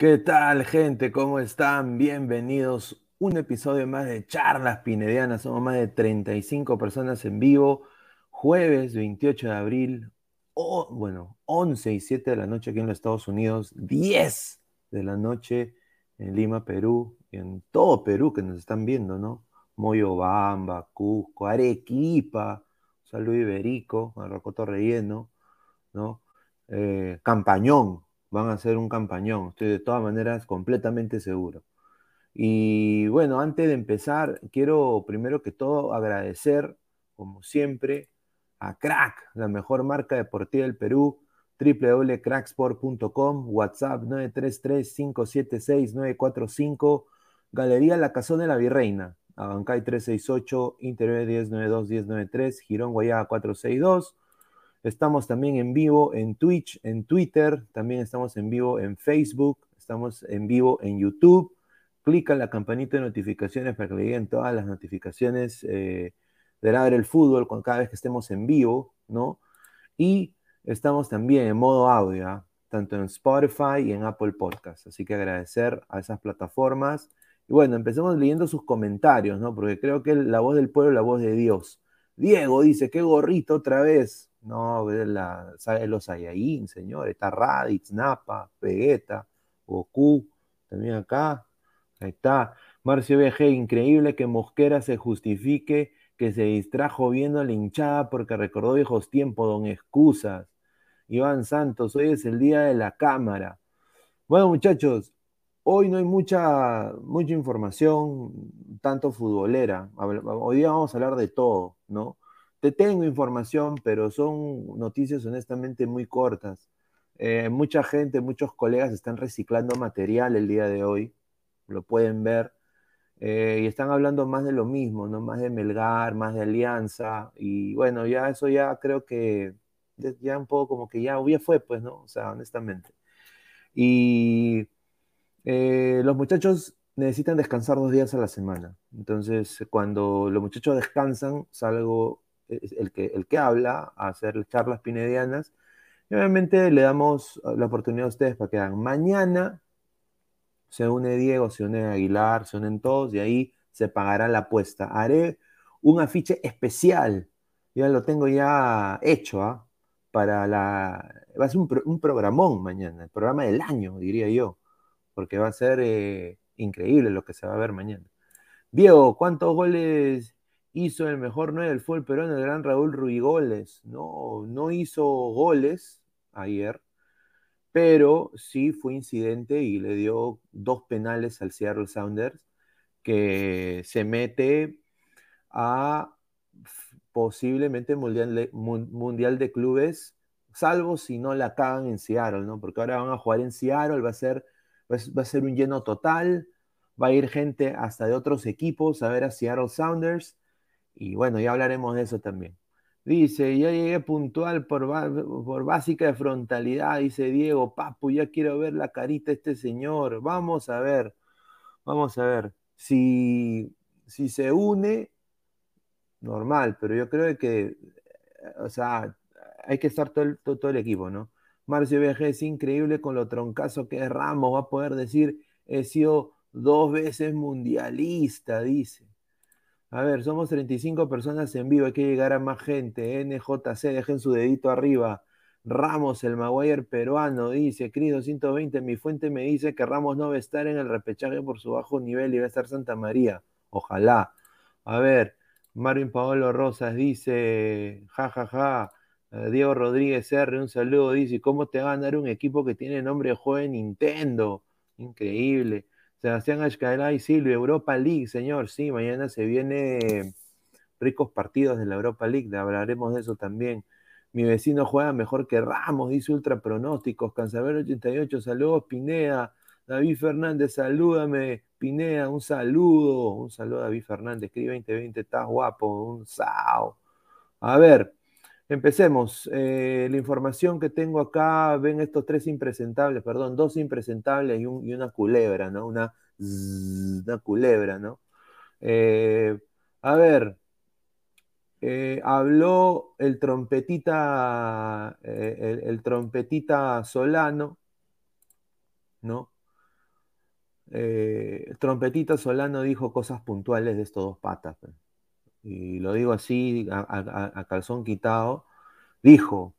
¿Qué tal, gente? ¿Cómo están? Bienvenidos. Un episodio más de Charlas Pinedianas. Somos más de 35 personas en vivo. Jueves 28 de abril. o bueno, 11 y 7 de la noche aquí en los Estados Unidos. 10 de la noche en Lima, Perú. Y en todo Perú que nos están viendo, ¿no? Moyobamba, Cusco, Arequipa, Salud Iberico, Marrocoto Relleno, ¿no? Eh, Campañón, van a hacer un campañón, estoy de todas maneras completamente seguro. Y bueno, antes de empezar, quiero primero que todo agradecer, como siempre, a Crack, la mejor marca deportiva del Perú, www.cracksport.com, WhatsApp 933-576-945, Galería La Cazón de la Virreina, Abancay 368, Interior 1092, 1093, Girón Guayaba 462. Estamos también en vivo en Twitch, en Twitter, también estamos en vivo en Facebook, estamos en vivo en YouTube. Clica en la campanita de notificaciones para que le lleguen todas las notificaciones eh, de Ladre el Fútbol cada vez que estemos en vivo, ¿no? Y estamos también en modo audio, ¿ah? tanto en Spotify y en Apple Podcasts. Así que agradecer a esas plataformas. Y bueno, empecemos leyendo sus comentarios, ¿no? Porque creo que la voz del pueblo es la voz de Dios. Diego dice, qué gorrito otra vez. No, la, los Saiyajin, señor. Está Raditz, Napa, Vegeta, Goku, también acá. Ahí está. Marcio BG, increíble que Mosquera se justifique que se distrajo viendo la hinchada porque recordó viejos tiempos, don excusas. Iván Santos, hoy es el día de la cámara. Bueno, muchachos, hoy no hay mucha, mucha información, tanto futbolera. Hoy día vamos a hablar de todo, ¿no? Te tengo información, pero son noticias honestamente muy cortas. Eh, mucha gente, muchos colegas están reciclando material el día de hoy, lo pueden ver, eh, y están hablando más de lo mismo, ¿no? Más de Melgar, más de Alianza, y bueno, ya eso ya creo que ya un poco como que ya, ya fue, pues, ¿no? O sea, honestamente. Y eh, los muchachos necesitan descansar dos días a la semana. Entonces, cuando los muchachos descansan, salgo el que, el que habla a hacer charlas pinedianas. Y obviamente le damos la oportunidad a ustedes para que hagan. Mañana se une Diego, se une Aguilar, se unen todos y ahí se pagará la apuesta. Haré un afiche especial. Ya lo tengo ya hecho, ¿ah? para la... Va a ser un, programón mañana, el programa del año, diría yo, porque va a ser eh, increíble lo que se va a ver mañana. Diego, ¿cuántos goles hizo el mejor 9 del fútbol peruano, el gran Raúl Ruigoles? No, no hizo goles ayer, pero sí fue incidente y le dio dos penales al Seattle Sounders, que se mete a posiblemente mundial de, mundial de clubes, salvo si no la cagan en Seattle, ¿no? Porque ahora van a jugar en Seattle, va a ser, va a ser un lleno total, va a ir gente hasta de otros equipos a ver a Seattle Sounders, y bueno, ya hablaremos de eso también. Dice, ya llegué puntual por, por básica de frontalidad, dice Diego, papu, ya quiero ver la carita de este señor, vamos a ver, vamos a ver, si, si se une, normal, pero yo creo que, o sea, hay que estar todo el, todo, el equipo, ¿no? Marcio VG es increíble con lo troncazo que es Ramos, va a poder decir, he sido dos veces mundialista, dice. A ver, somos 35 personas en vivo, hay que llegar a más gente. NJC, dejen su dedito arriba. Ramos, el Maguire peruano, dice, Cris 220, mi fuente me dice que Ramos no va a estar en el repechaje por su bajo nivel y va a estar Santa María. Ojalá. A ver, Marvin Paolo Rosas dice, jajaja, ja, ja. Eh, Diego Rodríguez R, un saludo, dice, ¿cómo te va a dar un equipo que tiene nombre de juego de Nintendo? Increíble. Sebastián y Silvio, Europa League, señor, sí, mañana se viene ricos partidos de la Europa League, hablaremos de eso también. Mi vecino juega mejor que Ramos, dice Ultra Pronósticos, Cansaber 88, saludos Pineda, David Fernández, salúdame, Pineda, un saludo, un saludo a David Fernández, escribe 2020, estás guapo, un sao. A ver, empecemos. Eh, la información que tengo acá, ven estos tres impresentables, perdón, dos impresentables y, una culebra, ¿no? Una, una culebra, ¿no? Eh, a ver, eh, habló el trompetita, el trompetita Solano, ¿no? Eh, Trompetita Solano dijo cosas puntuales de estos dos patas. Y lo digo así, a, calzón quitado. Dijo,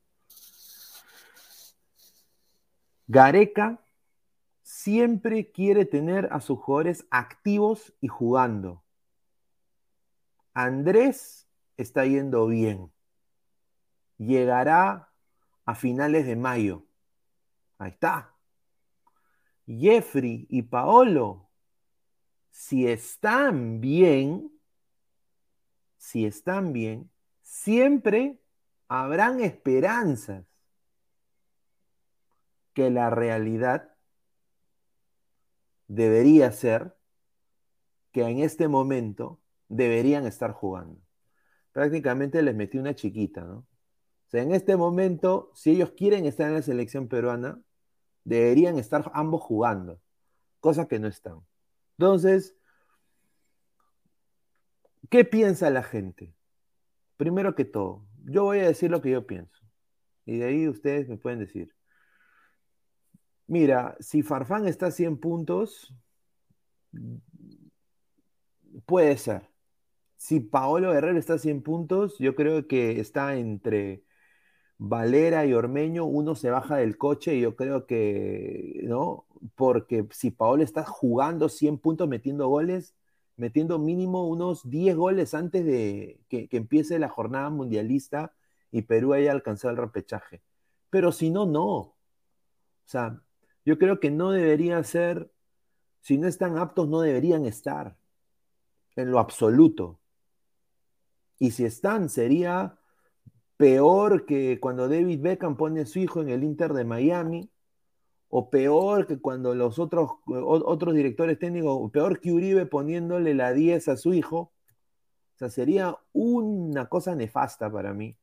Gareca siempre quiere tener a sus jugadores activos y jugando. Andrés está yendo bien. Llegará a finales de mayo. Ahí está. Jeffrey y Paolo, si están bien, si están bien, siempre habrán esperanzas que la realidad debería ser que en este momento deberían estar jugando. Prácticamente les metí una chiquita, ¿no? O sea, en este momento, si ellos quieren estar en la selección peruana, deberían estar ambos jugando, cosa que no están. Entonces, ¿qué piensa la gente? Primero que todo, yo voy a decir lo que yo pienso. Y de ahí ustedes me pueden decir. Mira, si Farfán está a 100 puntos, puede ser. Si Paolo Guerrero está a 100 puntos, yo creo que está entre Valera y Ormeño, uno se baja del coche y yo creo que, ¿no? Porque si Paolo está jugando 100 puntos, metiendo goles, metiendo mínimo unos 10 goles antes de que, empiece la jornada mundialista y Perú haya alcanzado el repechaje. Pero si no, no. O sea, yo creo que no debería ser, si no están aptos, no deberían estar en lo absoluto. Y si están, sería peor que cuando David Beckham pone a su hijo en el Inter de Miami, o peor que cuando los otros, otros directores técnicos, peor que Uribe poniéndole la 10 a su hijo. O sea, sería una cosa nefasta para mí.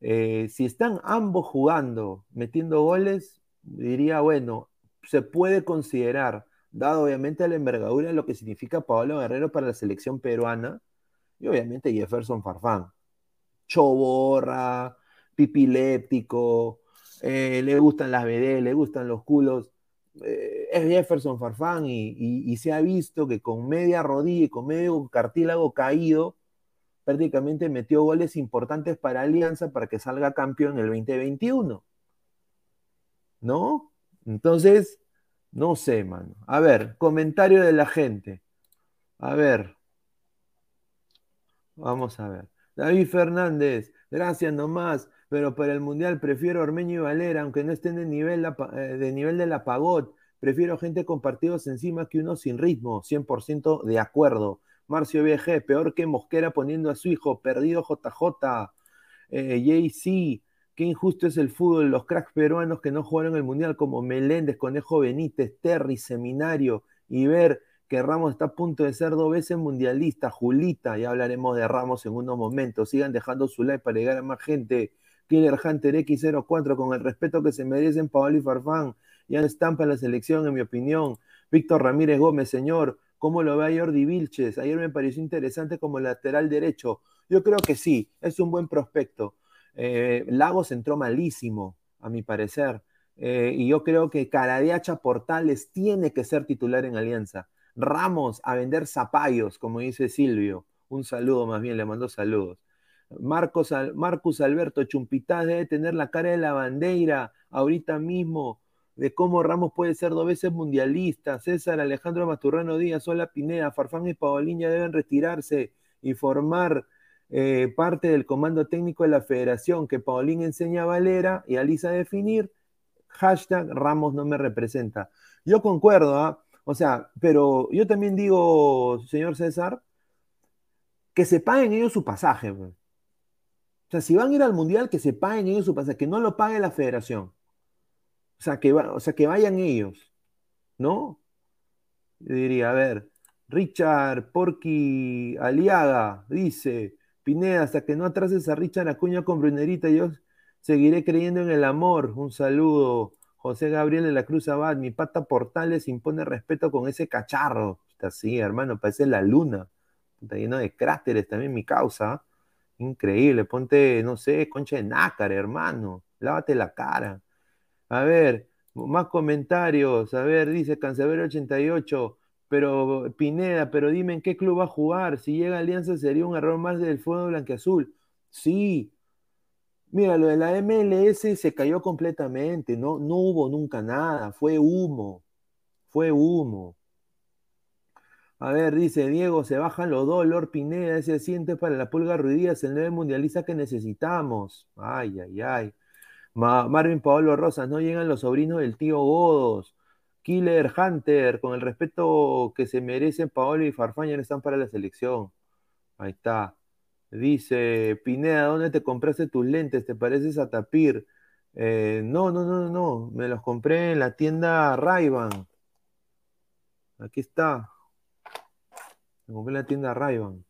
Eh, si están ambos jugando, metiendo goles, diría, bueno, se puede considerar, dado obviamente la envergadura de lo que significa Pablo Guerrero para la selección peruana, y obviamente Jefferson Farfán choborra, pipiléptico, eh, le gustan las BD, le gustan los culos. Eh, es Jefferson Farfán y, se ha visto que con media rodilla y con medio cartílago caído, prácticamente metió goles importantes para Alianza para que salga campeón en el 2021. ¿No? Entonces, no sé, mano. A ver, comentario de la gente. A ver. Vamos a ver. David Fernández, gracias nomás, pero para el Mundial prefiero Ormeño y Valera, aunque no estén de nivel, eh, de nivel de la Pagot. Prefiero gente con partidos encima que uno sin ritmo, 100% de acuerdo. Marcio VG, peor que Mosquera poniendo a su hijo, perdido JJ. Eh, JC, qué injusto es el fútbol, los cracks peruanos que no jugaron el Mundial como Meléndez, Conejo Benítez, Terry, Seminario, y ver que Ramos está a punto de ser dos veces mundialista. Julita, ya hablaremos de Ramos en unos momentos. Sigan dejando su like para llegar a más gente. Killer Hunter X04, con el respeto que se merecen Paolo y Farfán. Ya estampa en la selección, en mi opinión. Víctor Ramírez Gómez, señor, ¿cómo lo ve a Jordi Vilches? Ayer me pareció interesante como lateral derecho. Yo creo que sí, es un buen prospecto. Eh, Lagos entró malísimo, a mi parecer. Eh, y yo creo que Caradiacha Portales tiene que ser titular en Alianza. Ramos a vender zapallos, como dice Silvio. Un saludo más bien, le mando saludos. Marcos, Marcus Alberto Chumpitaz debe tener la cara de la bandera ahorita mismo de cómo Ramos puede ser dos veces mundialista. César Alejandro Maturrano Díaz, Sola Pineda, Farfán y Paoliña deben retirarse y formar eh, parte del comando técnico de la federación que Paulín enseña a Valera y a Lisa a definir. Hashtag Ramos no me representa. Yo concuerdo, ¿ah? O sea, pero yo también digo, señor César, que se paguen ellos su pasaje. Sea, si van a ir al Mundial, que se paguen ellos su pasaje, que no lo pague la federación. O sea, que, o sea, que vayan ellos, ¿no? Yo diría, a ver, Richard Porky Aliaga dice, Pineda, hasta que no atrases a Richard Acuña con Brunerita, yo seguiré creyendo en el amor. Un saludo. José Gabriel de la Cruz Abad, mi pata Portales impone respeto con ese cacharro. Está así, hermano, parece la luna. Está lleno de cráteres también mi causa. Increíble, ponte, no sé, concha de nácar, hermano. Lávate la cara. A ver, más comentarios. A ver, dice Cancelero 88. Pero Pineda, pero dime en qué club va a jugar. Si llega Alianza sería un error más del Fuego Blanqueazul. Sí, Mira, lo de la MLS se cayó completamente, no, no hubo nunca nada, fue humo, fue humo. A ver, dice Diego, se bajan los dos, Pineda, ese asiento para la pulga Ruidías, el nuevo mundialista que necesitamos. Ay, ay, ay. Marvin Paolo Rosas, no llegan los sobrinos del tío Godos. Killer Hunter, con el respeto que se merecen, Paolo y Farfaña no están para la selección. Ahí está. Dice, Pineda, ¿dónde te compraste tus lentes? ¿Te pareces a Tapir? Eh, no, no, no, no, me los compré en la tienda ray Aquí está. Me compré la tienda Rayban.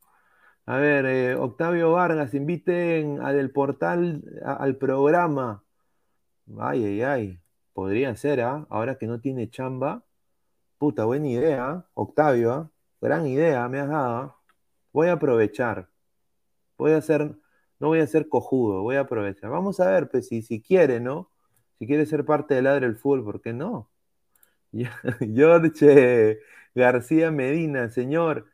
A ver, eh, Octavio Vargas, inviten a Del Portal al programa. Ay, ay, ay. Podría ser, ¿ah? Ahora que no tiene chamba. Puta, buena idea, Octavio, ¿ah? Gran idea, me has dado. ¿ah? Voy a aprovechar. Voy a hacer, no voy a ser cojudo, voy a aprovechar. Vamos a ver, pues, si, si quiere, ¿no? Si quiere ser parte del Ladre del Fútbol, ¿por qué no? George García Medina, señor,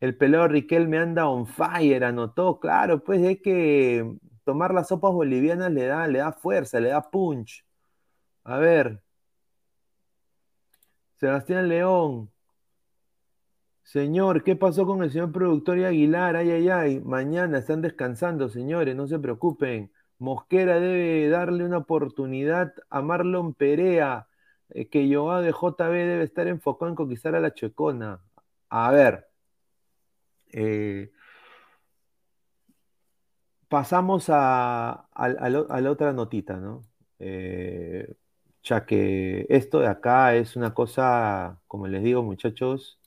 el pelado me anda on fire, anotó, claro, pues es que tomar las sopas bolivianas le da, le da fuerza, le da punch. A ver. Sebastián León. Señor, ¿qué pasó con el señor productor y Aguilar? Ay, ay, ay. Mañana están descansando, señores, no se preocupen. Mosquera debe darle una oportunidad a Marlon Perea, eh, que Joao de JB debe estar enfocado en conquistar a la Checona. A ver. Eh, pasamos a, la otra notita, ¿no? Eh, ya que esto de acá es una cosa, como les digo, muchachos,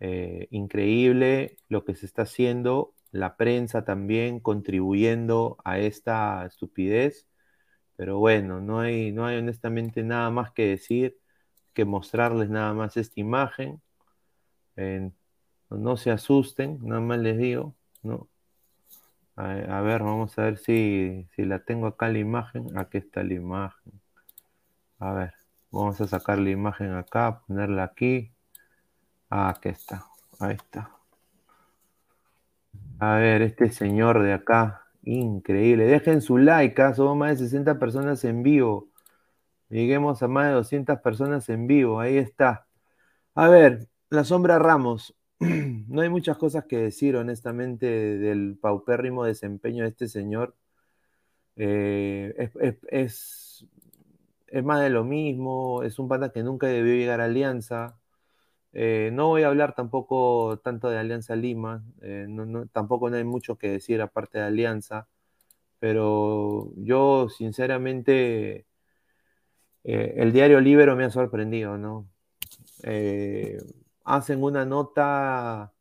eh, increíble lo que se está haciendo, la prensa también contribuyendo a esta estupidez, pero bueno, no hay, no hay honestamente nada más que decir que mostrarles nada más esta imagen. No se asusten, nada más les digo, ¿no? A, ver, vamos a ver si, si la tengo acá la imagen. Aquí está la imagen. A ver, vamos a sacar la imagen acá, ponerla aquí. Ah, aquí está. Ahí está. A ver, este señor de acá, increíble. Dejen su like, ¿ah? somos más de 60 personas en vivo. Lleguemos a más de 200 personas en vivo, ahí está. A ver, la sombra Ramos. no hay muchas cosas que decir, honestamente, del paupérrimo desempeño de este señor. Eh, es, más de lo mismo, es un pata que nunca debió llegar a Alianza. Eh, no voy a hablar tampoco tanto de Alianza Lima, eh, tampoco no hay mucho que decir aparte de Alianza, pero yo sinceramente el diario Libero me ha sorprendido, ¿no? Hacen una nota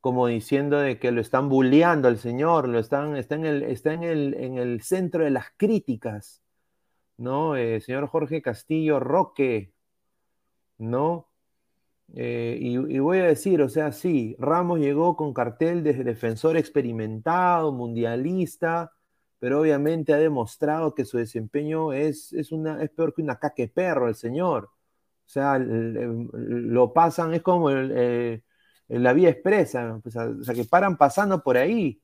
como diciendo de que lo están bulleando al señor, lo están, está, en el, está en, el, en el centro de las críticas, ¿no? Eh, señor Jorge Castillo Roque, ¿no? Eh, y, voy a decir, o sea, sí, Ramos llegó con cartel de defensor experimentado, mundialista, pero obviamente ha demostrado que su desempeño es, es, una, es peor que una caque perro el señor. O sea, lo pasan, es como eh, la vía expresa, pues, o sea, que paran pasando por ahí.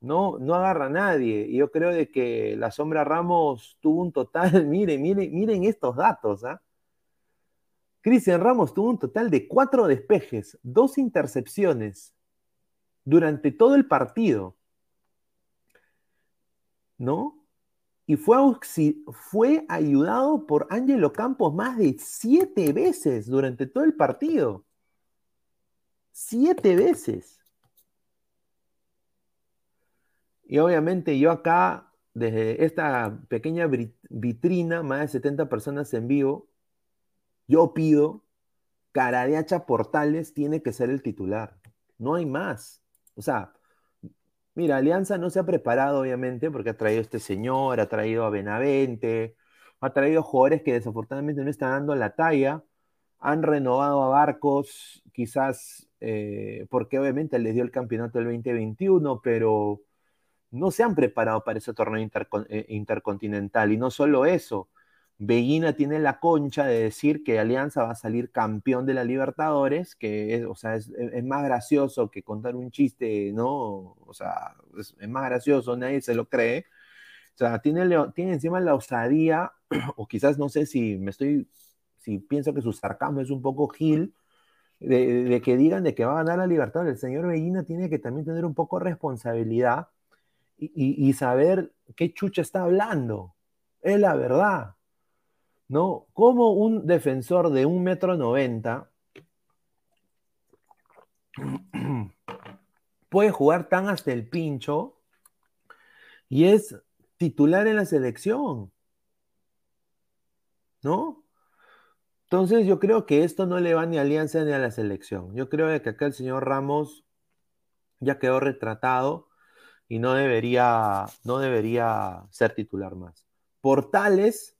No, no agarra a nadie. Y yo creo de que la sombra Ramos tuvo un total, miren, miren, miren estos datos, ¿ah? Cristian Ramos tuvo un total de cuatro despejes, dos intercepciones durante todo el partido. ¿No? Y fue, fue ayudado por Ángelo Campos más de siete veces durante todo el partido. Siete veces. Y obviamente yo acá, desde esta pequeña vitrina, más de 70 personas en vivo, yo pido, Caradeacha Portales tiene que ser el titular. No hay más. O sea, Mira, Alianza no se ha preparado, obviamente, porque ha traído a este señor, ha traído a Benavente, ha traído jugadores que desafortunadamente no están dando la talla, han renovado a Barcos, quizás eh, porque obviamente les dio el campeonato del 2021, pero no se han preparado para ese torneo eh, intercontinental. Y no solo eso, Bellina tiene la concha de decir que Alianza va a salir campeón de la Libertadores, que es, o sea, es, más gracioso que contar un chiste, ¿no? O sea, es, más gracioso, nadie se lo cree. O sea, tiene, tiene encima la osadía, o quizás no sé si me estoy, si pienso que su sarcasmo es un poco gil, de, que digan de que va a ganar la Libertadores. El señor Bellina tiene que también tener un poco de responsabilidad y, y saber qué chucha está hablando. Es la verdad. ¿No? Como un defensor de un metro noventa puede jugar tan hasta el pincho y es titular en la selección, ¿no? Entonces yo creo que esto no le va ni a Alianza ni a la selección. Yo creo que acá el señor Ramos ya quedó retratado y no debería, no debería ser titular más. Portales,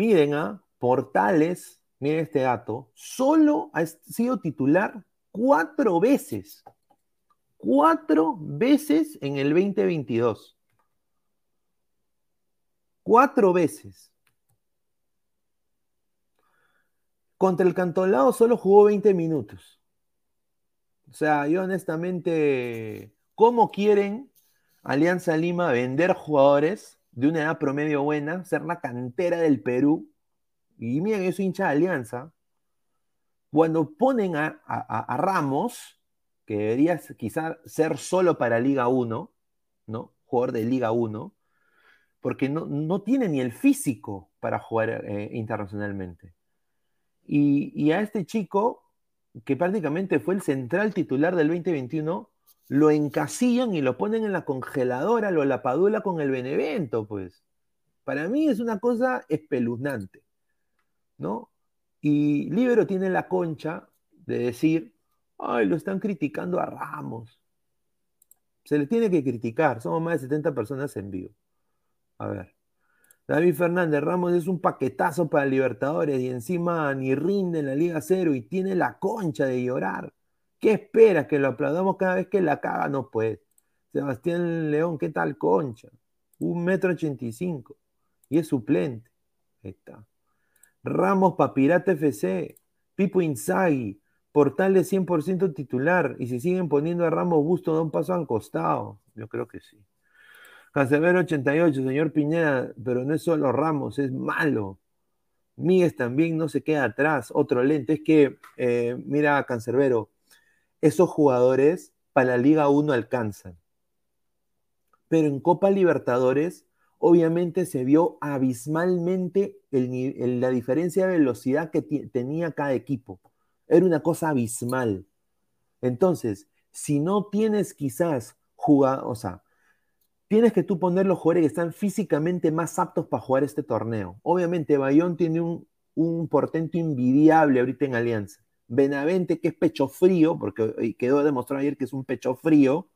miren, a ¿ah? Portales, miren este dato, solo ha sido titular cuatro veces. Cuatro veces en el 2022. Cuatro veces. Contra el Cantolao solo jugó 20 minutos. O sea, yo honestamente, ¿cómo quieren Alianza Lima vender jugadores de una edad promedio buena, ser la cantera del Perú? Y miren, soy hincha de Alianza. Cuando ponen a, a Ramos, que debería quizás ser solo para Liga 1, ¿no? Jugador de Liga 1, porque no, tiene ni el físico para jugar eh, internacionalmente. Y, a este chico, que prácticamente fue el central titular del 2021, lo encasillan y lo ponen en la congeladora, lo lapadula con el Benevento, pues. Para mí es una cosa espeluznante, ¿no? Y Libero tiene la concha de decir, ay, lo están criticando a Ramos. Se le tiene que criticar, somos más de 70 personas en vivo. A ver. David Fernández, Ramos es un paquetazo para Libertadores y encima ni rinde en la Liga Cero y tiene la concha de llorar. ¿Qué espera? ¿Que lo aplaudamos cada vez que la caga? No puede. Sebastián León, ¿qué tal concha? Un metro ochenta y cinco. Y es suplente. Ahí está. Ramos Papirata FC. Pipo Inzaghi. Portales 100% titular. Y si siguen poniendo a Ramos Busto, da un paso al costado. Yo creo que sí. Cancerbero 88, señor Piñera, pero no es solo Ramos, es malo. Míguez también no se queda atrás, otro lente. Es que, eh, mira, Cancerbero, esos jugadores para la Liga 1 alcanzan. Pero en Copa Libertadores, obviamente se vio abismalmente la diferencia de velocidad que tenía cada equipo. Era una cosa abismal. Entonces, si no tienes quizás jugadores, o sea, tienes que tú poner los jugadores que están físicamente más aptos para jugar este torneo. Obviamente, Bayón tiene un, portento invidiable ahorita en Alianza. Benavente, que es pecho frío, porque quedó demostrado ayer que es un pecho frío,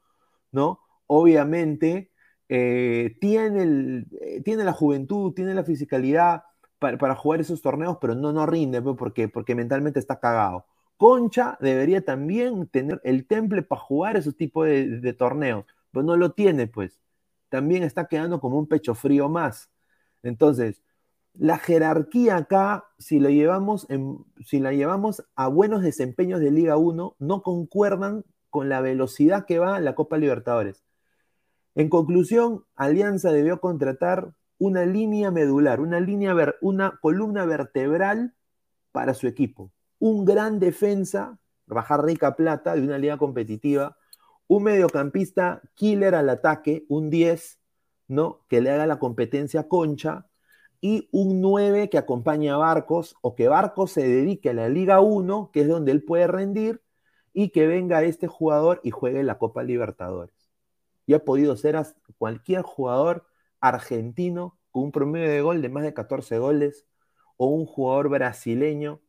¿no? Obviamente, eh, tiene, eh, tiene la juventud, tiene la fisicalidad para, jugar esos torneos, pero no, no rinde, pues, porque, porque mentalmente está cagado. Concha debería también tener el temple para jugar esos tipos de, de torneos, pero no lo tiene, pues también está quedando como un pecho frío más. Entonces, la jerarquía acá, si, lo llevamos si la llevamos a buenos desempeños de Liga 1, no concuerdan con la velocidad que va la Copa Libertadores. En conclusión, Alianza debió contratar una línea medular, una, columna vertebral para su equipo. Un gran defensa, bajar rica plata de una liga competitiva, un mediocampista killer al ataque, un 10, ¿no? Que le haga la competencia Concha, y un 9 que acompañe a Barcos, o que Barcos se dedique a la Liga 1, que es donde él puede rendir, y que venga este jugador y juegue la Copa Libertadores. Y ha podido ser cualquier jugador argentino con un promedio de gol de más de 14 goles, o un jugador brasileño.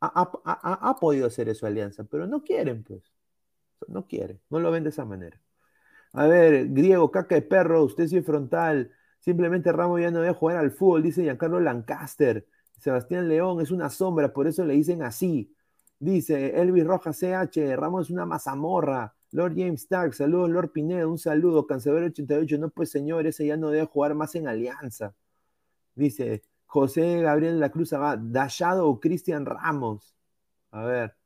Ha, ha podido ser eso Alianza, pero no quieren, pues. No quiere, no lo ven de esa manera. A ver, griego, caca de perro, usted sí frontal. Simplemente Ramos ya no debe jugar al fútbol, dice Giancarlo Lancaster. Sebastián León es una sombra, por eso le dicen así. Dice Elvis Rojas CH, Ramos es una mazamorra. Lord James Stark, saludos Lord Pinedo, un saludo. Cancelero 88, no pues señor, ese ya no debe jugar más en Alianza. Dice José Gabriel La Cruz Dallado o Cristian Ramos. A ver.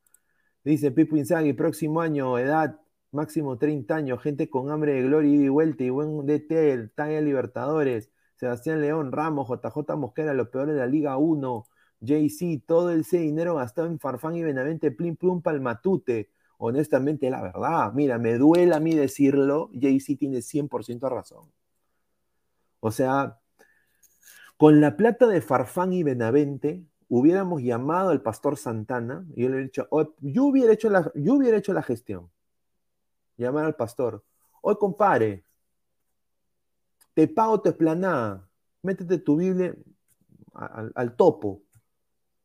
Dice Pipo Inzaghi, próximo año, edad máximo 30 años, gente con hambre de gloria y vuelta y buen DT, talla Libertadores, Sebastián León, Ramos, JJ Mosquera, lo peor de la Liga 1, JC, todo ese dinero gastado en Farfán y Benavente, Plim Plum Palmatute. Honestamente, la verdad, mira, me duele a mí decirlo, JC tiene 100% razón. O sea, con la plata de Farfán y Benavente, hubiéramos llamado al pastor Santana y yo le hubiera dicho, yo, hubiera hecho la, yo hubiera hecho la gestión. Llamar al pastor. Hoy, compadre, te pago tu esplanada. Métete tu Biblia al, topo.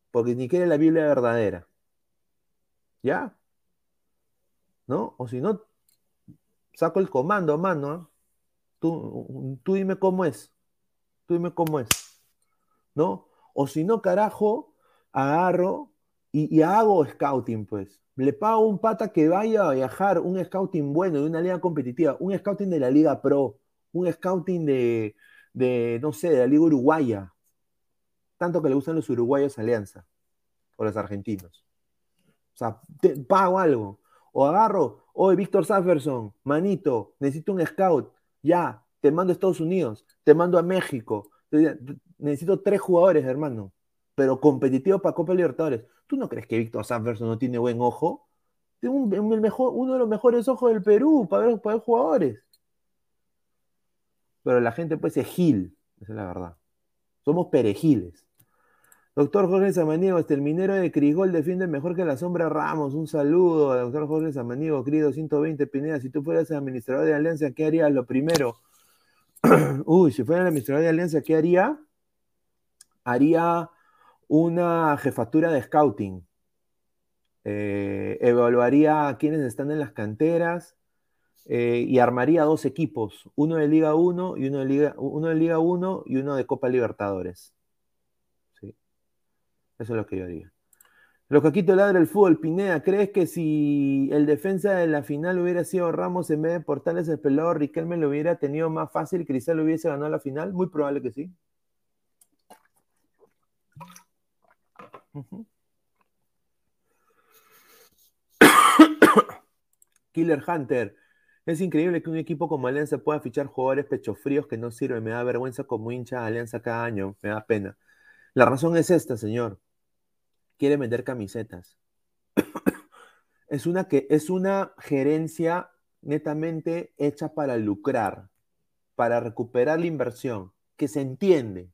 porque ni quiere la Biblia verdadera. ¿Ya? ¿No? O si no, saco el comando, mano. ¿ah? Tú, tú dime cómo es. Tú dime cómo es. ¿No? O si no, carajo, agarro y, hago scouting, pues. Le pago un pata que vaya a viajar, un scouting bueno de una liga competitiva, un scouting de la Liga Pro, un scouting de, de no sé, de la Liga Uruguaya. Tanto que le gustan los uruguayos Alianza, o los argentinos. O sea, pago algo. O agarro, oye, Víctor Safferson, manito, necesito un scout. Ya, te mando a Estados Unidos, te mando a México. Necesito tres jugadores, hermano, pero competitivos para Copa Libertadores. ¿Tú no crees que Víctor Sanderson no tiene buen ojo? Tiene uno de los mejores ojos del Perú para ver, jugadores. Pero la gente pues es gil, esa es la verdad. Somos perejiles. Doctor Jorge Samaniego, este, el minero de Crigol defiende mejor que la sombra Ramos. Un saludo a doctor Jorge Samaniego, querido 120 Pineda. Si tú fueras administrador de Alianza, ¿qué harías? Lo primero, uy, si fuera el administrador de Alianza, ¿qué haría? Haría una jefatura de scouting. Eh, evaluaría a quienes están en las canteras eh, y armaría dos equipos, uno de Liga 1 y uno de Liga, uno de Liga 1 y uno de Copa Libertadores. ¿Sí? Eso es lo que yo haría. Los caquitos ladra el fútbol, Pineda, ¿crees que si el defensa de la final hubiera sido Ramos en vez de Portales el pelado Riquelme lo hubiera tenido más fácil, Cristal hubiese ganado la final? Muy probable que sí. Killer Hunter. Es increíble que un equipo como Alianza pueda fichar jugadores pechofríos que no sirven. Me da vergüenza como hincha Alianza cada año. Me da pena. La razón es esta, señor. Quiere vender camisetas. es, una que, es una gerencia netamente hecha para lucrar, para recuperar la inversión, que se entiende.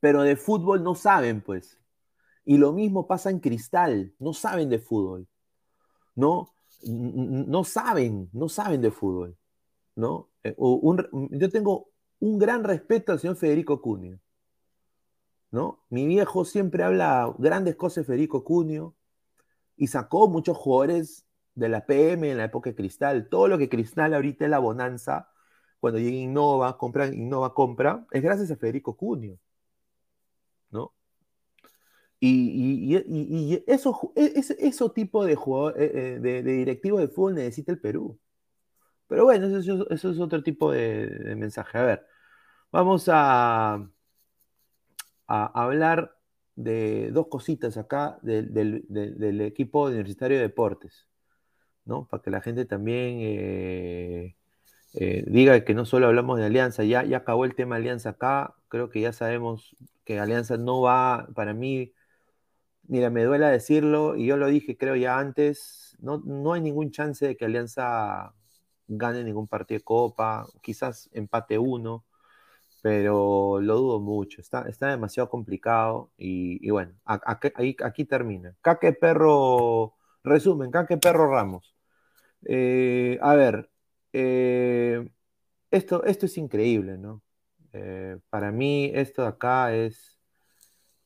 Pero de fútbol no saben, pues. Y lo mismo pasa en Cristal, no saben de fútbol, ¿no? No saben, no saben de fútbol, ¿no? Eh, yo tengo un gran respeto al señor Federico Cunio, ¿no? Mi viejo siempre habla grandes cosas de Federico Cunio y sacó muchos jugadores de la PM en la época de Cristal. Todo lo que Cristal ahorita es la bonanza, cuando llega Innova, compra, Innova compra, es gracias a Federico Cunio. Y, y, eso, e, ese, tipo de, jugador, eh, eh, de, directivo de fútbol necesita el Perú. Pero bueno, eso, es otro tipo de, mensaje. A ver, vamos a, a hablar de dos cositas acá del, equipo universitario de deportes, ¿no? Para que la gente también eh, diga que no solo hablamos de Alianza, ya, ya acabó el tema Alianza acá, creo que ya sabemos que Alianza no va, para mí, mira, me duela decirlo, y yo lo dije creo ya antes, no, no hay ningún chance de que Alianza gane ningún partido de Copa, quizás empate uno, pero lo dudo mucho, está, está demasiado complicado y, bueno, aquí, termina. Caque Perro, resumen, Caque Perro Ramos. Eh, a ver, eh, esto, esto es increíble, ¿no? Eh, para mí esto de acá es,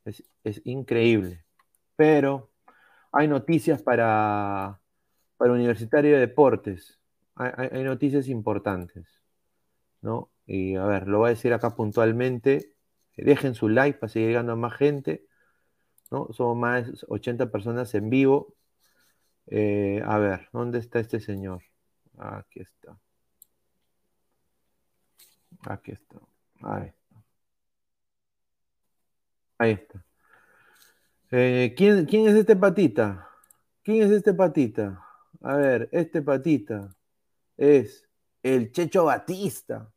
es increíble pero hay noticias para, para Universitario de Deportes. Hay, noticias importantes, ¿no? Y a ver, lo voy a decir acá puntualmente. Dejen su like para seguir llegando a más gente, ¿no? Somos más de 80 personas en vivo. Eh, a ver, ¿dónde está este señor? Aquí está. Aquí está. Ahí está. Ahí está. Eh, ¿quién, ¿Quién es este patita? ¿Quién es este patita? A ver, este patita es el Checho Batista.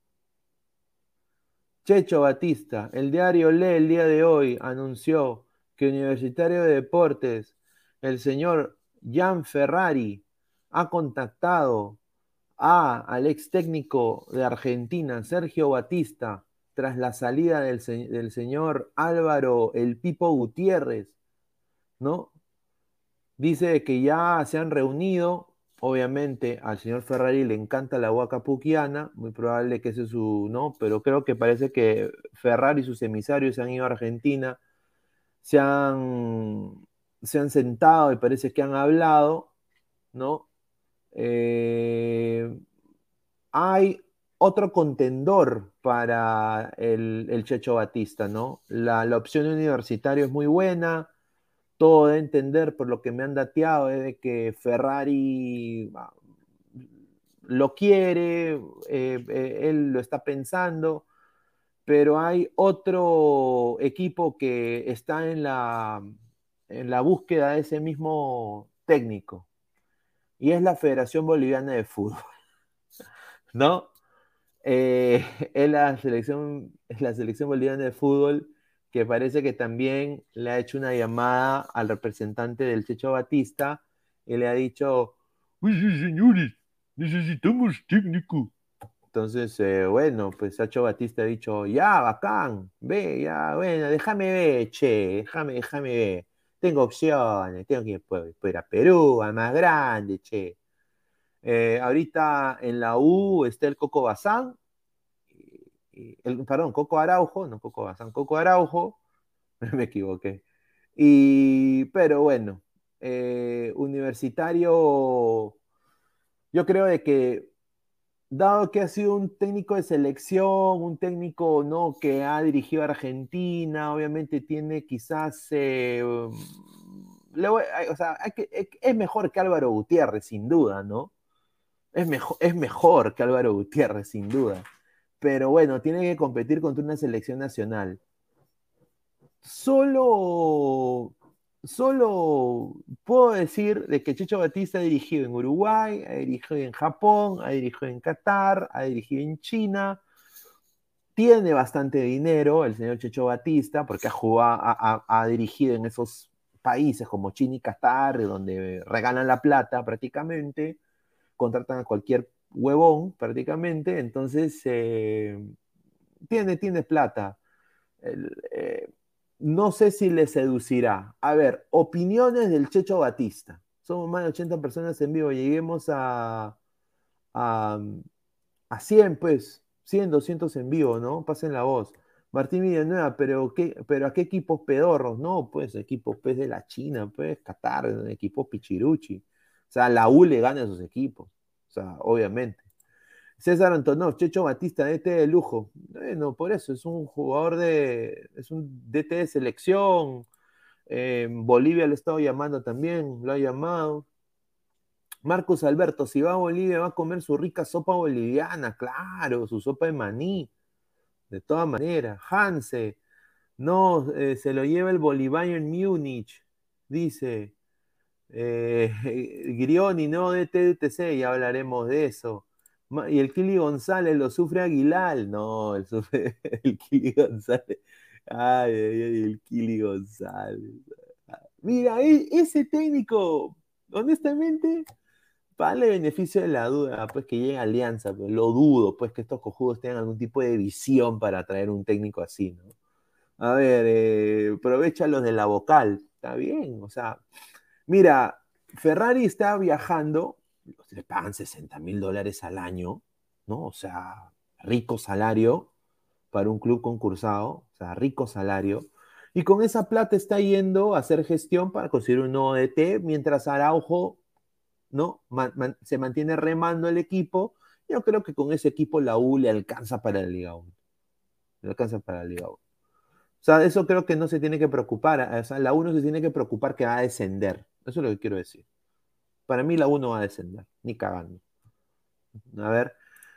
Checho Batista, el diario Lee el día de hoy anunció que Universitario de Deportes, el señor Jan Ferrari, ha contactado a, al ex técnico de Argentina, Sergio Batista, tras la salida del, del señor Álvaro El Pipo Gutiérrez, ¿no? Dice que ya se han reunido, obviamente al señor Ferrari le encanta la huaca puquiana, muy probable que ese es su, ¿no? Pero creo que parece que Ferrari y sus emisarios se han ido a Argentina, se han, se han sentado y parece que han hablado, ¿no? Eh, hay otro contendor para el, Checho Batista, ¿no? La, opción universitaria es muy buena, todo de entender por lo que me han dateado es de que Ferrari ah, lo quiere, eh, eh, él lo está pensando, pero hay otro equipo que está en la, en la búsqueda de ese mismo técnico, y es la Federación Boliviana de Fútbol, ¿no? Eh, la selección, es la selección boliviana de fútbol que parece que también le ha hecho una llamada al representante del Checho Batista y le ha dicho, uy, señores, necesitamos técnico. Entonces, eh, bueno, pues Sacho Batista ha dicho, ya, bacán, ve, ya, bueno, déjame ver, che, déjame, déjame ver. Tengo opciones, tengo que ir, a Perú, a más grande, che. Eh, ahorita en la U está el Coco Bazán, el, perdón, Coco Araujo, no Coco Bazán, Coco Araujo, me equivoqué. Y, pero bueno, eh, universitario, yo creo de que dado que ha sido un técnico de selección, un técnico ¿no? que ha dirigido a Argentina, obviamente tiene quizás, eh, o sea, es mejor que Álvaro Gutiérrez, sin duda, ¿no? Es mejor, es mejor que Álvaro Gutiérrez, sin duda. Pero bueno, tiene que competir contra una selección nacional. Solo solo puedo decir de que Checho Batista ha dirigido en Uruguay, ha dirigido en Japón, ha dirigido en Qatar, ha dirigido en China. Tiene bastante dinero el señor Checho Batista porque ha, jugado, ha, dirigido en esos países como China y Qatar, donde regalan la plata prácticamente, contratan a cualquier huevón prácticamente, entonces eh, tiene, plata. Eh, no sé si le seducirá. A ver, opiniones del Checho Batista. Somos más de 80 personas en vivo. Lleguemos a, a, 100, pues. 100, 200 en vivo, ¿no? Pasen la voz. Martín Villanueva, pero, ¿qué, pero ¿a qué equipos pedorros? No, pues equipos pues, de la China, pues Qatar, equipos pichiruchi. O sea, la U le gana a esos equipos. Obviamente. César Antonov, Checho Batista, DT de lujo. Bueno, por eso, es un jugador de. Es un DT de selección. Bolivia lo ha estado llamando también, lo ha llamado. Marcos Alberto, si va a Bolivia va a comer su rica sopa boliviana, claro, su sopa de maní. De todas maneras. Hanse, no, eh, se lo lleva el Bolivarian Múnich, dice. Eh, Grioni, no, DT, DTC, ya hablaremos de eso. Y el Kili González lo sufre Aguilar. No, el, Kili González. Ay, el Kili González. Mira, e, ese técnico, honestamente, vale beneficio de la duda, pues que llegue a Alianza, pues, lo dudo, pues que estos cojudos tengan algún tipo de visión para traer un técnico así, ¿no? A ver, eh, aprovecha los de la vocal, está bien, o sea, mira, Ferrari está viajando le pagan 60 mil dólares al año, ¿no? O sea, rico salario para un club concursado, o sea, rico salario. Y con esa plata está yendo a hacer gestión para conseguir un nuevo DT, mientras Araujo, ¿no? se mantiene remando el equipo. Yo creo que con ese equipo la U le alcanza para la Liga 1. Le alcanza para la Liga 1. O sea, eso creo que no se tiene que preocupar. O sea, la U no se tiene que preocupar que va a descender. Eso es lo que quiero decir. Para mí la 1 va a descender, ni cagando. A ver,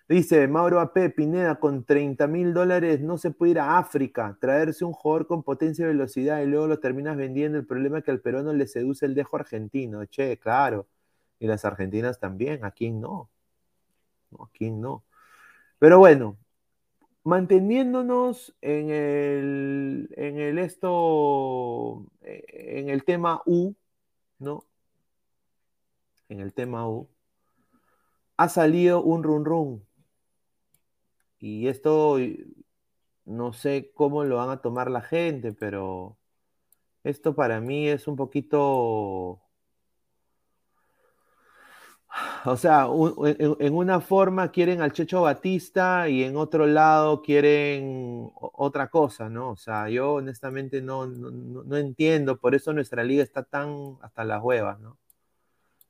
dice Mauro AP Pineda, con 30 mil dólares no se puede ir a África, traerse un jugador con potencia y velocidad y luego lo terminas vendiendo. El problema es que al peruano le seduce el dejo argentino. Che, claro. Y las argentinas también, ¿a quién no? ¿A quién no? Pero bueno, manteniéndonos en el, en el esto, en el tema U, ¿no? en el tema U, ha salido un run run. Y esto no sé cómo lo van a tomar la gente, pero esto para mí es un poquito... o sea, en, una forma quieren al Checho Batista y en otro lado quieren otra cosa, ¿no? O sea, yo honestamente no, no, entiendo, por eso nuestra liga está tan hasta las huevas, ¿no?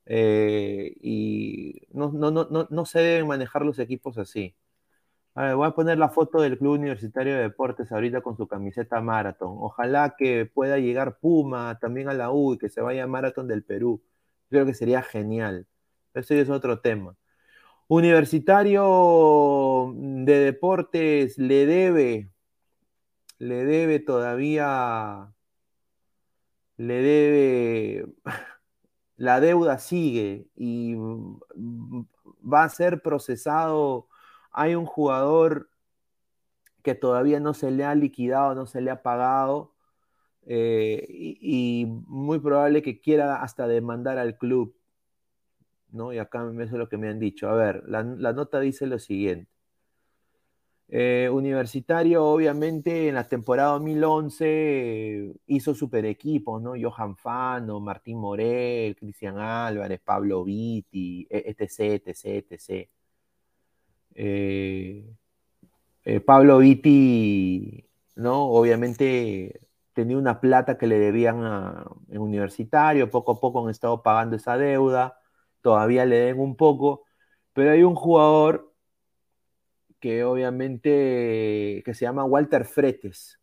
Eh, y no, no, no, no se deben manejar los equipos así. A ver, voy a poner la foto del Club Universitario de Deportes ahorita con su camiseta Marathon. Ojalá que pueda llegar Puma también a la U y que se vaya a Maratón del Perú. Creo que sería genial. Eso es otro tema. Universitario de Deportes le debe, le debe todavía, le debe, la deuda sigue y va a ser procesado. Hay un jugador que todavía no se le ha liquidado, no se le ha pagado. Eh, y, muy probable que quiera hasta demandar al club. ¿No? Y acá eso es lo que me han dicho. A ver, la, nota dice lo siguiente. Eh, universitario, obviamente, en la temporada 2011 hizo super equipos, ¿no? Johan Fano, Martín Morel, Cristian Álvarez, Pablo Vitti, etc, etc, etc. Pablo Vitti, ¿no? Obviamente tenía una plata que le debían en universitario, poco a poco han estado pagando esa deuda todavía le den un poco, pero hay un jugador que obviamente que se llama Walter Fretes.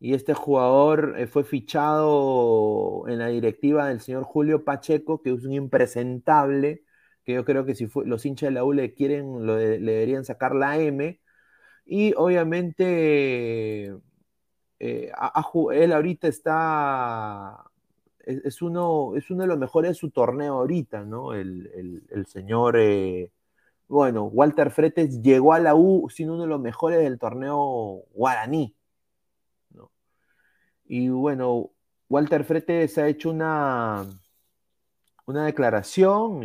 Y este jugador eh, fue fichado en la directiva del señor Julio Pacheco, que es un impresentable, que yo creo que si los hinchas de la U le quieren, le deberían sacar la M. Y obviamente eh, él ahorita está es, uno, es uno de los mejores de su torneo ahorita, ¿no? El, señor, eh, bueno, Walter Fretes llegó a la U siendo uno de los mejores del torneo guaraní, ¿no? Y bueno, Walter Fretes ha hecho una, una declaración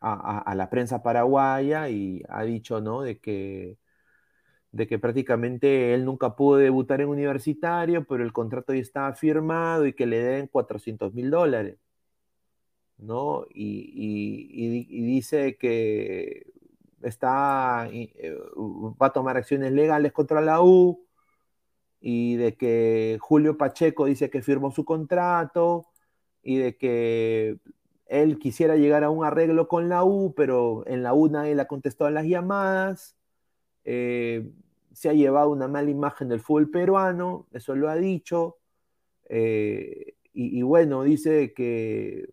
a, la prensa paraguaya y ha dicho, ¿no? De que de que prácticamente él nunca pudo debutar en universitario, pero el contrato ya estaba firmado y que le den 400 mil dólares. ¿no? Y, dice que está, eh, va a tomar acciones legales contra la U y de que Julio Pacheco dice que firmó su contrato y de que él quisiera llegar a un arreglo con la U, pero en la U nadie le ha contestado las llamadas. Eh, se ha llevado una mala imagen del fútbol peruano, eso lo ha dicho, eh, y, bueno, dice que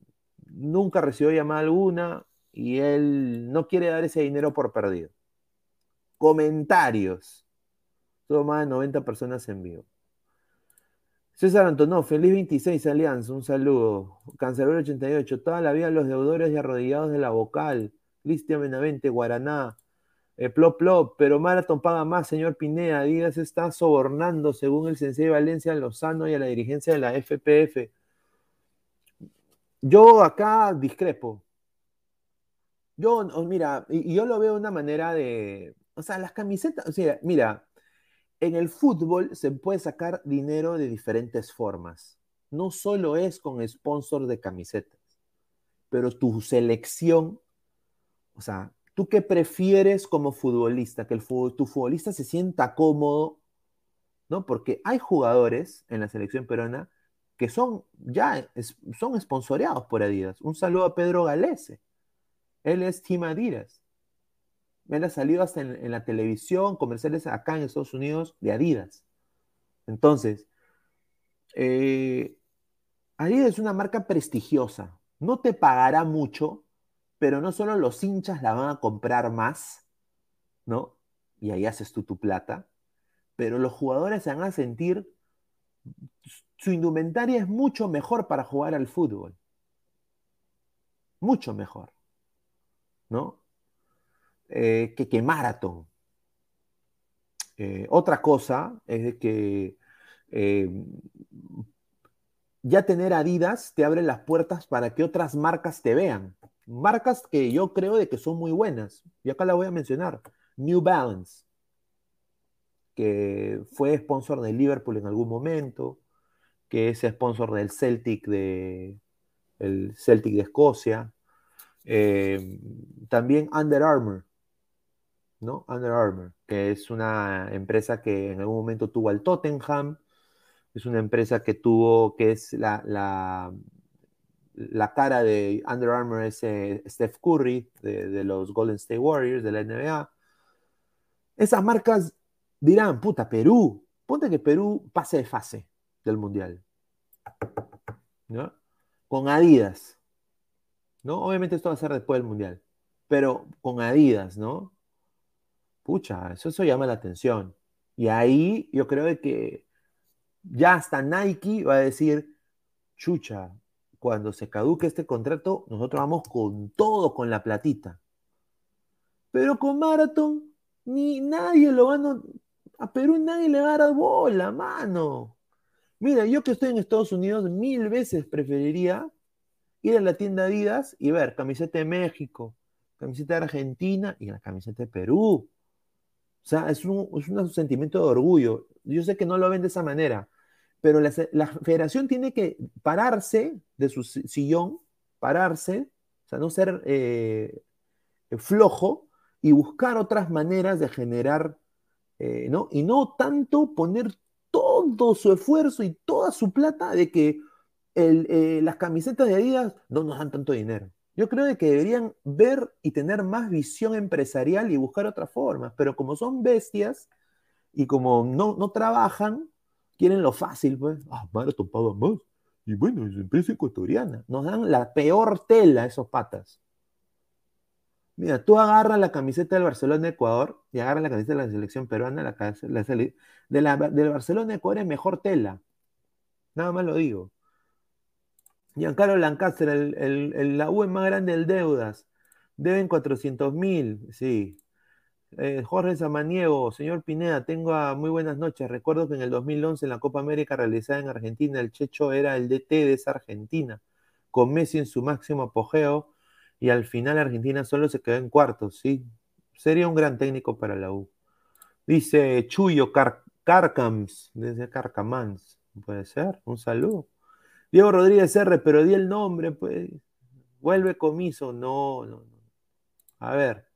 nunca recibió llamada alguna y él no quiere dar ese dinero por perdido. Comentarios. Todo más de 90 personas en vivo. César Antonó, feliz 26 Alianza, un saludo. Cancelero 88, toda la vida los deudores y arrodillados de la vocal. Cristian Benavente, Guaraná. Eh, plop, plop, pero Marathon paga más, señor Pineda. Díaz está sobornando, según el Sensei Valencia Lozano y a la dirigencia de la FPF. Yo acá discrepo. Yo, mira, yo lo veo de una manera de. O sea, las camisetas. O sea, mira, en el fútbol se puede sacar dinero de diferentes formas. No solo es con sponsor de camisetas, pero tu selección, o sea, ¿Tú qué prefieres como futbolista? Que el, tu futbolista se sienta cómodo, ¿no? Porque hay jugadores en la selección peruana que son ya son esponsoreados por Adidas. Un saludo a Pedro Galese. Él es Team Adidas. Él ha salido hasta en, la televisión, comerciales acá en Estados Unidos de Adidas. Entonces, eh, Adidas es una marca prestigiosa. No te pagará mucho, pero no solo los hinchas la van a comprar más, ¿no? Y ahí haces tú tu plata, pero los jugadores se van a sentir, su indumentaria es mucho mejor para jugar al fútbol. Mucho mejor, ¿no? Eh, que, que maratón. Eh, otra cosa es que eh, ya tener Adidas te abre las puertas para que otras marcas te vean marcas que yo creo de que son muy buenas. Y acá la voy a mencionar. New Balance, que fue sponsor de Liverpool en algún momento, que es sponsor del Celtic de, el Celtic de Escocia. Eh, también Under Armour, ¿no? Under Armour, que es una empresa que en algún momento tuvo al Tottenham, es una empresa que tuvo, que es la, la cara de Under Armour es eh, Steph Curry, de, los Golden State Warriors, de la NBA. Esas marcas dirán, puta, Perú, ponte que Perú pase de fase del Mundial. ¿No? Con Adidas. ¿No? Obviamente esto va a ser después del Mundial. Pero con Adidas, ¿no? Pucha, eso, eso llama la atención. Y ahí yo creo que ya hasta Nike va a decir, chucha, cuando se caduque este contrato, nosotros vamos con todo, con la platita. Pero con Marathon, ni nadie lo va a... A Perú nadie le va a dar bola, mano. Mira, yo que estoy en Estados Unidos, mil veces preferiría ir a la tienda Adidas y ver camiseta de México, camiseta de Argentina y la camiseta de Perú. O sea, es un, es un sentimiento de orgullo. Yo sé que no lo ven de esa manera, pero la, la, federación tiene que pararse de su sillón, pararse, o sea, no ser eh, flojo y buscar otras maneras de generar, eh, ¿no? Y no tanto poner todo su esfuerzo y toda su plata de que el, eh, las camisetas de Adidas no nos dan tanto dinero. Yo creo que deberían ver y tener más visión empresarial y buscar otras formas, pero como son bestias y como no, no trabajan, quieren lo fácil, pues. Ah, Marathon paga más. Y bueno, es empresa ecuatoriana. Nos dan la peor tela esos patas. Mira, tú agarras la camiseta del Barcelona Ecuador y agarras la camiseta de la selección peruana, la, la, de del Barcelona Ecuador es mejor tela. Nada más lo digo. Giancarlo Lancaster, el, el, el, la U más grande del deudas. Deben 400 mil, sí. Eh, Jorge Samaniego, señor Pineda, tengo muy buenas noches. Recuerdo que en el 2011 en la Copa América realizada en Argentina, el Checho era el DT de esa Argentina, con Messi en su máximo apogeo y al final Argentina solo se quedó en cuartos, ¿sí? Sería un gran técnico para la U. Dice Chuyo Car Carcams, desde Carcamans, puede ser, un saludo. Diego Rodríguez R, pero di el nombre, pues. Vuelve comiso, no, no, no. A ver.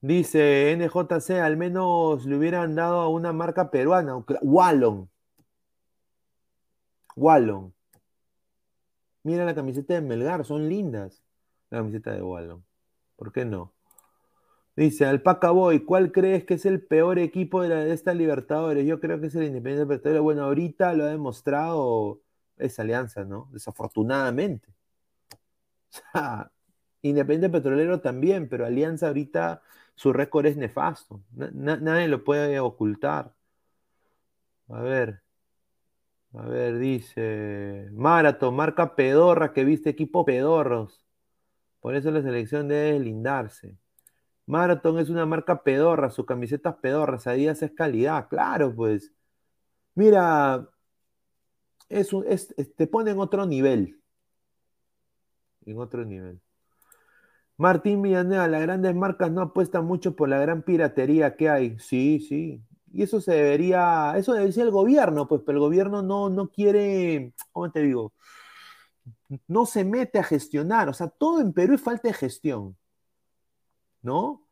Dice NJC, al menos le hubieran dado a una marca peruana, Wallon. Wallon. Mira la camiseta de Melgar, son lindas. La camiseta de Wallon. ¿Por qué no? Dice Alpaca Boy, ¿cuál crees que es el peor equipo de, la, de esta Libertadores? Yo creo que es el Independiente Petrolero. Bueno, ahorita lo ha demostrado esa alianza, ¿no? Desafortunadamente. O sea, Independiente Petrolero también, pero Alianza ahorita su récord es nefasto. Na, nadie lo puede ocultar. A ver. A ver, dice. Marathon, marca pedorra que viste equipo pedorros. Por eso la selección debe lindarse. Marathon es una marca pedorra, sus camisetas pedorras, Adidas es calidad, claro, pues. Mira, es un, es, te pone en otro nivel. En otro nivel. Martín Villanueva, las grandes marcas no apuestan mucho por la gran piratería que hay. Sí, sí. Y eso se debería, eso debería ser el gobierno, pues, pero el gobierno no, no quiere, ¿cómo te digo? No se mete a gestionar. O sea, todo en Perú es falta de gestión. ¿No?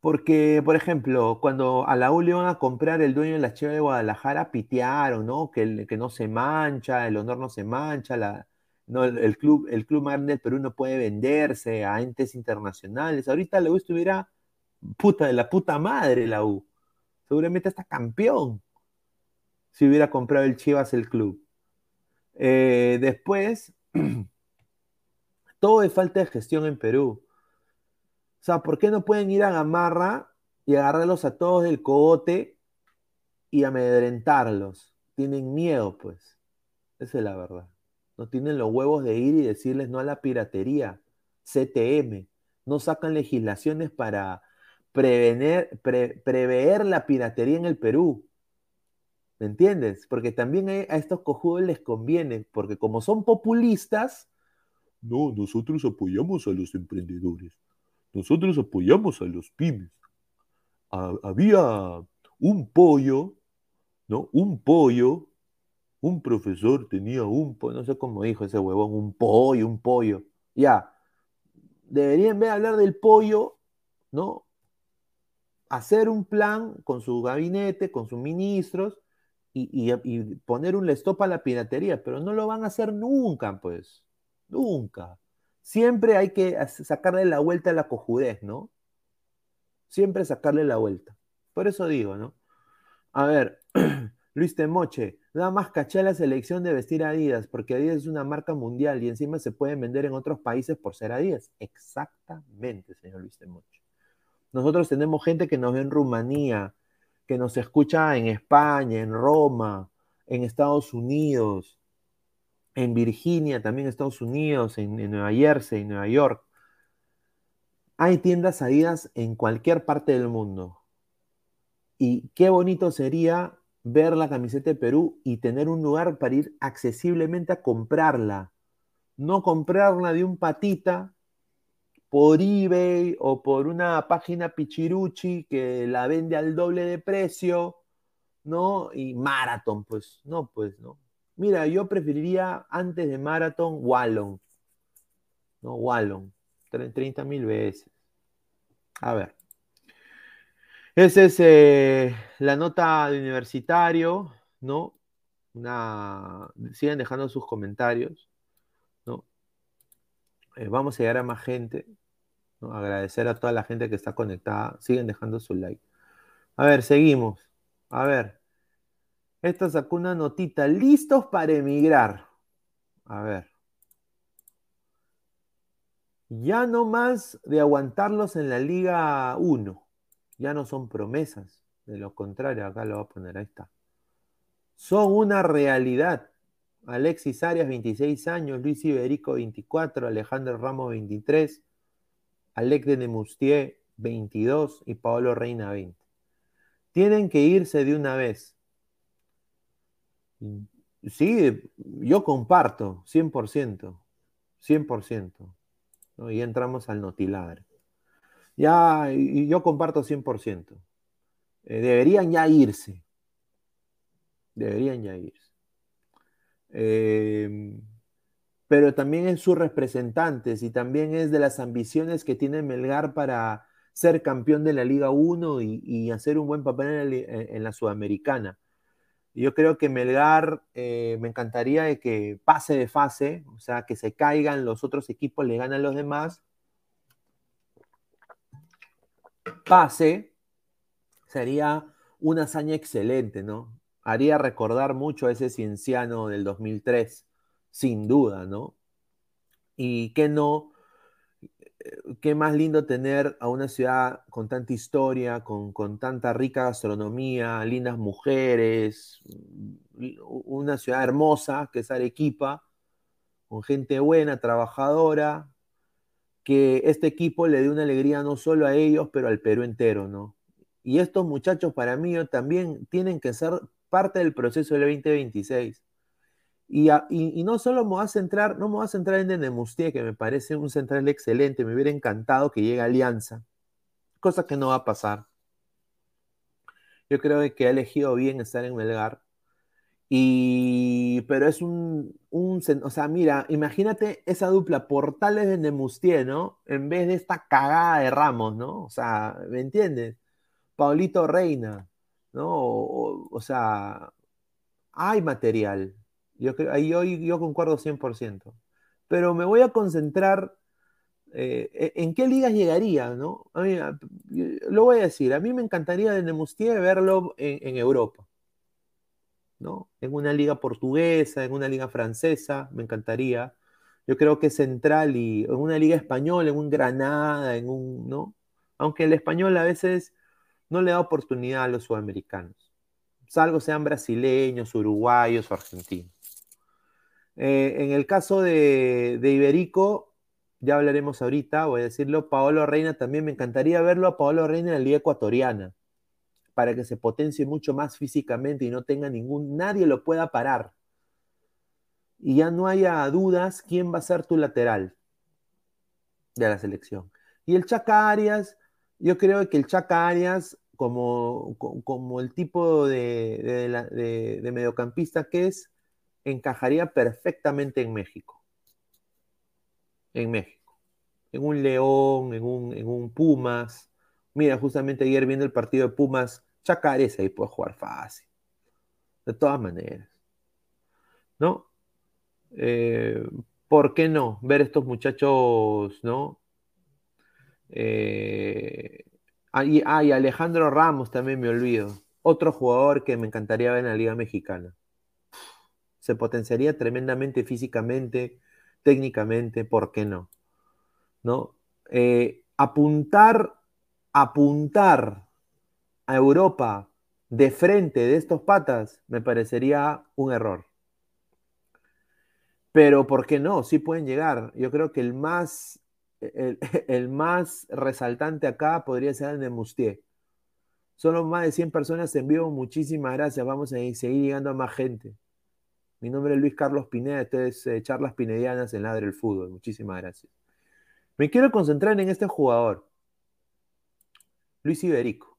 Porque, por ejemplo, cuando a la U le iban a comprar el dueño de la Cheva de Guadalajara, pitearon, ¿no? Que, que no se mancha, el honor no se mancha, la, no, el, club, el club del Perú no puede venderse a entes internacionales. Ahorita la U estuviera puta de la puta madre la U. Seguramente está campeón si hubiera comprado el Chivas el club. Eh, después, todo es falta de gestión en Perú. O sea, ¿por qué no pueden ir a Gamarra y agarrarlos a todos del cogote y amedrentarlos? Tienen miedo, pues. Esa es la verdad no tienen los huevos de ir y decirles no a la piratería, CTM, no sacan legislaciones para prevenir, prever la piratería en el Perú. ¿Me entiendes? Porque también a estos cojudos les conviene, porque como son populistas, no, nosotros apoyamos a los emprendedores, nosotros apoyamos a los pymes. había un pollo, ¿no? Un pollo un profesor tenía un no sé cómo dijo ese huevón, un pollo, un pollo. Ya, debería en vez de hablar del pollo, ¿no? Hacer un plan con su gabinete, con sus ministros y, poner un stop a la piratería, pero no lo van a hacer nunca, pues, nunca. Siempre hay que sacarle la vuelta a la cojudez, ¿no? Siempre sacarle la vuelta. Por eso digo, ¿no? A ver, Luis Temoche, nada más caché la selección de vestir Adidas, porque Adidas es una marca mundial y encima se pueden vender en otros países por ser Adidas. Exactamente, señor Luis Temoche. Nosotros tenemos gente que nos ve en Rumanía, que nos escucha en España, en Roma, en Estados Unidos, en Virginia, también Estados Unidos, en, en Nueva Jersey, en Nueva York. Hay tiendas Adidas en cualquier parte del mundo. Y qué bonito sería ver la camiseta de Perú y tener un lugar para ir accesiblemente a comprarla. No comprarla de un patita por eBay o por una página pichiruchi que la vende al doble de precio, ¿no? Y Marathon, pues, no, pues, ¿no? Mira, yo preferiría antes de Marathon Wallon, ¿no? Wallon, 30 mil veces. A ver. Esa es eh, la nota de universitario, ¿no? Una, siguen dejando sus comentarios, ¿no? Eh, vamos a llegar a más gente. Agradecer a toda la gente que está conectada, siguen dejando su like. A ver, seguimos. A ver. Esta sacó una notita, listos para emigrar. A ver. Ya no más de aguantarlos en la Liga 1 ya no son promesas, de lo contrario, acá lo voy a poner, ahí está. Son una realidad. Alexis Arias, 26 años, Luis Iberico, 24, Alejandro Ramos, 23, Alex de Nemustier, 22 y Paolo Reina, 20. Tienen que irse de una vez. Sí, yo comparto, 100%, 100%. Y entramos al notiladre. Ya, y yo comparto 100%. Eh, deberían ya irse. Deberían ya irse. Em, pero también es sus representantes y también es de las ambiciones que tiene Melgar para ser campeón de la Liga 1 y, hacer un buen papel en la, Sudamericana. Yo creo que Melgar eh, me encantaría que pase de fase, o sea, que se caigan los otros equipos, le ganan los demás pase, sería una hazaña excelente, ¿no? Haría recordar mucho a ese cienciano del 2003, sin duda, ¿no? Y qué no, eh, qué más lindo tener a una ciudad con tanta historia, con, con tanta rica gastronomía, lindas mujeres, una ciudad hermosa que es Arequipa, con gente buena, trabajadora, que este equipo le dé una alegría no solo a ellos, pero al Perú entero, ¿no? Y estos muchachos para mí también tienen que ser parte del proceso del 2026. Y, y, no solo me voy a centrar, no me voy a en Nemustier, que me parece un central excelente, me hubiera encantado que llegue a Alianza, cosa que no va a pasar. Yo creo que ha elegido bien estar en Melgar. Y, pero es un, un, o sea, mira, imagínate esa dupla Portales de Nemustier, ¿no? En vez de esta cagada de Ramos, ¿no? O sea, ¿me entiendes? Paulito Reina, ¿no? O, sea, hay material. Yo, ahí yo, yo concuerdo 100%. Pero me voy a concentrar eh, e, en qué ligas llegaría, ¿no? A mí, lo voy a decir, a mí me encantaría de Nemustier verlo en Europa. En una liga portuguesa, en una liga francesa, me encantaría. Yo creo que central y en una liga española, en un Granada, en un, ¿no? Aunque el español a veces no le da oportunidad a los sudamericanos, salvo sean brasileños, uruguayos o argentinos. Eh, en el caso de, de, Iberico, ya hablaremos ahorita, voy a decirlo, Paolo Reina también me encantaría verlo a Paolo Reina en la liga ecuatoriana para que se potencie mucho más físicamente y no tenga ningún, nadie lo pueda parar. Y ya no haya dudas quién va a ser tu lateral de la selección. Y el Chaca Arias, yo creo que el Chaca Arias, como, como el tipo de, de mediocampista que es, encajaría perfectamente en México. En México. en un León, en un, en un Pumas. Mira, justamente ayer viendo el partido de Pumas, Chacarés ahí puede jugar fácil. De todas maneras. ¿No? Eh, ¿Por qué no? Ver estos muchachos, ¿no? Eh, y, Alejandro Ramos también me olvido. Otro jugador que me encantaría ver en la Liga Mexicana. Se potenciaría tremendamente físicamente, técnicamente, ¿por qué no? ¿No? Eh, apuntar, apuntar a Europa de frente de estos patas me parecería un error. Pero ¿por qué no? Sí pueden llegar. Yo creo que el más, el, más resaltante acá podría ser el de Mustier. Solo más de 100 personas en vivo. Muchísimas gracias. Vamos a seguir llegando a más gente. Mi nombre es Luis Carlos Pineda. Esto es eh, Charlas Pinedianas en Ladre el Fútbol. Muchísimas gracias. Me quiero concentrar en este jugador. Luis Iberico.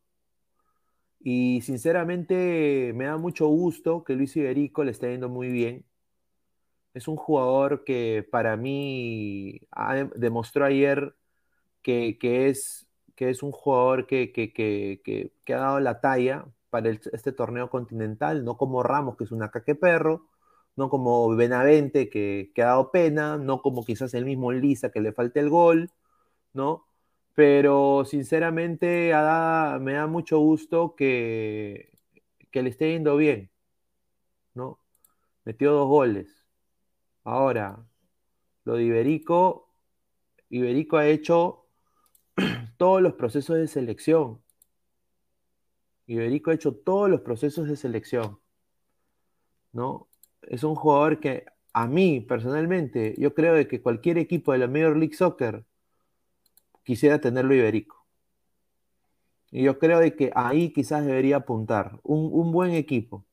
Y sinceramente me da mucho gusto que Luis Iberico le esté yendo muy bien es un jugador que para mí demostró ayer que, es, que es un jugador que, que, ha dado la talla para este torneo continental, no como Ramos, que es una caque perro, no como Benavente, que, ha dado pena, no como quizás el mismo Lisa, que le falte el gol, ¿no? Pero sinceramente me da mucho gusto que, que le esté yendo bien, ¿no? Metió dos goles. Ahora, lo de Iberico, Iberico ha hecho todos los procesos de selección. Iberico ha hecho todos los procesos de selección. ¿No? Es un jugador que a mí personalmente, yo creo de que cualquier equipo de la Major League Soccer quisiera tenerlo Iberico. Y yo creo de que ahí quizás debería apuntar un, un buen equipo.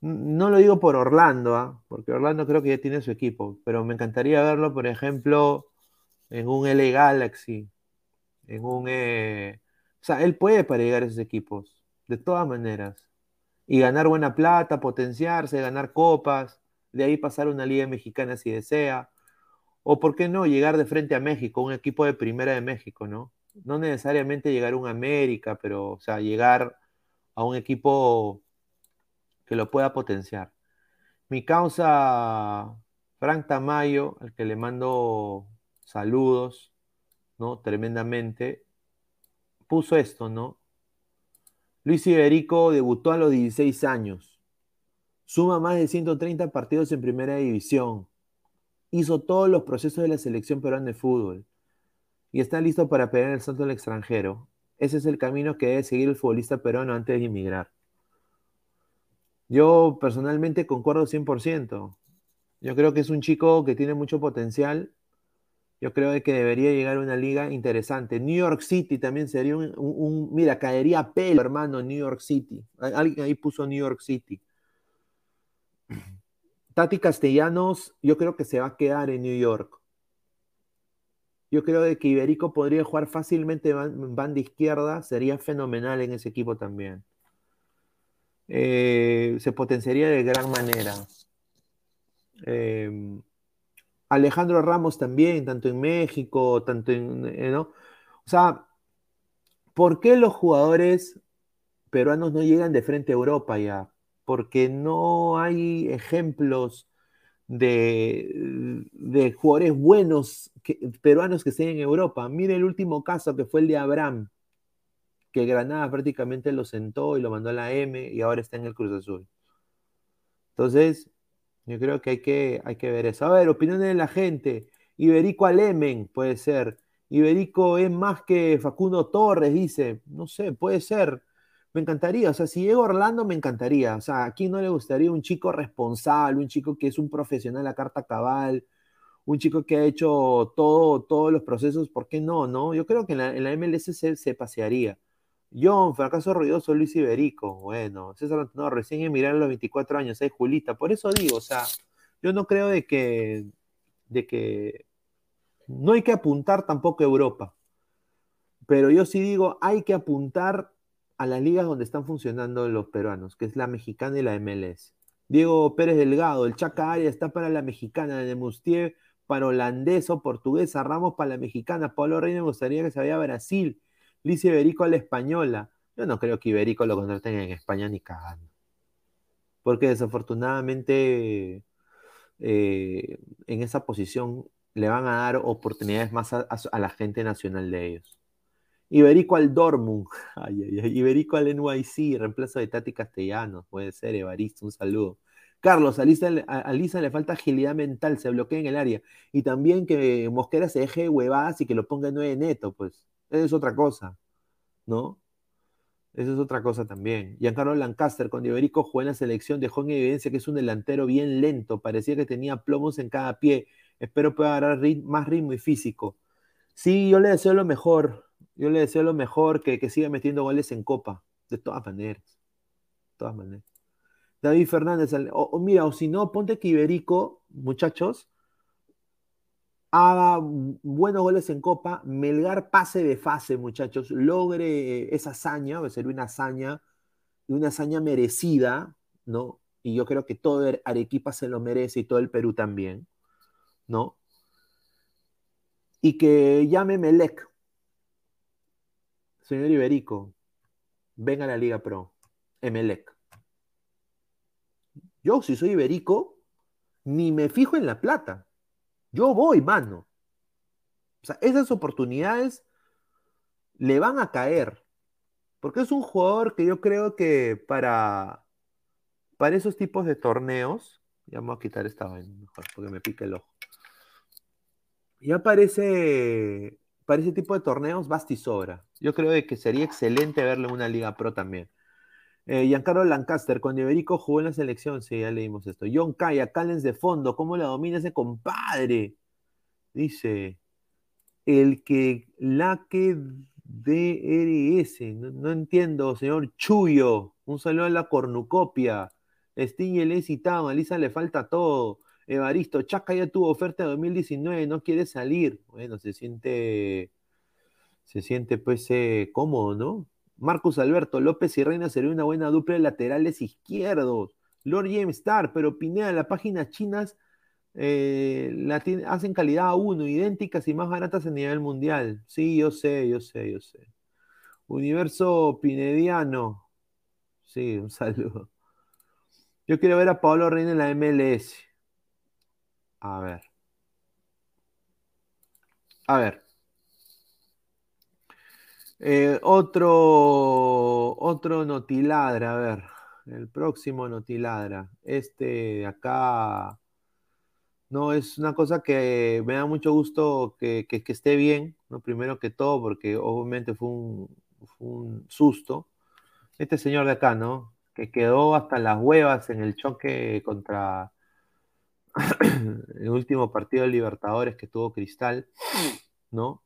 No lo digo por Orlando, ¿ah? porque Orlando creo que ya tiene su equipo, pero me encantaría verlo, por ejemplo, en un LA Galaxy, en un... Eh, o sea, él puede para llegar a esos equipos, de todas maneras. Y ganar buena plata, potenciarse, ganar copas, de ahí pasar una liga mexicana si desea. O por qué no, llegar de frente a México, un equipo de primera de México, ¿no? No necesariamente llegar a un América, pero, o sea, llegar a un equipo que lo pueda potenciar. Mi causa, Frank Tamayo, al que le mando saludos, ¿no? Tremendamente, puso esto, ¿no? Luis Iberico debutó a los 16 años. Suma más de 130 partidos en primera división. Hizo todos los procesos de la selección peruana de fútbol. Y está listo para pegar el salto al extranjero. Ese es el camino que debe seguir el futbolista peruano antes de inmigrar. Yo personalmente concuerdo 100%. Yo creo que es un chico que tiene mucho potencial. Yo creo que debería llegar a una liga interesante. New York City también sería un, mira, caería pelo, hermano, New York City. Alguien ahí puso New York City. Tati Castellanos, yo creo que se va a quedar en New York. Yo creo de que Iberico podría jugar fácilmente en banda izquierda, sería fenomenal en ese equipo también. Eh, se potenciaría de gran manera. Em, Alejandro Ramos también, tanto en México, tanto en... Eh, ¿no? O sea, ¿por qué los jugadores peruanos no llegan de frente a Europa ya? Porque no hay ejemplos de, de jugadores buenos peruanos que estén en Europa. Mire el último caso que fue el de Abraham que Granada prácticamente lo sentó y lo mandó a la M y ahora está en el Cruz Azul. Entonces, yo creo que hay que, hay que ver eso. A ver, opiniones de la gente. Iberico Alemen, puede ser. Iberico es más que Facundo Torres, dice. No sé, puede ser. Me encantaría. O sea, si llego Orlando, me encantaría. O sea, ¿a quién no le gustaría un chico responsable, un chico que es un profesional a carta cabal, un chico que ha hecho todo, todos los procesos? ¿Por qué no? no? Yo creo que en la, MLS se pasearía. John, fracaso ruidoso Luis Iberico. Bueno, César no, recién emigraron los 24 años, es Julita. Por eso digo, o sea, yo no creo de que, de que no hay que apuntar tampoco a Europa. Pero yo sí digo, hay que apuntar a las ligas donde están funcionando los peruanos, que es la mexicana y la MLS. Diego Pérez Delgado, el Chaca Aria está para la mexicana, de Mustier para holandés o portuguesa, Ramos para la mexicana, Pablo Reina gustaría que se vaya a Brasil, Lice Iberico a la española. Yo no creo que Iberico lo contraten en España ni cagando. Porque desafortunadamente eh, en esa posición le van a dar oportunidades más a, la gente nacional de ellos. Iberico al Dortmund, Iberico al NYC, reemplazo de Tati Castellanos, puede ser, Evaristo, un saludo. Carlos, a Lisa, le falta agilidad mental, se bloquea en el área. Y también que Mosquera se deje huevadas y que lo ponga en 9 neto, pues. Eso es otra cosa, ¿no? Eso es otra cosa también. Giancarlo Lancaster, con Iberico jugó en la selección, dejó en evidencia que es un delantero bien lento. Parecía que tenía plomos en cada pie. Espero pueda agarrar más ritmo y físico. Sí, yo le deseo lo mejor. Yo le deseo lo mejor, que, que siga metiendo goles en Copa. De todas maneras. De todas maneras. David Fernández, o, mira, o si no, ponte que Iberico, muchachos, haga buenos goles en Copa, Melgar pase de fase, muchachos, logre esa hazaña, va a ser una hazaña, una hazaña merecida, ¿no? Y yo creo que todo Arequipa se lo merece y todo el Perú también, ¿no? Y que llame Melec, señor Iberico, venga a la Liga Pro, Emelec. Yo, si soy iberico, ni me fijo en la plata. Yo voy, mano. O sea, esas oportunidades le van a caer. Porque es un jugador que yo creo que para, para esos tipos de torneos, ya me voy a quitar esta vaina mejor, porque me pica el ojo. Ya parece, para ese tipo de torneos, basta y sobra. Yo creo que sería excelente verle una Liga Pro también. Eh, Giancarlo Lancaster, cuando Iberico jugó en la selección, sí, ya leímos esto. John Kaya, Callens de fondo, ¿cómo la domina ese compadre? Dice, el que la que DRS, no, no entiendo, señor Chuyo, un saludo a la cornucopia. Sting le he citado, a le falta todo. Evaristo, Chaca ya tuvo oferta de 2019, no quiere salir. Bueno, se siente, se siente pues eh, cómodo, ¿no? Marcus Alberto López y Reina sería una buena dupla de laterales izquierdos. Lord James Star, pero Pineda, las páginas chinas eh, la hacen calidad a uno, idénticas y más baratas a nivel mundial. Sí, yo sé, yo sé, yo sé. Universo Pinediano. Sí, un saludo. Yo quiero ver a Pablo Reina en la MLS. A ver. A ver. Eh, otro, otro Notiladra, a ver, el próximo Notiladra. Este de acá, no, es una cosa que me da mucho gusto que, esté bien, ¿no? Primero que todo, porque obviamente fue un, fue un susto. Este señor de acá, ¿no? Que quedó hasta las huevas en el choque contra el último partido de Libertadores que tuvo Cristal, ¿no?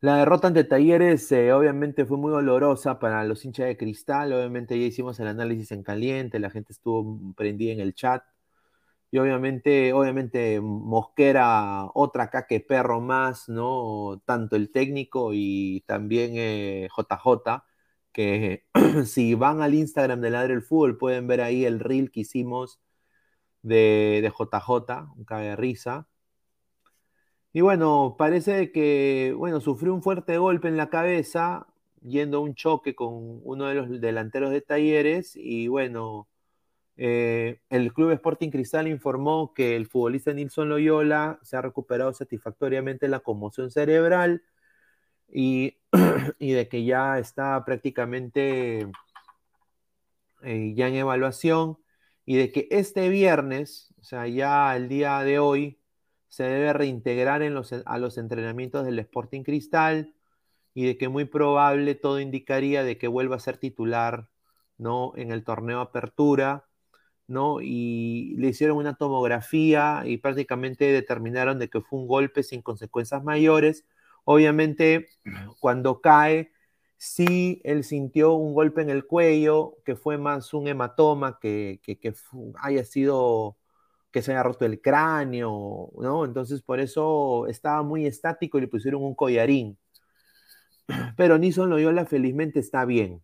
La derrota ante Talleres eh, obviamente fue muy dolorosa para los hinchas de Cristal, obviamente ya hicimos el análisis en caliente, la gente estuvo prendida en el chat y obviamente, obviamente Mosquera otra acá que perro más, ¿no? Tanto el técnico y también JJ, eh, que si van al Instagram de Ladre el Fútbol pueden ver ahí el reel que hicimos de, JJ, un cabe de risa. Y bueno, parece que, bueno, sufrió un fuerte golpe en la cabeza yendo a un choque con uno de los delanteros de Talleres y bueno, eh, el Club Sporting Cristal informó que el futbolista Nilson Loyola se ha recuperado satisfactoriamente la conmoción cerebral y, de que ya está prácticamente eh, ya en evaluación y de que este viernes, o sea, ya el día de hoy, se debe reintegrar en los, a los entrenamientos del Sporting Cristal y de que muy probable todo indicaría de que vuelva a ser titular ¿no? en el torneo Apertura, ¿no? Y le hicieron una tomografía y prácticamente determinaron de que fue un golpe sin consecuencias mayores. Obviamente, cuando cae, sí él sintió un golpe en el cuello, que fue más un hematoma que, que, que haya sido que se haya roto el cráneo, ¿no? Entonces por eso estaba muy estático y le pusieron un collarín. Pero Nilson Loyola felizmente está bien.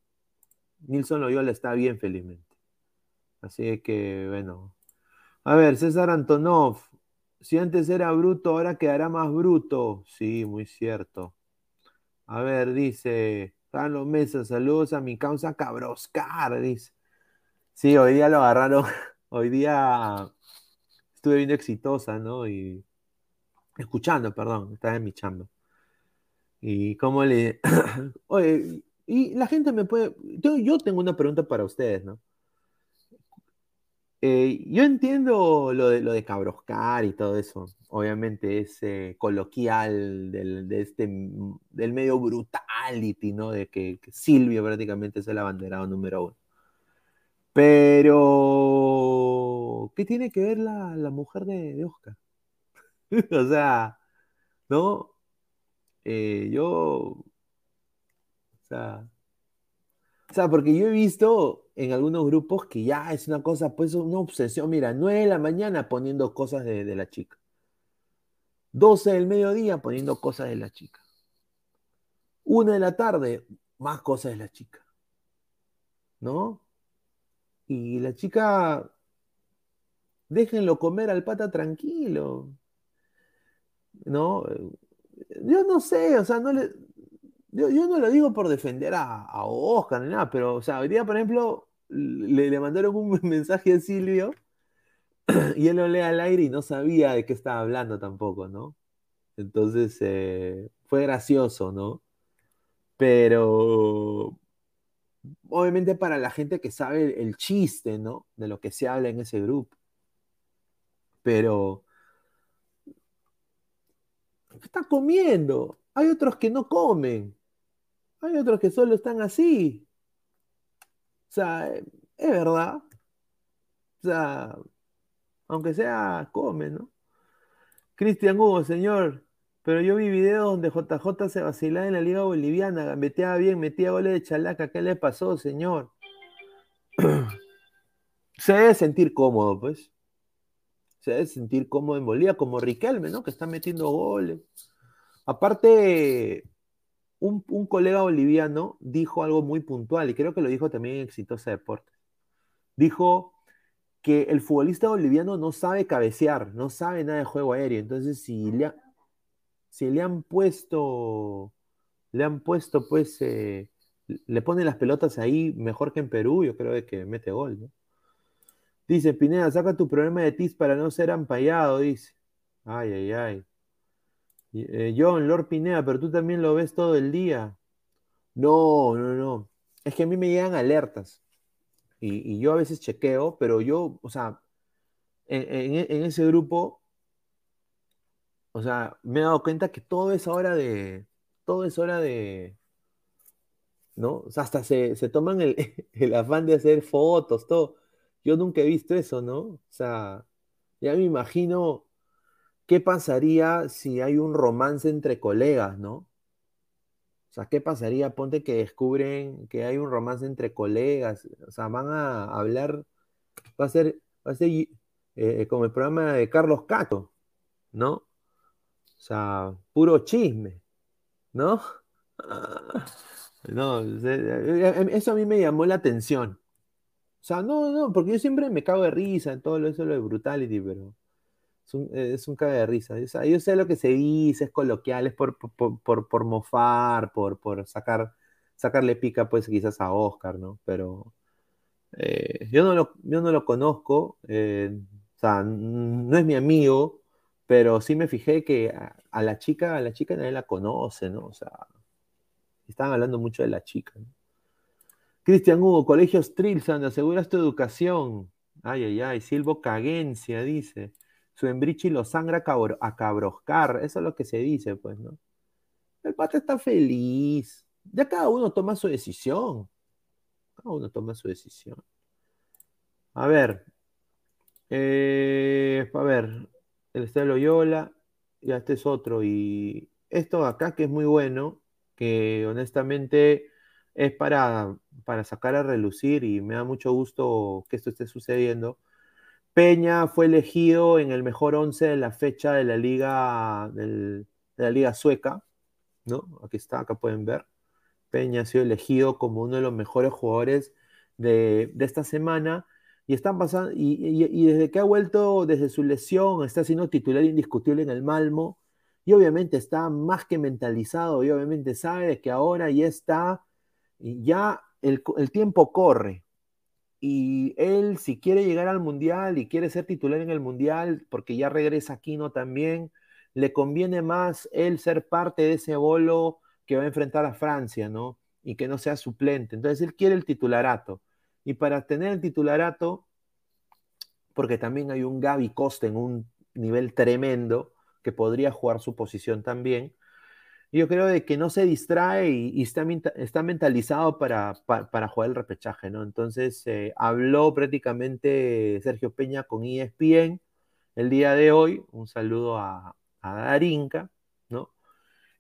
Nilson Loyola está bien felizmente. Así que, bueno. A ver, César Antonov. Si antes era bruto, ahora quedará más bruto. Sí, muy cierto. A ver, dice Carlos Mesa, saludos a mi causa Cabroscar, dice. Sí, hoy día lo agarraron. Hoy día estuve viendo exitosa, ¿no? Y escuchando, perdón, estaba en mi chamba. Y cómo le... Oye, y la gente me puede... Yo, tengo una pregunta para ustedes, ¿no? Eh, yo entiendo lo de, lo de cabroscar y todo eso. Obviamente es coloquial del, de este, del medio brutality, ¿no? De que, Silvio prácticamente es el abanderado número uno. Pero, ¿qué tiene que ver la, mujer de, de Oscar? o sea, ¿no? Eh, yo, o sea, o sea, porque yo he visto en algunos grupos que ya es una cosa, pues una obsesión. Mira, 9 de la mañana poniendo cosas de, la chica. 12 del mediodía poniendo cosas de la chica. 1 de la tarde, más cosas de la chica. ¿No? Y la chica, déjenlo comer al pata tranquilo. ¿No? yo no sé, o sea, no le, yo, no lo digo por defender a, Oscar ni nada, pero, o sea, hoy día, por ejemplo, le, le mandaron un mensaje a Silvio y él lo lee al aire y no sabía de qué estaba hablando tampoco, ¿no? Entonces, eh, fue gracioso, ¿no? Pero, obviamente para la gente que sabe el, el chiste, ¿no? De lo que se habla en ese grupo. Pero está comiendo. Hay otros que no comen. Hay otros que solo están así. O sea, es verdad. O sea, aunque sea, come, ¿no? Cristian Hugo, señor, pero yo vi videos donde JJ se vacilaba en la Liga Boliviana, gambeteaba bien, metía goles de chalaca. ¿Qué le pasó, señor? se debe sentir cómodo, pues se debe sentir cómodo en Bolivia, como Riquelme, ¿no? Que está metiendo goles. Aparte, un, colega boliviano dijo algo muy puntual, y creo que lo dijo también en Exitosa Deportes. Dijo que el futbolista boliviano no sabe cabecear, no sabe nada de juego aéreo. Entonces, si le, si le han puesto, le han puesto, pues, eh, le ponen las pelotas ahí mejor que en Perú, yo creo que mete gol, ¿no? Dice Pineda, saca tu problema de TIS para no ser ampallado, dice. Ay, ay, ay. Eh, John, Lord Pineda, pero tú también lo ves todo el día. No, no, no. Es que a mí me llegan alertas. Y, yo a veces chequeo, pero yo, o sea, en, ese grupo, o sea, me he dado cuenta que todo es hora de. Todo es hora de. ¿No? O sea, hasta se, toman el, el afán de hacer fotos, todo. Yo nunca he visto eso, ¿no? O sea, ya me imagino qué pasaría si hay un romance entre colegas, ¿no? O sea, ¿qué pasaría? Ponte que descubren que hay un romance entre colegas, o sea, van a hablar, va a ser, va a ser eh, como el programa de Carlos Cato, ¿no? O sea, puro chisme, ¿no? No, eso a mí me llamó la atención. O sea, no, no, porque yo siempre me cago de risa en todo eso lo de Brutality, pero es un, es un cago de risa. Yo sé lo que se dice, es coloquial, es por, por, por, mofar, por, por sacar, sacarle pica, pues quizás a Oscar, ¿no? Pero eh, yo, no lo, yo no lo conozco, eh, o sea, no es mi amigo, pero sí me fijé que a, la chica, a la chica nadie la conoce, ¿no? O sea, estaban hablando mucho de la chica, ¿no? Cristian Hugo, Colegios Trilsan, aseguras tu educación. Ay, ay, ay, Silvo Cagencia, dice. Su embrichi lo sangra a cabroscar. Eso es lo que se dice, pues, ¿no? El pata está feliz. Ya cada uno toma su decisión. Cada uno toma su decisión. A ver. Eh, a ver. El Estelo Loyola. Ya este es otro. Y esto acá que es muy bueno. Que honestamente es para, para sacar a relucir y me da mucho gusto que esto esté sucediendo. Peña fue elegido en el mejor once de la fecha de la liga, de la liga sueca, ¿no? Aquí está, acá pueden ver. Peña ha sido elegido como uno de los mejores jugadores de, esta semana. y están pasando, y, desde que ha vuelto desde su lesión, está siendo titular indiscutible en el Malmo, y obviamente está más que mentalizado, y obviamente sabe que ahora ya está, ya el tiempo corre, y él si quiere llegar al Mundial y quiere ser titular en el Mundial, porque ya regresa Aquino también, le conviene más él ser parte de ese bolo que va a enfrentar a Francia, ¿no? Y que no sea suplente. Entonces él quiere el titularato. Y para tener el titularato, porque también hay un Gaby Costa en un nivel tremendo, que podría jugar su posición también, yo creo de que no se distrae y, está, mentalizado para, para, jugar el repechaje, ¿no? Entonces eh, habló prácticamente Sergio Peña con ESPN el día de hoy, un saludo a, a Darinka, ¿no?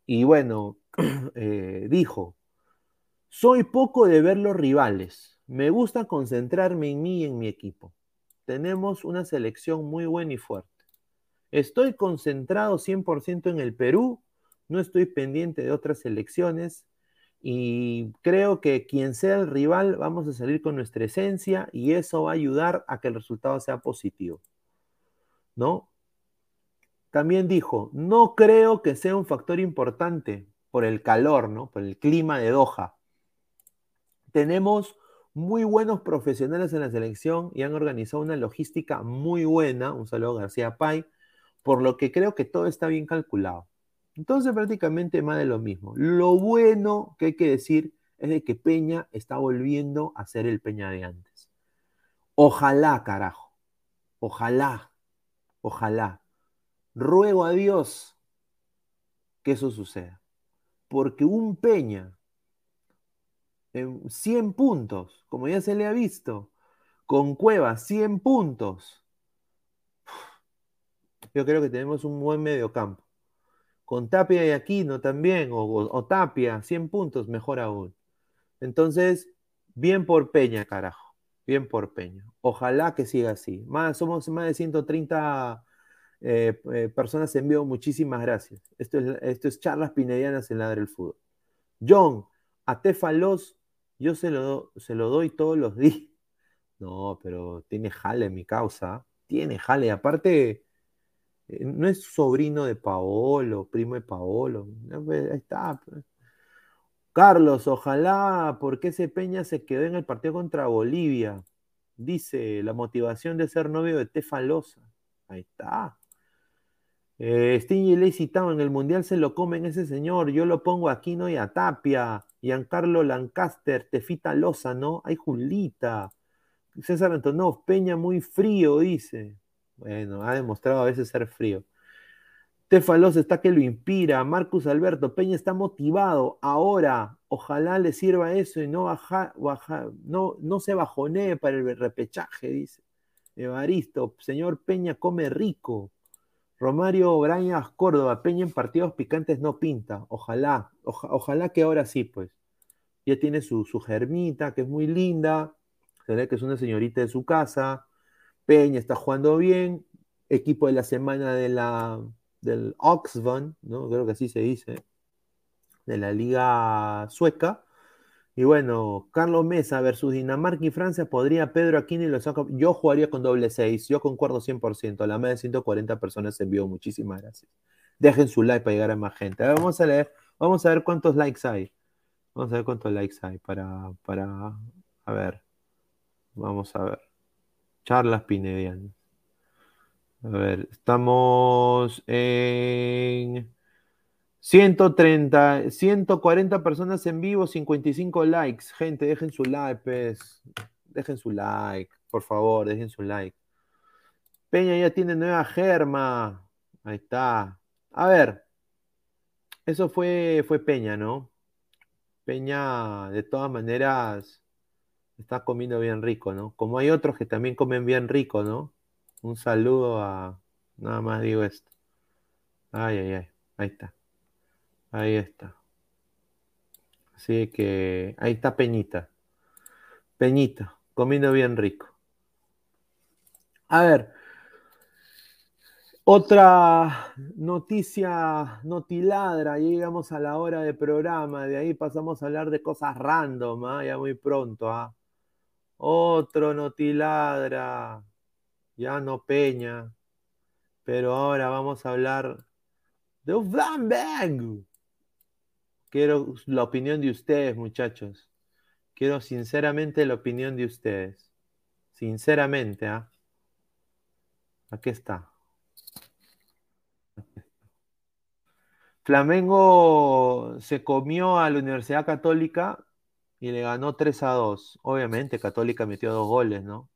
Y bueno, eh, dijo, soy poco de ver los rivales, me gusta concentrarme en mí y en mi equipo. Tenemos una selección muy buena y fuerte. Estoy concentrado 100% en el Perú, no estoy pendiente de otras selecciones y creo que quien sea el rival vamos a salir con nuestra esencia y eso va a ayudar a que el resultado sea positivo. ¿No? También dijo, no creo que sea un factor importante por el calor, ¿no? Por el clima de Doha. Tenemos muy buenos profesionales en la selección y han organizado una logística muy buena, un saludo a García Pay, por lo que creo que todo está bien calculado. Entonces prácticamente más de lo mismo. Lo bueno que hay que decir es de que Peña está volviendo a ser el Peña de antes. Ojalá, carajo. Ojalá. Ojalá ruego a Dios que eso suceda. Porque un Peña en 100 puntos, como ya se le ha visto, con Cueva 100 puntos, yo creo que tenemos un buen mediocampo. Con Tapia y Aquino también, o, Tapia, 100 puntos, mejor aún. Entonces, bien por Peña, carajo. Bien por Peña. Ojalá que siga así. Más, somos más de 130 eh, eh, personas en vivo, muchísimas gracias. Esto es, esto es charlas pinedianas en Ladre el Fútbol. John, a Tefalos, yo se lo, se lo doy todos los días. No, pero tiene jale mi causa. Tiene jale. Aparte, no es sobrino de Paolo, primo de Paolo. Pues, ahí está. Pues. Carlos, ojalá, porque ese Peña se quedó en el partido contra Bolivia. Dice, la motivación de ser novio de Tefalosa. Ahí está. Eh, Sting y Lacey en el Mundial se lo comen ese señor. Yo lo pongo aquí, ¿no? Y a Tapia, Giancarlo Lancaster, Tefita Loza, ¿no? Hay Julita. César Antonov, Peña muy frío, dice. Bueno, ha demostrado a veces ser frío. Tefalos está que lo inspira. Marcus Alberto, Peña está motivado. Ahora, ojalá le sirva eso y no, baja, no, no se bajonee para el repechaje, dice. Evaristo, señor Peña come rico. Romario Brañas Córdoba, Peña en partidos picantes no pinta. Ojalá, ojalá que ahora sí, pues. Ya tiene su, su germita, que es muy linda. Se ve que es una señorita de su casa. Peña está jugando bien. Equipo de la semana de la, del Oxvan, ¿no? Creo que así se dice. De la liga sueca. Y bueno, Carlos Mesa versus Dinamarca y Francia, ¿podría Pedro Aquino y lo saco? Yo jugaría con doble 6, yo concuerdo 100%. La más de 140 personas en vivo, muchísimas gracias. Dejen su like para llegar a más gente. vamos a leer, vamos a ver cuántos likes hay. Vamos a ver cuántos likes hay para, para, a ver, vamos a ver. Charlas Pinedianas. A ver, estamos en... 130, 140 personas en vivo, 55 likes. Gente, dejen su like, pues. Dejen su like, por favor, dejen su like. Peña ya tiene nueva germa. Ahí está. A ver, eso fue, fue Peña, ¿no? Peña, de todas maneras, está comiendo bien rico, ¿no? Como hay otros que también comen bien rico, ¿no? Un saludo a. Nada más digo esto. Ay, ay, ay. Ahí está. Ahí está. Así que ahí está Peñita. Peñita, comiendo bien rico. A ver, otra noticia notiladra, llegamos a la hora de programa, de ahí pasamos a hablar de cosas random, ¿ah? ya muy pronto. ¿ah? Otro notiladra. Ya no Peña. Pero ahora vamos a hablar de un. Quiero la opinión de ustedes, muchachos. Quiero sinceramente la opinión de ustedes. Sinceramente, ¿ah? Aquí está. Flamengo se comió a la Universidad Católica y le ganó 3 a 2. Obviamente, Católica metió dos goles, ¿no?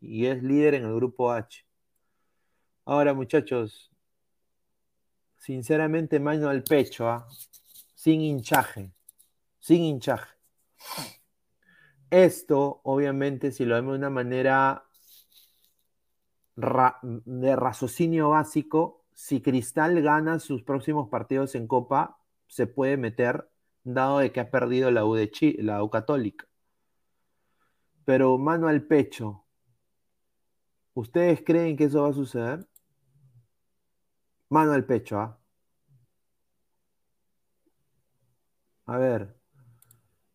Y es líder en el grupo H. Ahora, muchachos, sinceramente, mano al pecho, ¿ah? sin hinchaje, sin hinchaje. Esto, obviamente, si lo vemos de una manera de raciocinio básico, si Cristal gana sus próximos partidos en Copa, se puede meter, dado de que ha perdido la U, de la U Católica. Pero mano al pecho, ¿ustedes creen que eso va a suceder? Mano al pecho, ¿ah? A ver.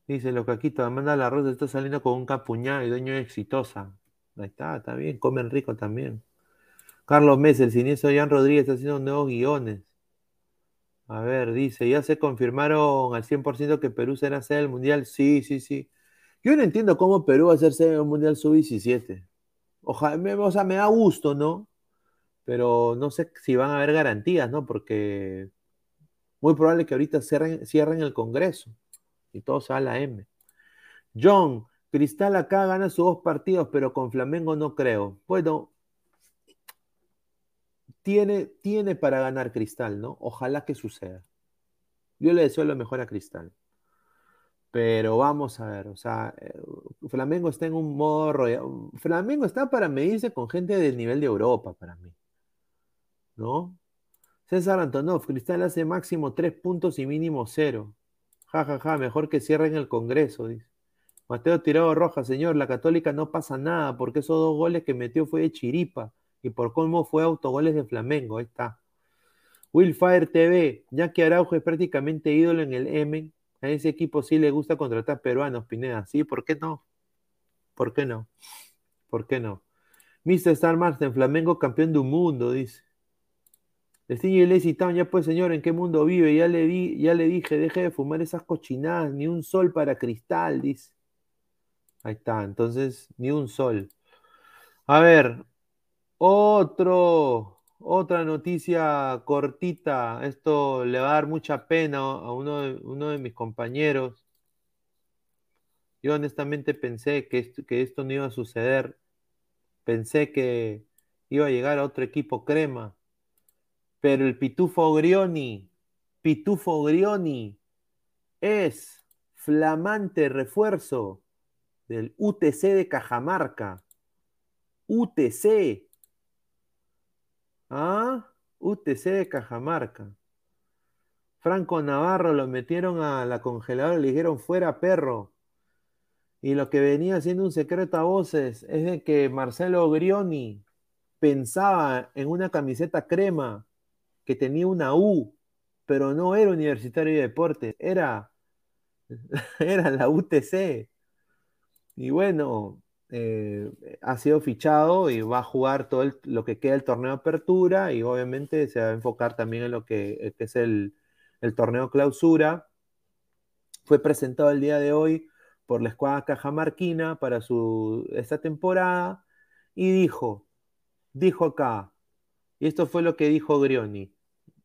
Dice lo caquito, Amanda La Rosa está saliendo con un capuñado y dueño exitosa. Ahí está, está bien, comen rico también. Carlos Mesa, el siniestro Jan Rodríguez está haciendo nuevos guiones. A ver, dice, ¿ya se confirmaron al 100% que Perú será sede del Mundial? Sí, sí, sí. Yo no entiendo cómo Perú va a ser sede del Mundial Sub-17. Ojalá, o sea, me da gusto, ¿no? Pero no sé si van a haber garantías, ¿no? Porque muy probable que ahorita cierren, el Congreso y todo se a la M. John, Cristal acá gana sus dos partidos, pero con Flamengo no creo. Bueno, tiene, tiene para ganar Cristal, ¿no? Ojalá que suceda. Yo le deseo lo mejor a Cristal. Pero vamos a ver, o sea, eh, Flamengo está en un modo Flamengo está para medirse con gente del nivel de Europa, para mí. ¿No? César Antonov, Cristal hace máximo tres puntos y mínimo cero. Ja, ja, ja, mejor que cierren el Congreso, dice. Mateo Tirado Roja, señor, la Católica no pasa nada porque esos dos goles que metió fue de chiripa y por cómo fue autogoles de Flamengo, ahí está. Willfire TV, ya que Araujo es prácticamente ídolo en el M, a ese equipo sí le gusta contratar peruanos, Pineda, ¿sí? ¿Por qué no? ¿Por qué no? ¿Por qué no? Mr. Star en Flamengo campeón del mundo, dice. Destiny Lazy Town, ya pues señor, ¿en qué mundo vive? Ya le, di, ya le dije, deje de fumar esas cochinadas, ni un sol para cristal, dice. Ahí está, entonces, ni un sol. A ver, otro, otra noticia cortita. Esto le va a dar mucha pena a uno de, mis compañeros. Yo honestamente pensé que esto no iba a suceder. Pensé que iba a llegar a otro equipo crema pero el Pitufo Grioni, Pitufo Grioni, es flamante refuerzo del UTC de Cajamarca. UTC. ¿Ah? UTC de Cajamarca. Franco Navarro lo metieron a la congeladora y le dijeron fuera perro. Y lo que venía siendo un secreto a voces es de que Marcelo Grioni pensaba en una camiseta crema que tenía una U, pero no era Universitario de Deportes, era, era la UTC. Y bueno, eh, ha sido fichado y va a jugar todo lo que queda del torneo apertura y obviamente se va a enfocar también en lo que, es el, el, torneo clausura. Fue presentado el día de hoy por la escuadra cajamarquina para su, esta temporada y dijo, dijo acá, y esto fue lo que dijo Grioni.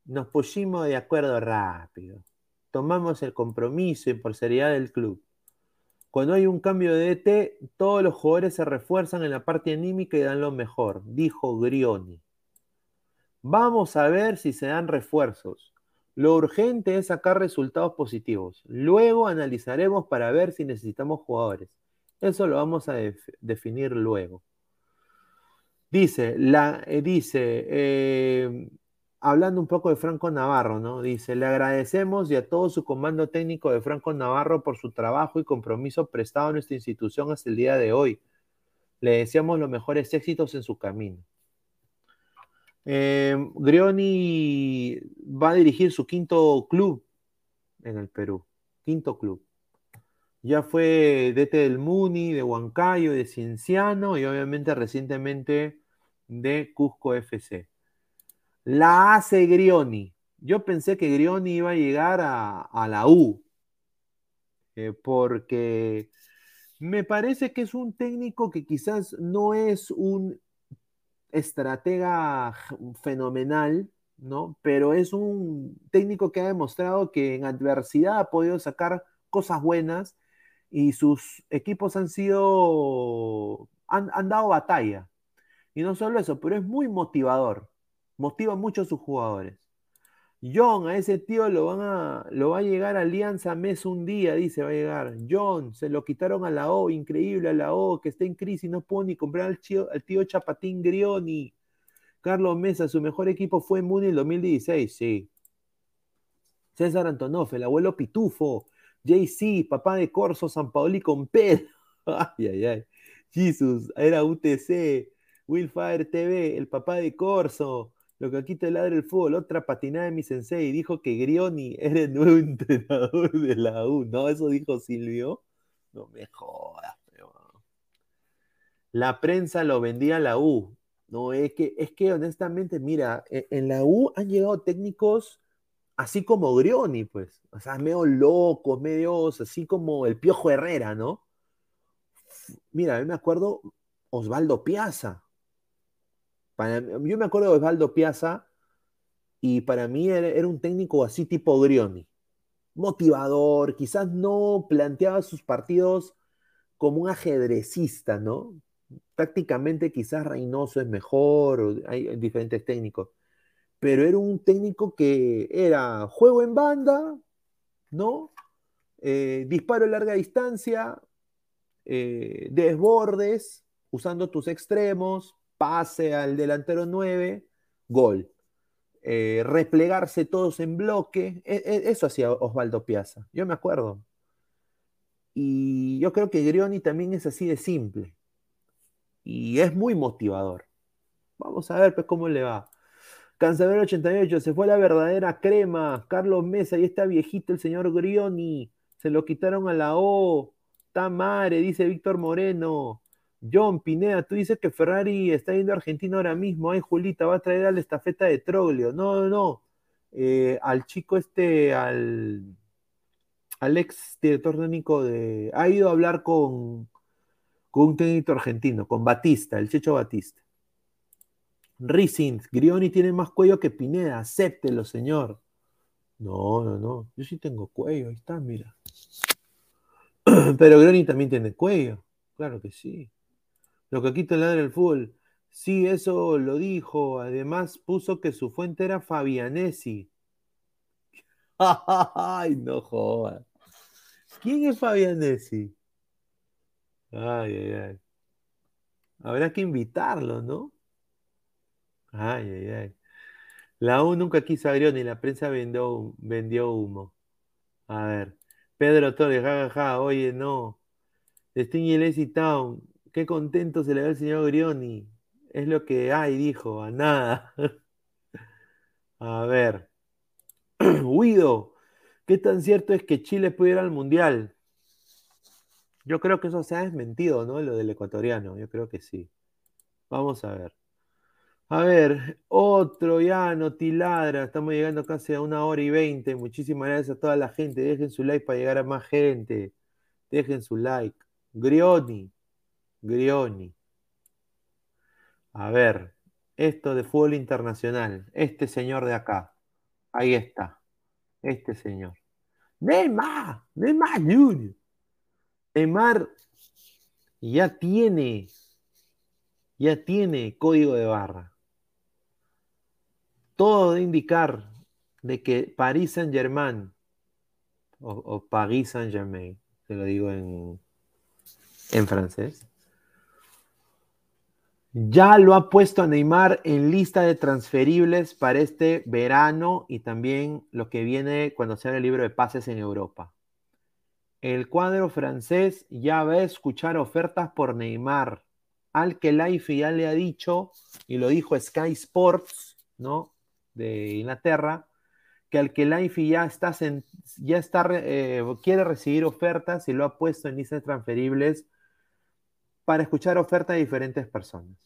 Nos pusimos de acuerdo rápido. Tomamos el compromiso y por seriedad del club. Cuando hay un cambio de DT, todos los jugadores se refuerzan en la parte anímica y dan lo mejor, dijo Grioni. Vamos a ver si se dan refuerzos. Lo urgente es sacar resultados positivos. Luego analizaremos para ver si necesitamos jugadores. Eso lo vamos a definir luego. Dice, la, eh, dice eh, hablando un poco de Franco Navarro, ¿no? Dice, le agradecemos y a todo su comando técnico de Franco Navarro por su trabajo y compromiso prestado a nuestra institución hasta el día de hoy. Le deseamos los mejores éxitos en su camino. Eh, Grioni va a dirigir su quinto club en el Perú. Quinto club. Ya fue DT del Muni, de Huancayo, de Cienciano y obviamente recientemente de Cusco FC. La hace Grioni. Yo pensé que Grioni iba a llegar a, la U, eh, porque me parece que es un técnico que quizás no es un estratega fenomenal, ¿no? Pero es un técnico que ha demostrado que en adversidad ha podido sacar cosas buenas y sus equipos han sido, han, han dado batalla. Y no solo eso, pero es muy motivador, motiva mucho a sus jugadores. John, a ese tío lo, van a, lo va a llegar a Alianza Mes un día, dice, va a llegar. John, se lo quitaron a la O, increíble a la O, que está en crisis, no puedo ni comprar al tío, al tío Chapatín Grioni. Carlos Mesa, su mejor equipo fue en Muni el 2016, sí. César Antonoff, el abuelo Pitufo. JC, papá de Corso, San Paoli con Pedro. Ay, ay, ay. Jesus, era UTC. Willfire TV, el papá de Corso. Lo que aquí te ladra el fútbol, otra patinada de mi sensei, dijo que Grioni era el nuevo entrenador de la U. No, eso dijo Silvio. No me jodas, pero... La prensa lo vendía a la U. No, es que, es que honestamente, mira, e, en, la U han llegado técnicos así como Grioni, pues. O sea, medio locos, medios, así como el Piojo Herrera, ¿no? Mira, a mí me acuerdo Osvaldo Piazza yo me acuerdo de Osvaldo Piazza y para mí era, un técnico así tipo Grioni. Motivador, quizás no planteaba sus partidos como un ajedrecista, ¿no? Tácticamente quizás Reynoso es mejor, hay diferentes técnicos, pero era un técnico que era juego en banda, ¿no? Eh, disparo a larga distancia, eh, desbordes, usando tus extremos, pase al delantero 9, gol. Eh, replegarse todos en bloque, e, e, eso hacía Osvaldo Piazza, yo me acuerdo. Y yo creo que Grioni también es así de simple. Y es muy motivador. Vamos a ver pues, cómo le va. Cancelero 88, se fue la verdadera crema. Carlos Mesa y está viejito el señor Grioni. Se lo quitaron a la O. Tamare, dice Víctor Moreno. John Pineda, tú dices que Ferrari está yendo a Argentina ahora mismo. Ay, Julita, va a traer a la estafeta de Troglio. No, no. Eh, al chico este, al, al ex director técnico de. Ha ido a hablar con, con un técnico argentino, con Batista, el Checho Batista. Rising, Grioni tiene más cuello que Pineda, acéptelo, señor. No, no, no. Yo sí tengo cuello, ahí está, mira. Pero Grioni también tiene cuello, claro que sí. Lo que quita ladra el fútbol. Sí, eso lo dijo. Además puso que su fuente era Fabianesi. Ay, no jodas. ¿Quién es Fabianesi? Ay, ay, ay. Habrá que invitarlo, ¿no? Ay, ay, ay. La U nunca quiso a ni la prensa vendió, humo. A ver. Pedro Torres, jajaja, oye, no. Sting y Lazy Town, Qué contento se le ve al señor Grioni. Es lo que hay, dijo, a nada. a ver. Guido, ¿qué tan cierto es que Chile puede ir al Mundial? Yo creo que eso se ha desmentido, ¿no? Lo del ecuatoriano, yo creo que sí. Vamos a ver. A ver, otro ya, no tiladra. Estamos llegando casi a una hora y veinte. Muchísimas gracias a toda la gente. Dejen su like para llegar a más gente. Dejen su like. Grioni, Grioni. A ver, esto de fútbol internacional. Este señor de acá. Ahí está. Este señor. Neymar. Neymar Junior. Neymar ya tiene. Ya tiene código de barra. Todo de indicar de que Paris Saint Germain o, Paris Saint Germain, te lo digo en, en francés, ya lo ha puesto a Neymar en lista de transferibles para este verano y también lo que viene cuando se haga el libro de pases en Europa. El cuadro francés ya va a escuchar ofertas por Neymar. Al que Life ya le ha dicho, y lo dijo Sky Sports, ¿no? De Inglaterra, que al que Life ya está, ya está eh, quiere recibir ofertas y lo ha puesto en listas transferibles para escuchar ofertas de diferentes personas.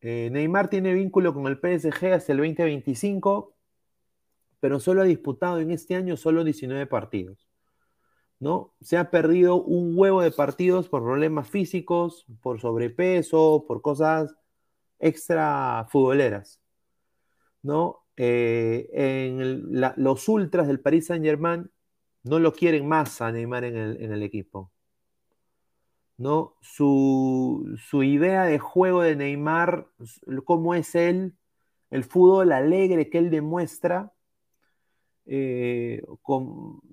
Eh, Neymar tiene vínculo con el PSG hasta el 2025, pero solo ha disputado en este año solo 19 partidos. ¿no? Se ha perdido un huevo de partidos por problemas físicos, por sobrepeso, por cosas extra futboleras, ¿no? Eh, los ultras del Paris Saint Germain no lo quieren más a Neymar en el, equipo. ¿No? Su, idea de juego de Neymar, cómo es él, el fútbol alegre que él demuestra, eh,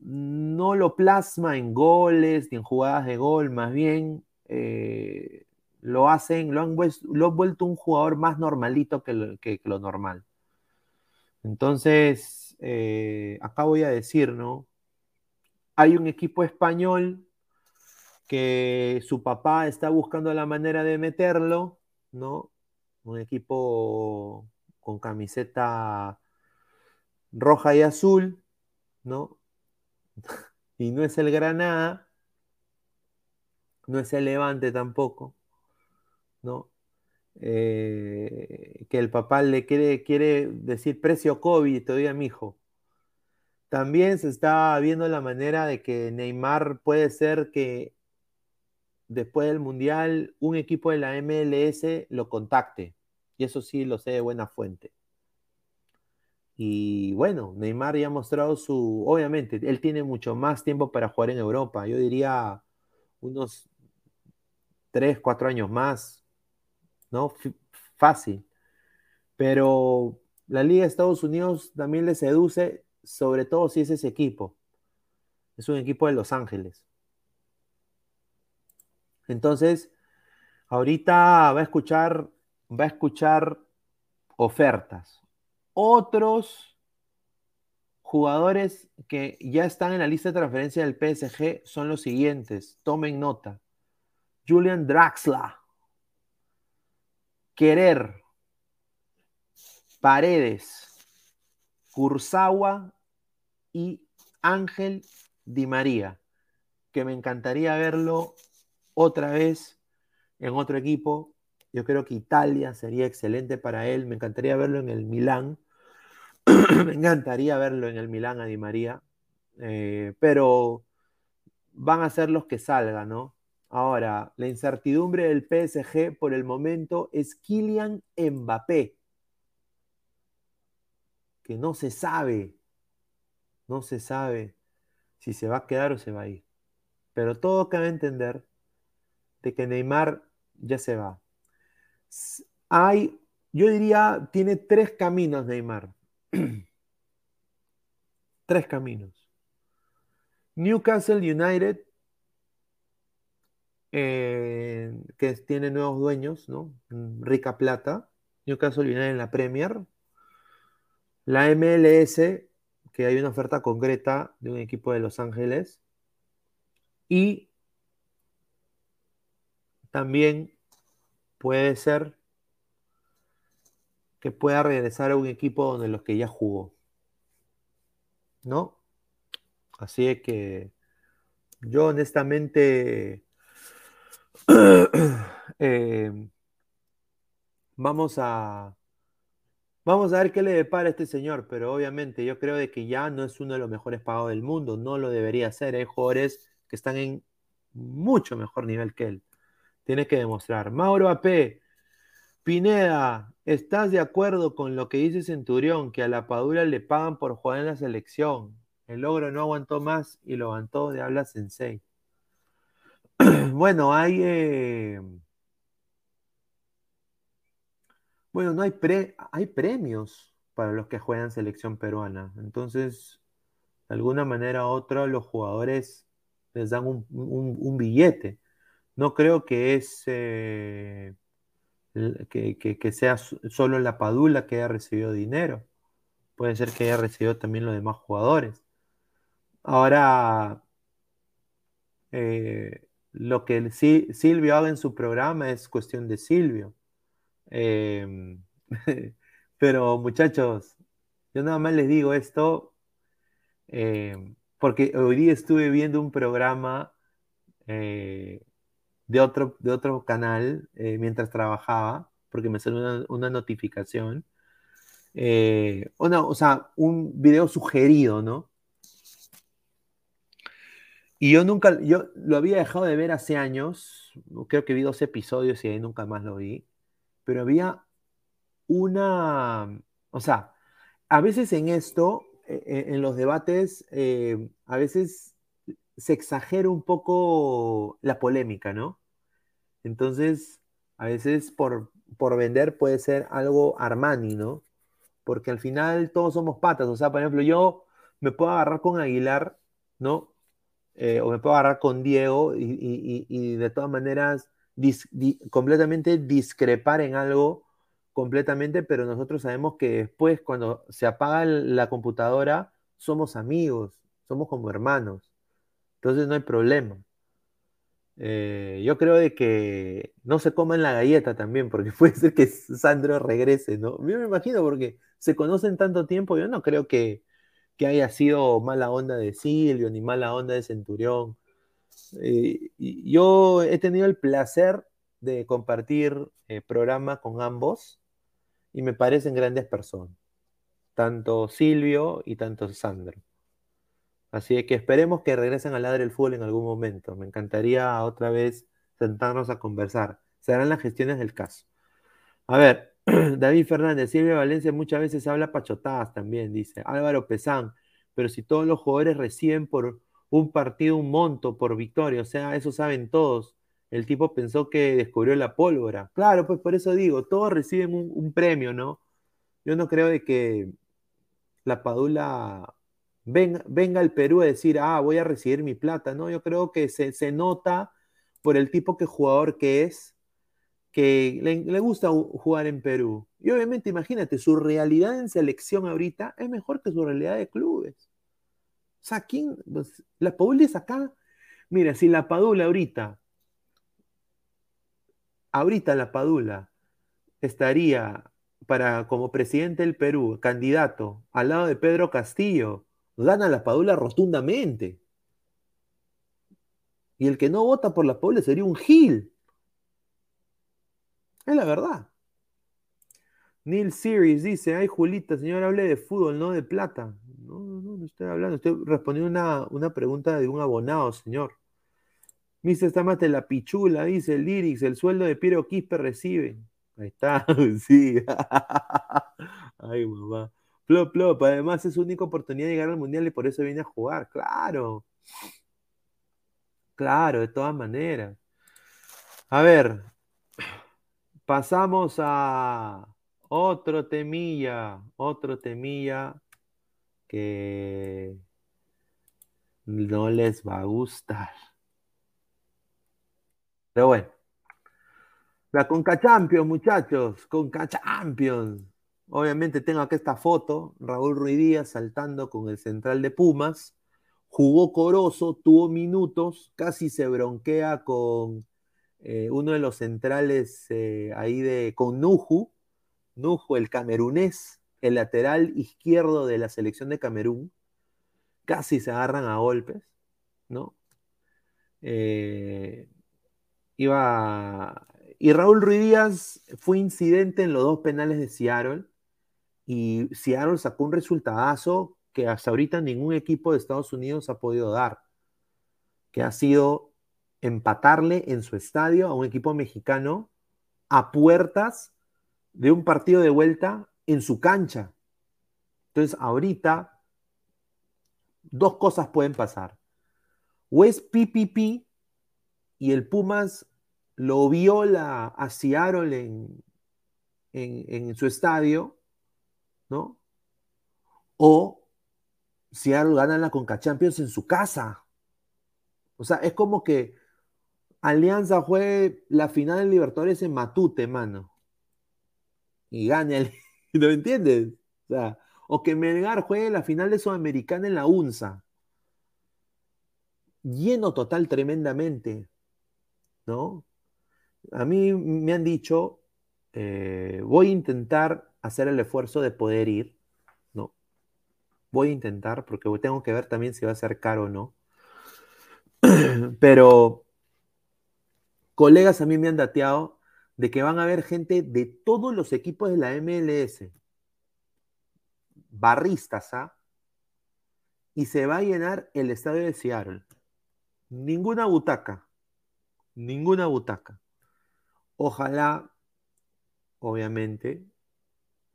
no lo plasma en goles ni en jugadas de gol, más bien eh, lo hacen, lo han, vuelto un jugador más normalito que lo, normal. Entonces, eh, acá voy a decir, ¿no? Hay un equipo español que su papá está buscando la manera de meterlo, ¿no? Un equipo con camiseta roja y azul, ¿no? Y no es el Granada, no es el Levante tampoco, ¿no? Eh, que el papá le quiere, quiere decir precio COVID todavía mi hijo. También se está viendo la manera de que Neymar puede ser que después del Mundial un equipo de la MLS lo contacte. Y eso sí lo sé de buena fuente. Y bueno, Neymar ya ha mostrado su, obviamente, él tiene mucho más tiempo para jugar en Europa. Yo diría unos 3, 4 años más, ¿no? fácil. Pero la Liga de Estados Unidos también le seduce, sobre todo si es ese equipo. Es un equipo de Los Ángeles. Entonces, ahorita va a escuchar, va a escuchar ofertas otros jugadores que ya están en la lista de transferencia del PSG son los siguientes. Tomen nota. Julian Draxler. Querer. Paredes. Kurzawa y Ángel Di María. Que me encantaría verlo otra vez en otro equipo. Yo creo que Italia sería excelente para él. Me encantaría verlo en el Milán. me encantaría verlo en el Milán a María, eh, pero van a ser los que salgan, ¿no? Ahora, la incertidumbre del PSG por el momento es Kylian Mbappé, que no se sabe, no se sabe si se va a quedar o se va a ir. Pero todo cabe entender de que Neymar ya se va. Hay, yo diría, tiene tres caminos Neymar. Tres caminos. Newcastle United, eh, que tiene nuevos dueños, ¿no? Rica plata. Newcastle United en la Premier. La MLS, que hay una oferta concreta de un equipo de Los Ángeles. Y también puede ser que pueda regresar a un equipo donde los que ya jugó. ¿No? Así es que yo honestamente eh, vamos a vamos a ver qué le depara a este señor, pero obviamente yo creo de que ya no es uno de los mejores pagados del mundo, no lo debería ser. Hay jugadores que están en mucho mejor nivel que él. Tiene que demostrar. Mauro AP, Pineda, ¿estás de acuerdo con lo que dice Centurión, que a la Padula le pagan por jugar en la selección? El logro no aguantó más y lo aguantó de habla sensei. bueno, hay... Eh, bueno, no hay, hay premios para los que juegan selección peruana. Entonces, de alguna manera u otra, los jugadores les dan un, billete. No creo que es... Eh, que, sea solo la Padula que haya recibido dinero. Puede ser que haya recibido también los demás jugadores. Ahora, eh, lo que Silvio haga en su programa es cuestión de Silvio. Em, pero muchachos, Yo nada más les digo esto eh, porque hoy día estuve viendo un programa eh, de, otro, de otro canal eh, mientras trabajaba, porque me salió una, notificación. o sea, un video sugerido, ¿no? Y yo nunca, yo lo había dejado de ver hace años, creo que vi dos episodios y ahí nunca más lo vi, pero había una, o sea, a veces en esto, e, e, en los debates, eh, a veces se exagera un poco la polémica, ¿no? Entonces, a veces por, por vender puede ser algo Armani, ¿no? Porque al final todos somos patas, o sea, por ejemplo, yo me puedo agarrar con Aguilar, ¿no? Eh, o me puedo agarrar con Diego y, de todas maneras completamente discrepar en algo completamente, pero nosotros sabemos que después cuando se apaga la computadora somos amigos, somos como hermanos, entonces no hay problema. Eh, yo creo de que no se coman la galleta también, porque puede ser que Sandro regrese, ¿no? Yo me imagino porque se conocen tanto tiempo, yo no creo que, que haya sido mala onda de Silvio ni mala onda de Centurión. Eh, yo he tenido el placer de compartir eh, programa con ambos y me parecen grandes personas, tanto Silvio y tanto Sandro. Así que esperemos que regresen a ladrar el fútbol en algún momento. Me encantaría otra vez sentarnos a conversar. Serán las gestiones del caso. A ver, David Fernández, Silvia Valencia muchas veces habla pachotadas también, dice. Álvaro Pesán, pero si todos los jugadores reciben por un partido un monto por victoria, o sea, eso saben todos. El tipo pensó que descubrió la pólvora. Claro, pues por eso digo, todos reciben un, premio, ¿no? Yo no creo de que la Padula venga, venga, al Perú a decir, ah, voy a recibir mi plata, ¿no? Yo creo que se, se nota por el tipo de jugador que es, que le, gusta jugar en Perú. Y obviamente, imagínate, su realidad en selección ahorita es mejor que su realidad de clubes. O sea, ¿quién? Pues, la Padula es acá. Mira, si la Padula ahorita, ahorita la Padula estaría para como presidente del Perú, candidato al lado de Pedro Castillo, gana la Padula rotundamente. Y el que no vota por la Padula sería un Gil. Es la verdad. Neil Series dice, ay Julita, señor, hable de fútbol, no de plata. No, no, no estoy hablando, estoy respondiendo una, una pregunta de un abonado, señor. Mr. Stamate la pichula, dice el Lyrics, el sueldo de Piero Quispe recibe. Ahí está, sí. ay, mamá. Plop, plop, además es su única oportunidad de llegar al mundial y por eso viene a jugar. Claro. Claro, de todas maneras. A ver, Pasamos a otro temilla, otro temilla que no les va a gustar. Pero bueno. La Conca Champions, muchachos, Conca Champions. Obviamente tengo aquí esta foto, Raúl Ruiz Díaz saltando con el central de Pumas. Jugó Corozo, tuvo minutos, casi se bronquea con eh, uno de los centrales eh, ahí de con Nuju, Nuju, el camerunés, el lateral izquierdo de la selección de Camerún, casi se agarran a golpes, ¿no? Eh, iba. Y Raúl Ruiz Díaz fue incidente en los dos penales de Seattle. Y Seattle sacó un resultadazo que hasta ahorita ningún equipo de Estados Unidos ha podido dar. Que ha sido empatarle en su estadio a un equipo mexicano a puertas de un partido de vuelta en su cancha. Entonces, ahorita, dos cosas pueden pasar. O es PPP y el Pumas lo viola a Seattle en, en, su estadio, ¿no? O Seattle gana la Conca Champions en su casa. O sea, es como que Alianza juegue la final de Libertadores en Matute, mano. Y gane el. ¿No entiendes? O que Melgar juegue la final de Sudamericana en la UNSA. Lleno total tremendamente. ¿No? A mí me han dicho, eh, voy a intentar hacer el esfuerzo de poder ir, ¿no? Voy a intentar porque tengo que ver también si va a ser caro o no. Pero colegas a mí me han dateado de que van a haber gente de todos los equipos de la MLS. Barristas, ¿ah? Y se va a llenar el estadio de Seattle. Ninguna butaca. Ninguna butaca. Ojalá, obviamente,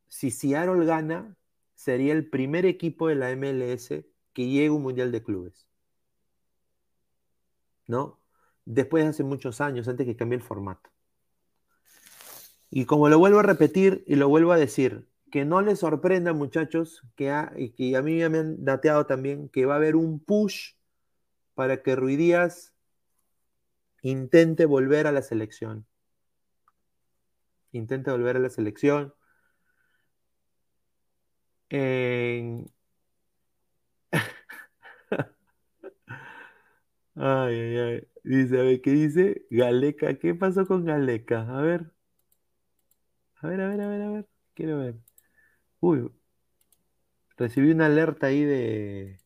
si Seattle gana, sería el primer equipo de la MLS que llegue a un Mundial de Clubes. ¿No? Después de hace muchos años, antes que cambie el formato. Y como lo vuelvo a repetir y lo vuelvo a decir, que no les sorprenda, muchachos, que a, a mí me han dateado también, que va a haber un push para que Ruidías intente volver a la selección. Intente volver a la selección. En... ay, ay, ay. Dice, a ver, ¿qué dice? Galeca, ¿qué pasó con Galeca? A ver. A ver, a ver, a ver, a ver. Quiero ver. Uy. Recibí una alerta ahí de.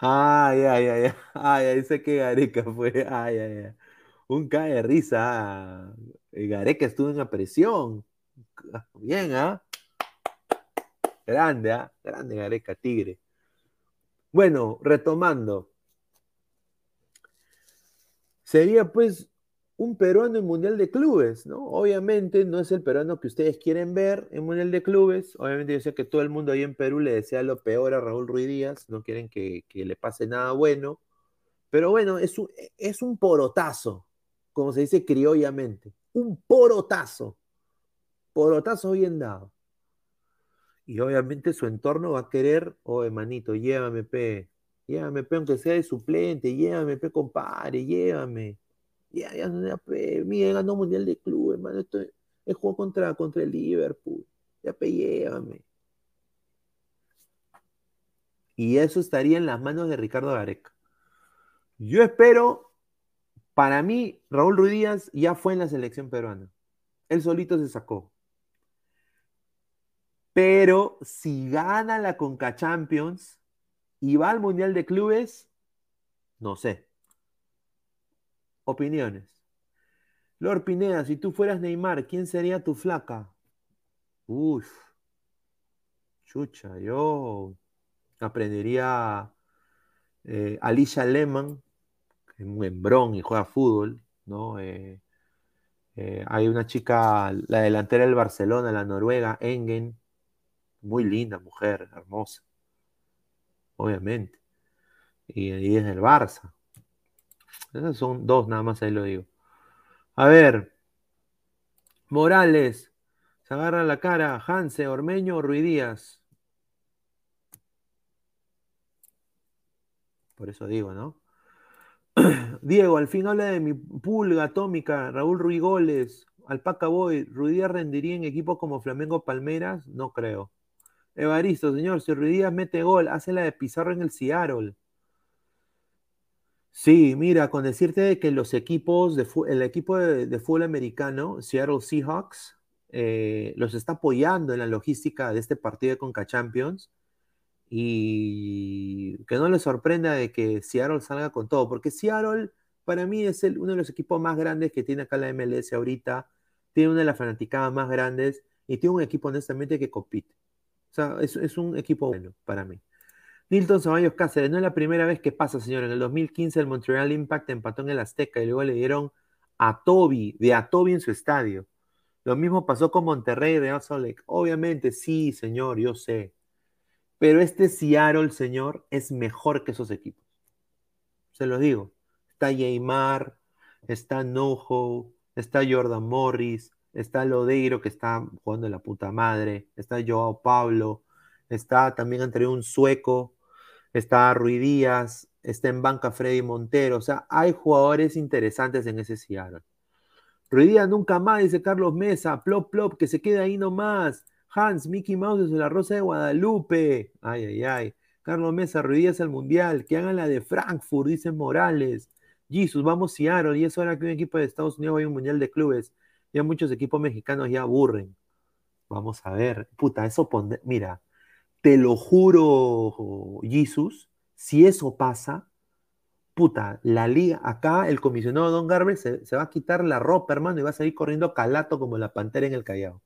Ay, ay, ay, ay, ay, dice que Gareca fue. Ay, ay, ay. Un cae de risa. Gareca estuvo en la presión. Bien, ¿ah? Grande, ¿ah? Grande Gareca, tigre. Bueno, retomando. Sería pues un peruano en Mundial de Clubes, ¿no? Obviamente no es el peruano que ustedes quieren ver en Mundial de Clubes. Obviamente yo sé que todo el mundo ahí en Perú le desea lo peor a Raúl Ruiz Díaz, no quieren que, le pase nada bueno. Pero bueno, es un, es un porotazo, como se dice criollamente. Un porotazo. Porotazo bien dado. Y obviamente su entorno va a querer, oye, manito, llévame, pe. Llévame, pe, aunque sea de suplente, llévame, pe, compadre, llévame ya, ya, ya, mira, ganó Mundial de Club, hermano. Esto es juego contra, contra el Liverpool. Ya, pe, llévame. Y eso estaría en las manos de Ricardo Gareca. Yo espero, para mí, Raúl Ruiz Díaz ya fue en la selección peruana. Él solito se sacó. Pero si gana la Conca Champions y va al Mundial de Clubes, no sé. Opiniones. Lord Pineda, si tú fueras Neymar, ¿quién sería tu flaca? Uf. Chucha, yo aprendería eh, Alicia Lehmann, que es un hembrón y juega fútbol, ¿no? Eh, eh, hay una chica, la delantera del Barcelona, la noruega, Engen, muy linda mujer, hermosa, obviamente. Y, y es del Barça. Esas son dos, nada más ahí lo digo. A ver. Morales. Se agarra la cara. Hanse, Ormeño Ruidías. Por eso digo, ¿no? Diego, al fin habla de mi pulga atómica, Raúl Ruigoles, Alpaca Boy, ¿Ruidías rendiría en equipo como Flamengo Palmeras? No creo. Evaristo, señor, si Ruidías mete gol, hace la de Pizarro en el Seattle. Sí, mira, con decirte que los equipos el equipo de, fútbol americano, Seattle Seahawks, eh, los está apoyando en la logística de este partido de Conca Champions y que no les sorprenda de que Seattle salga con todo, porque Seattle para mí es uno de los equipos más grandes que tiene acá la MLS ahorita, tiene una de las fanaticadas más grandes y tiene un equipo honestamente que compite. O sea, es un equipo bueno para mí. Nilton Ceballos Cáceres, no es la primera vez que pasa, señor. En el 2015 el Montreal Impact empató en el Azteca y luego le dieron a Toby, de a Toby en su estadio. Lo mismo pasó con Monterrey de Salt Obviamente, sí, señor, yo sé. Pero este Seattle, señor, es mejor que esos equipos. Se los digo. Está Jaymar, está Nojo, está Jordan Morris, está Lodeiro que está jugando la puta madre, está Joao Pablo, está también entre un sueco está Rui Díaz, está en banca Freddy Montero, o sea, hay jugadores interesantes en ese Seattle. Rui Díaz nunca más, dice Carlos Mesa, plop, plop, que se quede ahí nomás. Hans, Mickey Mouse desde la Rosa de Guadalupe. Ay, ay, ay. Carlos Mesa, Rui Díaz al Mundial, que hagan la de Frankfurt, dice Morales. Jesus, vamos Seattle, y es hora que un equipo de Estados Unidos vaya a un Mundial de Clubes. Ya muchos equipos mexicanos ya aburren. Vamos a ver. Puta, eso pone, mira, te lo juro, Jesus, si eso pasa, puta, la liga, acá el comisionado Don Garber se, va a quitar la ropa, hermano, y va a salir corriendo calato como la pantera en el Callao.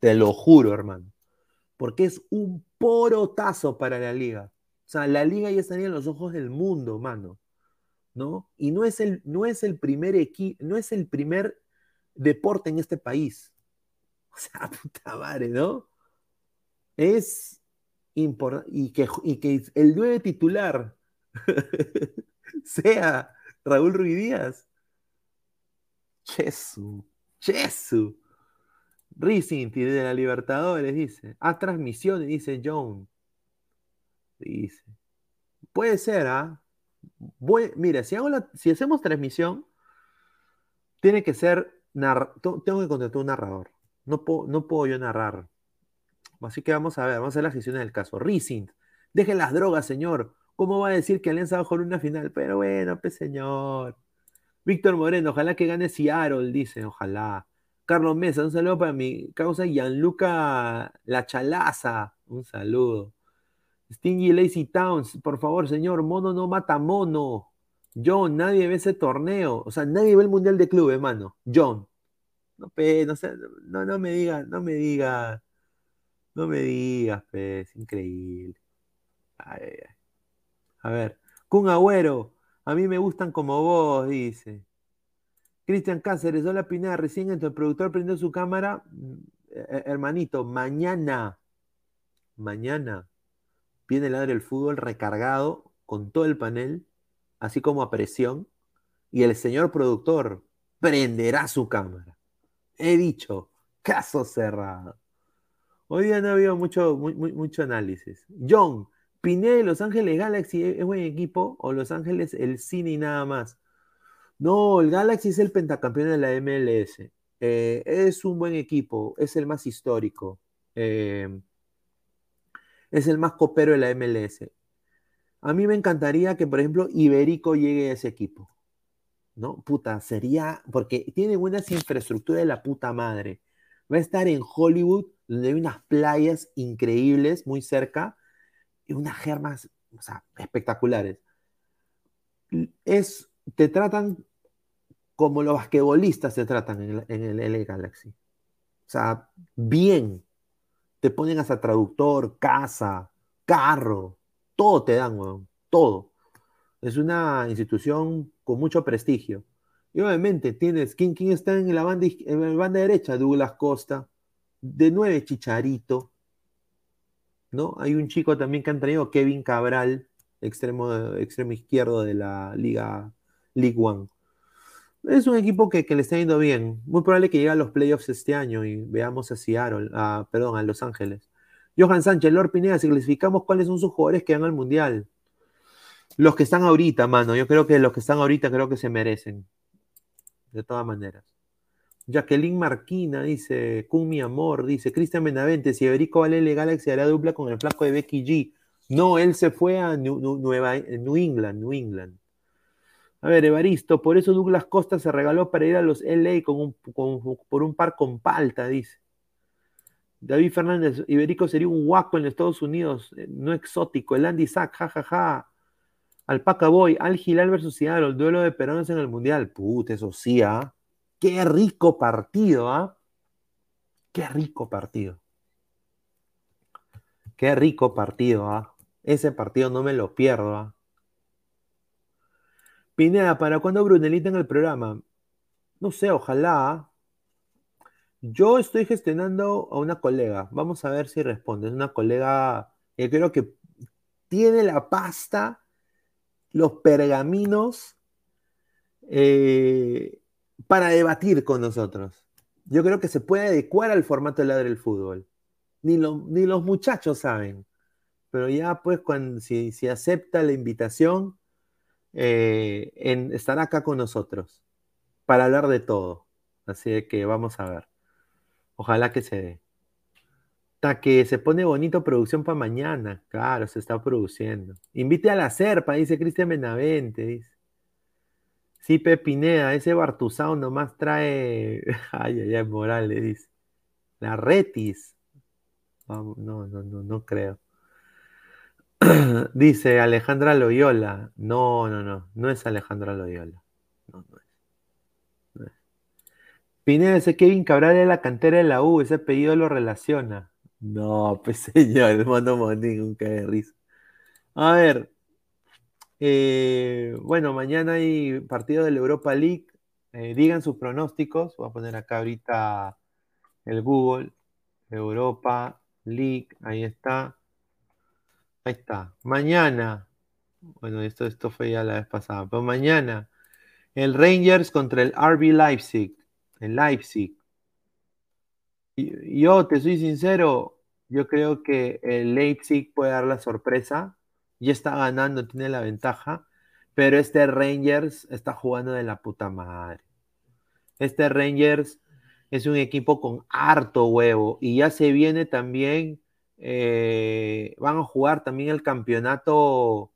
Te lo juro, hermano. Porque es un porotazo para la liga. O sea, la liga ya estaría en los ojos del mundo, mano. ¿No? Y no es el, no es el primer equipo, no es el primer deporte en este país. O sea, puta madre, ¿no? Es importante. Y que, y que el 9 titular sea Raúl Ruiz Díaz. Chesu, Chesu. Racing de la Libertadores, dice. A transmisiones, dice John. Dice. Puede ser, ¿ah? Mira, si, hago si hacemos transmisión, tiene que ser. Tengo que contratar un narrador. No puedo, no puedo yo narrar. Así que vamos a ver, vamos a hacer las gestiones del caso. Racing, dejen las drogas, señor. ¿Cómo va a decir que Alianza va a jugar una final? Pero bueno, pues señor. Víctor Moreno, ojalá que gane Seattle, dice, ojalá. Carlos Mesa, un saludo para mi causa Gianluca La Chalaza, un saludo. Stingy Lazy Towns, por favor, señor, mono no mata mono. John, nadie ve ese torneo. O sea, nadie ve el Mundial de Clubes, hermano. John. No, pe, no, no, no me digas, no me digas. No me digas, pe, es increíble. Ay, ay. A ver, Kun Agüero, a mí me gustan como vos, dice. Cristian Cáceres, hola Pineda, recién entró el productor prendió su cámara. Mm, eh, hermanito, mañana, mañana viene el ladre del fútbol recargado con todo el panel, así como a presión, y el señor productor prenderá su cámara. He dicho, caso cerrado. Hoy día no ha habido mucho, mucho análisis. John, Pineda y Los Ángeles Galaxy es buen equipo o Los Ángeles el cine y nada más. No, el Galaxy es el pentacampeón de la MLS. Eh, es un buen equipo, es el más histórico. Eh, es el más copero de la MLS. A mí me encantaría que, por ejemplo, Iberico llegue a ese equipo. ¿No? Puta, sería. Porque tiene buenas infraestructuras de la puta madre. Va a estar en Hollywood, donde hay unas playas increíbles muy cerca y unas germas, o sea, espectaculares. Es, te tratan como los basquetbolistas se tratan en el, Galaxy. O sea, bien. Te ponen hasta traductor, casa, carro, todo te dan, weón, todo. Es una institución con mucho prestigio. Y obviamente tienes, ¿quién, quién está en la, banda, la derecha? Douglas Costa. De nueve, Chicharito. ¿no? Hay un chico también que han traído, Kevin Cabral, extremo, extremo izquierdo de la Liga League One. Es un equipo que, le está yendo bien. Muy probable que llegue a los playoffs este año y veamos a Seattle, a, perdón, a Los Ángeles. Johan Sánchez, Lord Pineda, si clasificamos cuáles son sus jugadores que van al Mundial. Los que están ahorita, mano. Yo creo que los que están ahorita creo que se merecen. De todas maneras. Jacqueline Marquina dice, con mi amor, dice, Cristian Benavente, si Iberico Valele Galaxy hará dupla con el flaco de Becky G. No, él se fue a New, Nueva, New England, New England. A ver, Evaristo, por eso Douglas Costa se regaló para ir a los LA con por un par con palta, dice. David Fernández, Iberico sería un guaco en Estados Unidos, eh, no exótico. El Andy Sack, jajaja. Alpaca Boy, Al Gilal versus Seattle, el duelo de peruanos en el Mundial. Puta, eso sí, ¿ah? Qué rico partido, ¿ah? Qué rico partido. Qué rico partido, ¿ah? Ese partido no me lo pierdo, ¿ah? Pineda, ¿para cuándo Brunelita en el programa? No sé, ojalá. Yo estoy gestionando a una colega. Vamos a ver si responde. Es una colega que creo que tiene la pasta, los pergaminos eh, para debatir con nosotros. Yo creo que se puede adecuar al formato de ladre del fútbol. Ni, ni los muchachos saben. Pero ya pues cuando, si, acepta la invitación, eh, en, estará acá con nosotros para hablar de todo. Así que vamos a ver. Ojalá que se dé. Hasta que se pone bonito producción para mañana. Claro, se está produciendo. Invite a la Serpa, dice Cristian Benavente. Dice. Sí, Pepineda, ese Bartuzao nomás trae. Ay, ay, ay, Morales, dice. La Retis. No, no, no, no creo. Dice Alejandra Loyola. No, no, no. No es Alejandra Loyola. No, no es. No es. Pineda, ese Kevin Cabral de la cantera de la U. Ese apellido lo relaciona. No, pues señor, hermano Monín, un de risa. A ver. Eh, bueno, mañana hay partido de la Europa League. Eh, digan sus pronósticos. Voy a poner acá ahorita el Google. Europa League. Ahí está. Ahí está. Mañana, bueno, esto, esto fue ya la vez pasada, pero mañana, el Rangers contra el RB Leipzig, el Leipzig. Yo te soy sincero, yo creo que el Leipzig puede dar la sorpresa, ya está ganando, tiene la ventaja, pero este Rangers está jugando de la puta madre. Este Rangers es un equipo con harto huevo y ya se viene también eh, van a jugar también el campeonato,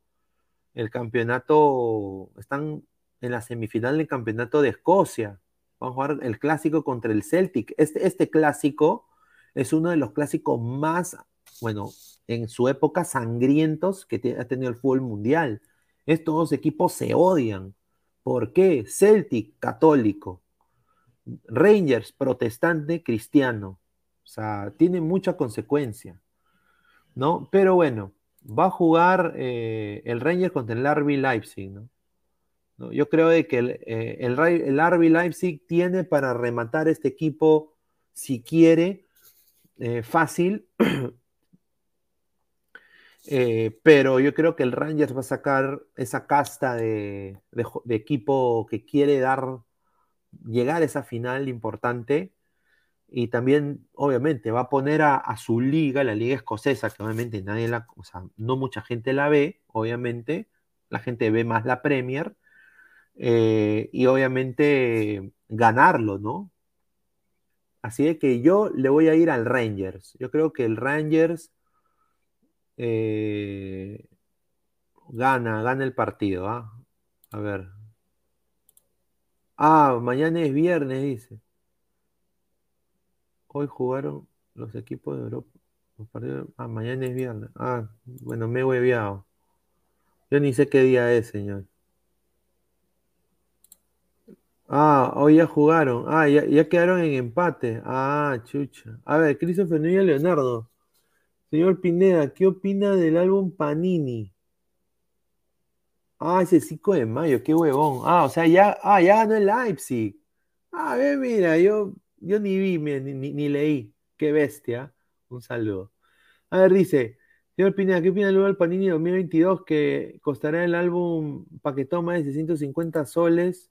el campeonato, están en la semifinal del campeonato de Escocia. Van a jugar el clásico contra el Celtic. Este, este clásico es uno de los clásicos más, bueno, en su época sangrientos que ha tenido el fútbol mundial. Estos dos equipos se odian. ¿Por qué? Celtic, católico. Rangers, protestante, cristiano. O sea, tiene mucha consecuencia. ¿no? Pero bueno, va a jugar eh, el Rangers contra el RB Leipzig, ¿no? Yo creo de que el, eh, el, RB Leipzig tiene para rematar este equipo, si quiere, eh, fácil, pero yo creo que el Rangers va a sacar esa casta de, de equipo que quiere dar, llegar a esa final importante. Y también, obviamente, va a poner a, su liga, la liga escocesa, que obviamente nadie la, o no mucha gente la ve, obviamente, la gente ve más la Premier, eh, y obviamente ganarlo, ¿no? Así de que yo le voy a ir al Rangers. Yo creo que el Rangers eh, gana, gana el partido, ¿ah? A ver. Ah, mañana es viernes, dice. Hoy jugaron los equipos de Europa. Ah, mañana es viernes. Ah, bueno, me he hueviado. Yo ni sé qué día es, señor. Ah, hoy ya jugaron. Ah, ya, quedaron en empate. Ah, chucha. A ver, Christopher Núñez Leonardo. Señor Pineda, ¿qué opina del álbum Panini? Ah, ese 5 de mayo, qué huevón. Ah, o sea, ya, ah, ya ganó el Leipzig. Ah, ver, mira, yo yo ni vi, ni, leí. Qué bestia. Un saludo. A ver, dice, señor Pineda, ¿qué opina del álbum Panini 2022 que costará el álbum paquetón más de 650 soles?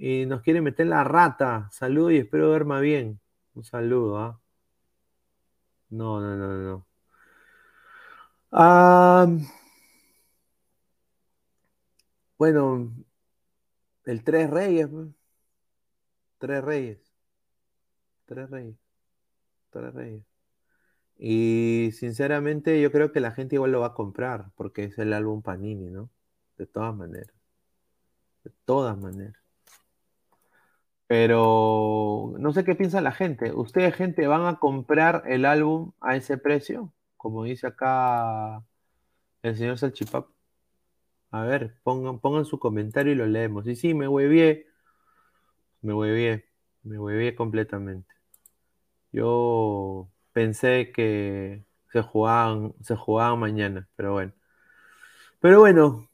Y nos quiere meter la rata. Saludo y espero ver más bien. Un saludo, ¿ah? No, no, no, no. Bueno, el Tres Reyes. Pues. Tres Reyes. Tres Reyes. Tres Reyes. Y sinceramente yo creo que la gente igual lo va a comprar porque es el álbum Panini, ¿no? De todas maneras. De todas maneras. Pero no sé qué piensa la gente. ¿Ustedes, gente, van a comprar el álbum a ese precio? Como dice acá el señor Salchipap. A ver, pongan, pongan su comentario y lo leemos. Y sí, me huevié. Me huevié. Me huevié completamente. Yo pensé que se jugaban, se jugaban mañana, pero bueno. Pero bueno,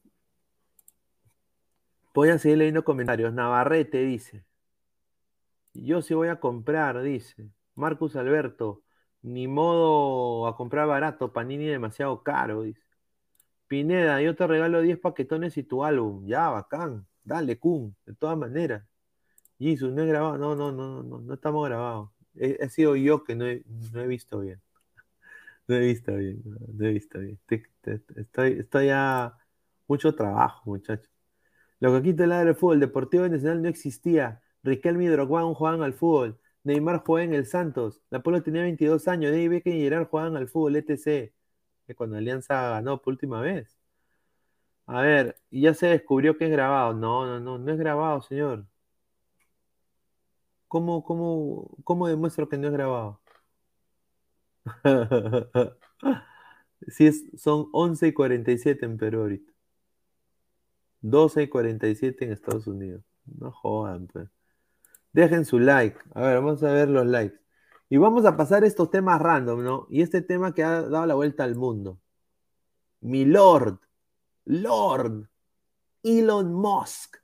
voy a seguir leyendo comentarios. Navarrete dice. Yo sí voy a comprar, dice. Marcus Alberto. Ni modo a comprar barato, Panini demasiado caro, dice. Pineda, yo te regalo 10 paquetones y tu álbum. Ya, bacán. Dale, Kun, de todas maneras. Jesus, no he grabado. No, no, no, no, no estamos grabados he, sido yo que no he, visto bien. No he visto bien, no, he visto bien. Estoy, estoy a mucho trabajo, muchachos. Lo que quita el lado del fútbol, Deportivo Nacional no existía. Riquelme Drogba jugaban al fútbol. Neymar jugaba en el Santos. La Polo tenía 22 años. David Beckham y Gerard jugaban al fútbol, etc. Que cuando Alianza ganó por última vez. A ver, y ya se descubrió que es grabado. No, no, no, no es grabado, señor. ¿Cómo, cómo, cómo demuestro que no es grabado? Sí, es, son 11 y 47 en Perú ahorita. 12 y 47 en Estados Unidos. No jodan, pues. Dejen su like. A ver, vamos a ver los likes. Y vamos a pasar estos temas random, ¿no? Y este tema que ha dado la vuelta al mundo. Mi Lord, Lord, Elon Musk.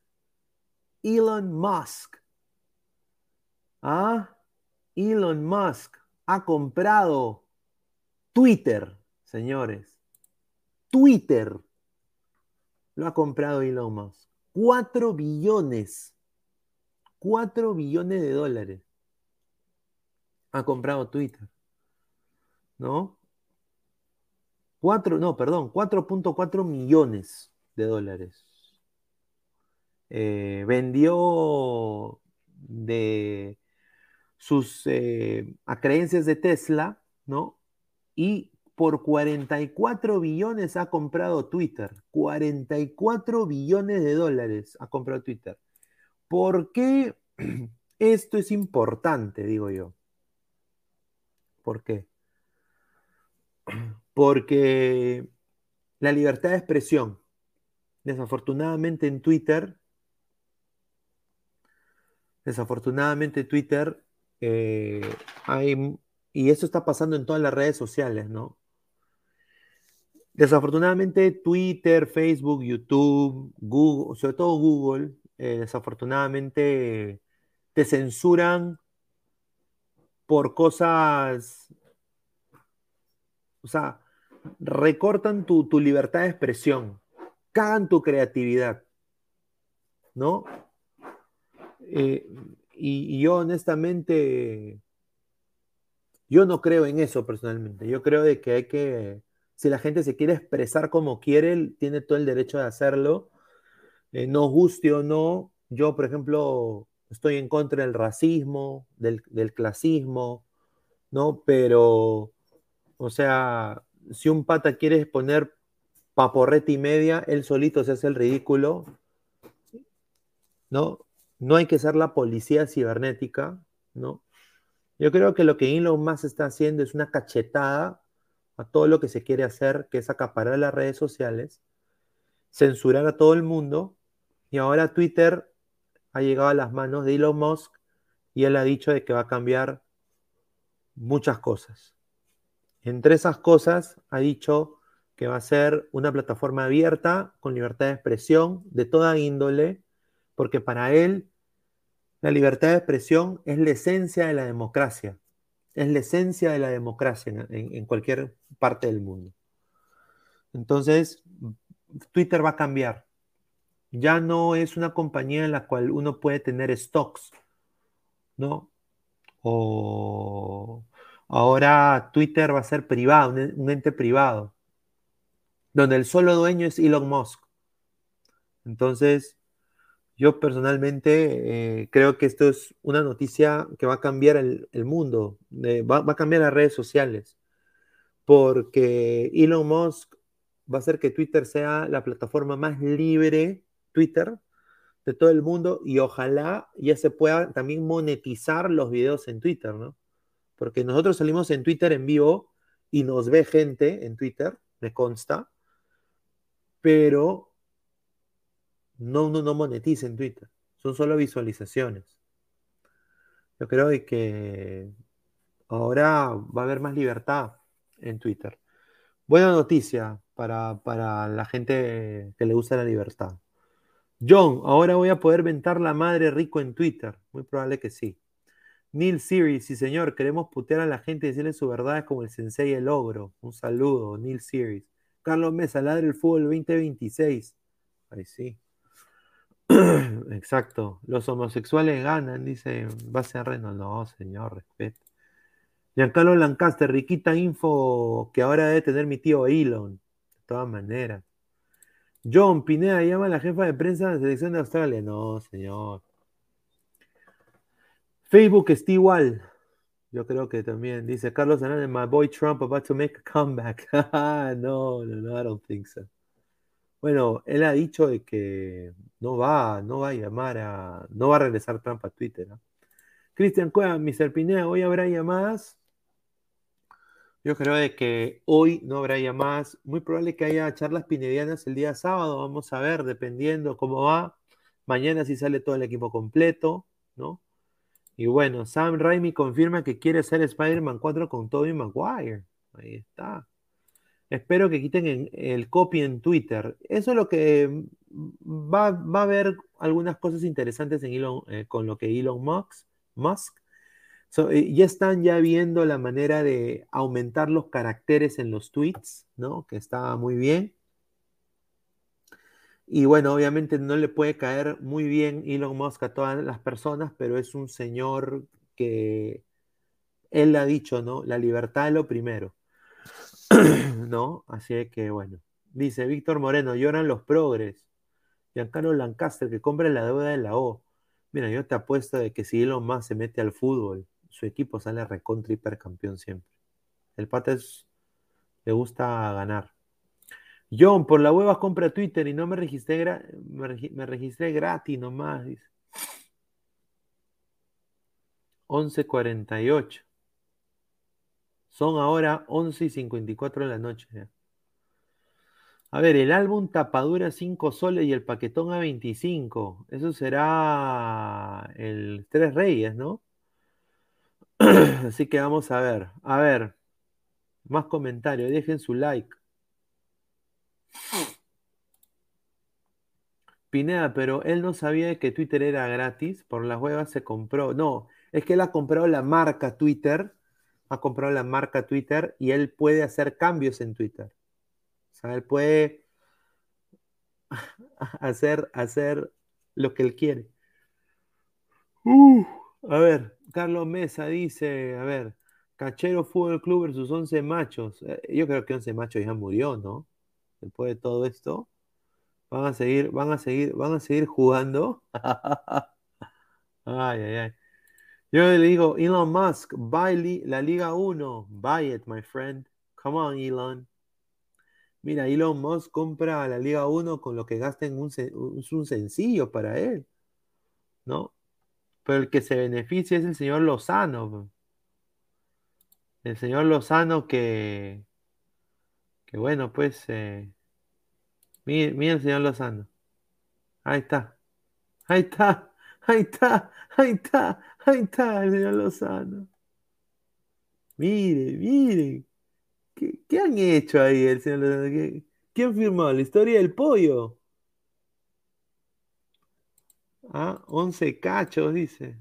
Elon Musk. ¿Ah? Elon Musk ha comprado Twitter, señores. Twitter. Lo ha comprado Elon Musk. 4 billones. 4 billones de dólares. Ha comprado Twitter. ¿No? 4, no, perdón, 4.4 millones de dólares. Eh, vendió de sus eh, creencias de Tesla, ¿no? Y por 44 billones ha comprado Twitter. 44 billones de dólares ha comprado Twitter. ¿Por qué esto es importante, digo yo? ¿Por qué? Porque la libertad de expresión, desafortunadamente en Twitter, desafortunadamente Twitter eh, hay, y eso está pasando en todas las redes sociales, ¿no? Desafortunadamente Twitter, Facebook, YouTube, Google, sobre todo Google, eh, desafortunadamente te censuran por cosas, o sea, recortan tu, tu libertad de expresión, cagan tu creatividad, ¿no? Eh, y, yo honestamente, yo no creo en eso personalmente. Yo creo de que hay que, si la gente se quiere expresar como quiere, tiene todo el derecho de hacerlo. Eh, no guste o no, yo por ejemplo estoy en contra del racismo, del, del clasismo, ¿no? Pero, o sea, si un pata quiere poner paporreta y media, él solito se hace el ridículo, ¿no? No hay que ser la policía cibernética, ¿no? Yo creo que lo que Elon Musk está haciendo es una cachetada a todo lo que se quiere hacer, que es acaparar las redes sociales, censurar a todo el mundo, y ahora Twitter ha llegado a las manos de Elon Musk y él ha dicho de que va a cambiar muchas cosas. Entre esas cosas ha dicho que va a ser una plataforma abierta con libertad de expresión de toda índole, porque para él la libertad de expresión es la esencia de la democracia. Es la esencia de la democracia en, cualquier parte del mundo. Entonces, Twitter va a cambiar. Ya no es una compañía en la cual uno puede tener stocks, ¿no? O ahora Twitter va a ser privado, un ente privado, donde el solo dueño es Elon Musk. Entonces, yo personalmente eh, creo que esto es una noticia que va a cambiar el, mundo, eh, va, a cambiar las redes sociales, porque Elon Musk va a hacer que Twitter sea la plataforma más libre, Twitter, de todo el mundo y ojalá ya se pueda también monetizar los videos en Twitter, ¿no? Porque nosotros salimos en Twitter en vivo y nos ve gente en Twitter, me consta, pero no, uno no monetiza en Twitter, son solo visualizaciones. Yo creo que ahora va a haber más libertad en Twitter. Buena noticia para, para la gente que le gusta la libertad. John, ahora voy a poder ventar la madre rico en Twitter. Muy probable que sí. Neil Series, sí señor, queremos putear a la gente y decirle su verdad es como el sensei el ogro. Un saludo, Neil Series. Carlos Mesa, ladre el fútbol 2026. Ahí sí. Exacto. Los homosexuales ganan, dice Base Reno. No, señor, respeto. Giancarlo Lancaster, riquita info que ahora debe tener mi tío Elon. De todas maneras. John Pineda llama a la jefa de prensa de la selección de Australia. No, señor. Facebook está igual. Yo creo que también. Dice Carlos Hernández, my boy Trump about to make a comeback. no, no, no, I don't think so. Bueno, él ha dicho de que no va, no va a llamar a, no va a regresar Trump a Twitter. Cristian Cueva, Mr. Pineda, hoy habrá llamadas. Yo creo de que hoy no habrá llamadas. Muy probable que haya charlas pinedianas el día sábado. Vamos a ver, dependiendo cómo va. Mañana si sale todo el equipo completo, ¿no? Y bueno, Sam Raimi confirma que quiere ser Spider-Man 4 con Tobey Maguire. Ahí está. Espero que quiten el copy en Twitter. Eso es lo que va, a haber algunas cosas interesantes eh, con lo que Elon Musk eh, ya están ya viendo la manera de aumentar los caracteres en los tweets, ¿no? Que está muy bien. Y bueno, obviamente no le puede caer muy bien Elon Musk a todas las personas, pero es un señor que él ha dicho, ¿no? La libertad es lo primero. ¿No? Así que bueno. Dice Víctor Moreno, lloran los progres. Giancarlo Lancaster, que compra la deuda de la O. Mira, yo te apuesto de que si Elon Musk se mete al fútbol, su equipo sale recontra hipercampeón siempre. El pata le gusta ganar. John, por la hueva compra Twitter y no me registré, me, registré gratis nomás. Dice. 11.48. Son ahora 11 y 54 de la noche. A ver, el álbum tapadura 5 soles y el paquetón a 25. Eso será el Tres Reyes, ¿no? Así que vamos a ver. A ver, más comentarios. Dejen su like. Pineda, pero él no sabía que Twitter era gratis. Por las huevas se compró. No, es que él ha comprado la marca Twitter. Ha comprado la marca Twitter y él puede hacer cambios en Twitter. O sea, él puede hacer, hacer lo que él quiere. A ver, Carlos Mesa dice, a ver, Cachero Fútbol Club versus 11 machos. Eh, yo creo que 11 machos ya murió, ¿no? Después de todo esto, van a seguir, van a seguir, van a seguir jugando. ay, ay, ay. Yo le digo, Elon Musk, buy la Liga 1, buy it, my friend. Come on, Elon. Mira, Elon Musk compra la Liga 1 con lo que gasta en un, un sencillo para él, ¿no? Pero el que se beneficia es el señor Lozano. El señor Lozano que, que bueno, pues, eh, mire, el señor Lozano. Ahí está. Ahí está. Ahí está. Ahí está. Ahí está el señor Lozano. Mire, mire. ¿Qué, han hecho ahí el señor Lozano? ¿Quién firmó? ¿La historia del pollo? Ah, 11 cachos, dice.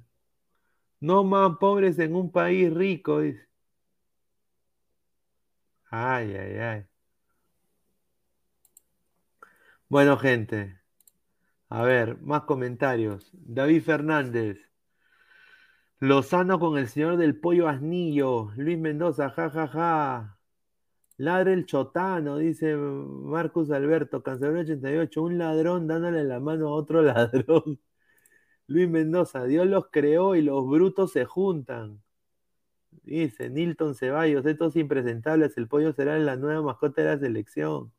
No más pobres en un país rico. Ay, ay, ay. Bueno, gente. A ver, más comentarios. David Fernández. Lozano con el señor del pollo asnillo. Luis Mendoza, jajaja. Ja, ja. Ladre el chotano, dice Marcus Alberto. Cancelero 88. Un ladrón dándole la mano a otro ladrón. Luis Mendoza, Dios los creó y los brutos se juntan. Dice Nilton Ceballos, estos impresentables, el pollo será la nueva mascota de la selección.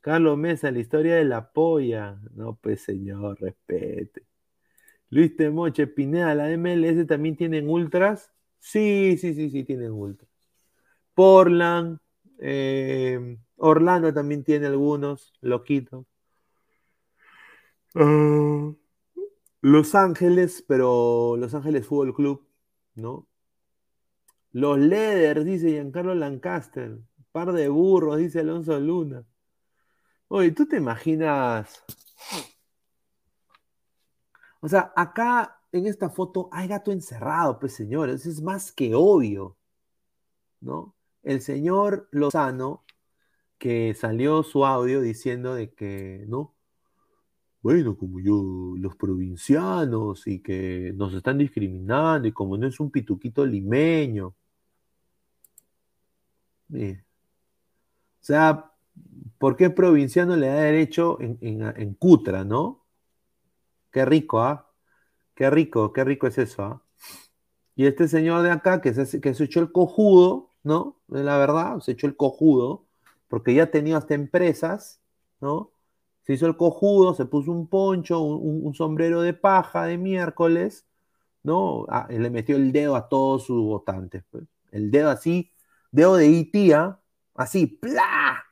Carlos Mesa, la historia de la polla. No, pues señor, respete. Luis Temoche, Pineda, la MLS también tienen ultras. Sí, sí, sí, sí, tienen ultras. Portland, eh, Orlando también tiene algunos, loquitos. Ah, los Ángeles, pero Los Ángeles Fútbol Club, ¿no? Los Leaders, dice Giancarlo Lancaster. Par de burros, dice Alonso Luna. Oye, ¿tú te imaginas? O sea, acá en esta foto hay gato encerrado, pues señores, es más que obvio, ¿no? El señor Lozano, que salió su audio diciendo de que, ¿no? Bueno, como yo, los provincianos y que nos están discriminando y como no es un pituquito limeño. O sea, ¿por qué provinciano le da derecho en, en, Cutra, no? Qué rico, ¿ah? Qué rico, qué rico es eso, ¿ah? Y este señor de acá que se, que se echó el cojudo, ¿no? La verdad, se echó el cojudo, porque ya tenía hasta empresas, ¿no? Se hizo el cojudo, se puso un poncho, un, sombrero de paja de miércoles, ¿no? Ah, le metió el dedo a todos sus votantes, pues. El dedo así, dedo de Itía, así, ¡plá!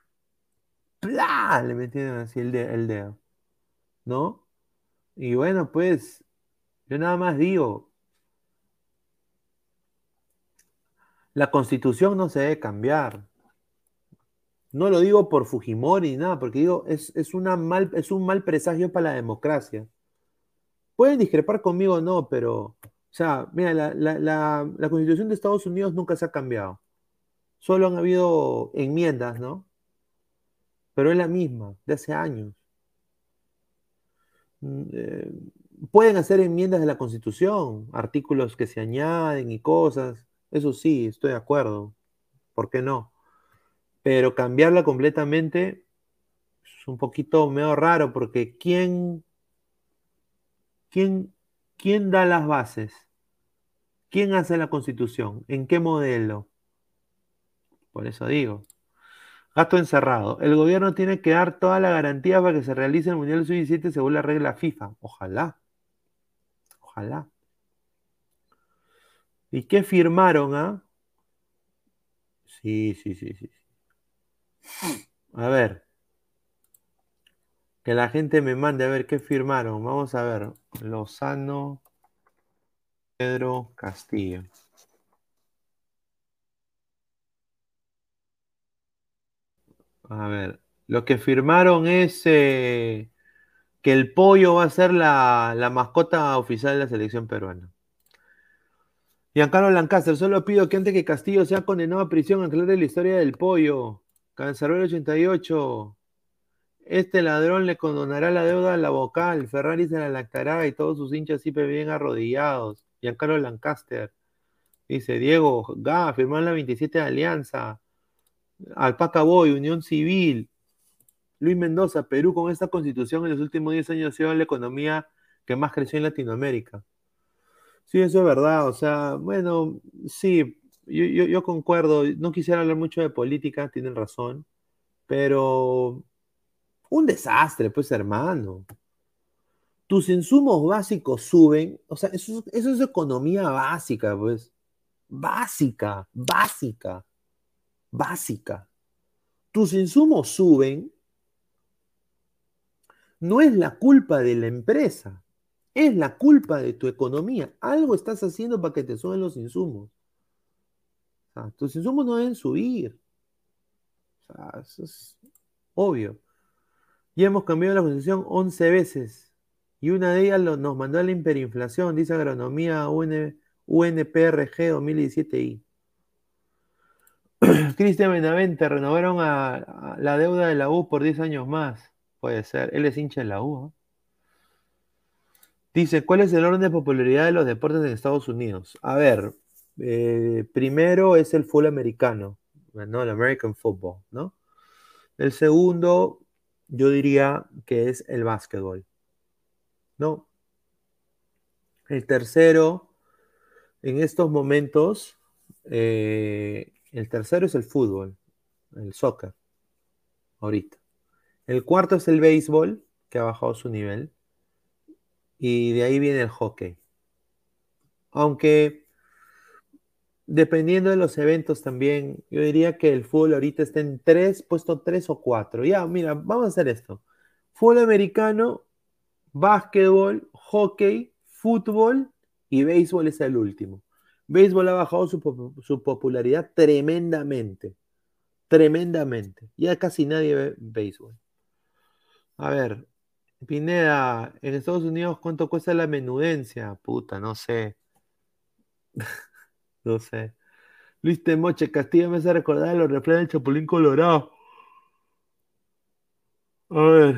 ¡plá! Le metieron así el dedo, ¿no? Y bueno, pues, yo nada más digo, la constitución no se debe cambiar. No lo digo por Fujimori ni nada, porque digo, es, una mal, es un mal presagio para la democracia. Pueden discrepar conmigo o no, pero, o sea, mira, la, constitución de Estados Unidos nunca se ha cambiado. Solo han habido enmiendas, ¿no? Pero es la misma, de hace años. Mm, eh, pueden hacer enmiendas de la constitución, artículos que se añaden y cosas. Eso sí, estoy de acuerdo. ¿Por qué no? Pero cambiarla completamente es un poquito medio raro porque ¿quién, quién, quién da las bases? ¿Quién hace la constitución? ¿En qué modelo? Por eso digo. Gasto encerrado. El gobierno tiene que dar toda la garantía para que se realice el Mundial Sub-17 según la regla FIFA. Ojalá. Ojalá. ¿Y qué firmaron, ah? Sí, sí, sí, sí. A ver. Que la gente me mande a ver qué firmaron. Vamos a ver. Lozano, Pedro Castillo. A ver. Lo que firmaron es eh, que el pollo va a ser la, mascota oficial de la selección peruana. Giancarlo Lancaster, solo pido que antes que Castillo sea condenado a prisión, aclare la historia del pollo. Cancerbero 88. Este ladrón le condonará la deuda a la vocal. Ferrari se la lactará y todos sus hinchas siempre bien arrodillados. Giancarlo Lancaster. Dice Diego, Ga, firmó en la 27 de Alianza. Alpaca Boy, Unión Civil. Luis Mendoza, Perú con esta constitución en los últimos 10 años ha sido la economía que más creció en Latinoamérica. Sí, eso es verdad. O sea, bueno, sí, yo, concuerdo. No quisiera hablar mucho de política, tienen razón. Pero un desastre, pues, hermano. Tus insumos básicos suben. O sea, eso, eso es economía básica, pues. Básica, básica, básica. Tus insumos suben. No es la culpa de la empresa. Es la culpa de tu economía. Algo estás haciendo para que te suban los insumos. Tus insumos no deben subir. eso es obvio. Ya hemos cambiado la posición 11 veces. Y una de ellas nos mandó a la hiperinflación, dice Agronomía UNPRG 2017I. Cristian Benavente, renovaron la deuda de la U por 10 años más. Puede ser. Él es hincha de la U. Dice, ¿cuál es el orden de popularidad de los deportes en Estados Unidos? A ver, eh, primero es el fútbol americano, ¿no? El American Football, ¿no? El segundo, yo diría que es el básquetbol, ¿no? El tercero, en estos momentos, eh, el tercero es el fútbol, el soccer, ahorita. El cuarto es el béisbol, que ha bajado su nivel. Y de ahí viene el hockey. Aunque dependiendo de los eventos también, yo diría que el fútbol ahorita está en tres, puesto tres o cuatro. Ya, mira, vamos a hacer esto. Fútbol americano, básquetbol, hockey, fútbol y béisbol es el último. Béisbol ha bajado su, su popularidad tremendamente. Tremendamente. Ya casi nadie ve béisbol. A ver, Pineda, en Estados Unidos, ¿cuánto cuesta la menudencia? Puta, no sé. no sé. Luis Temoche, Castillo me hace recordar los refranes del Chapulín Colorado. A ver.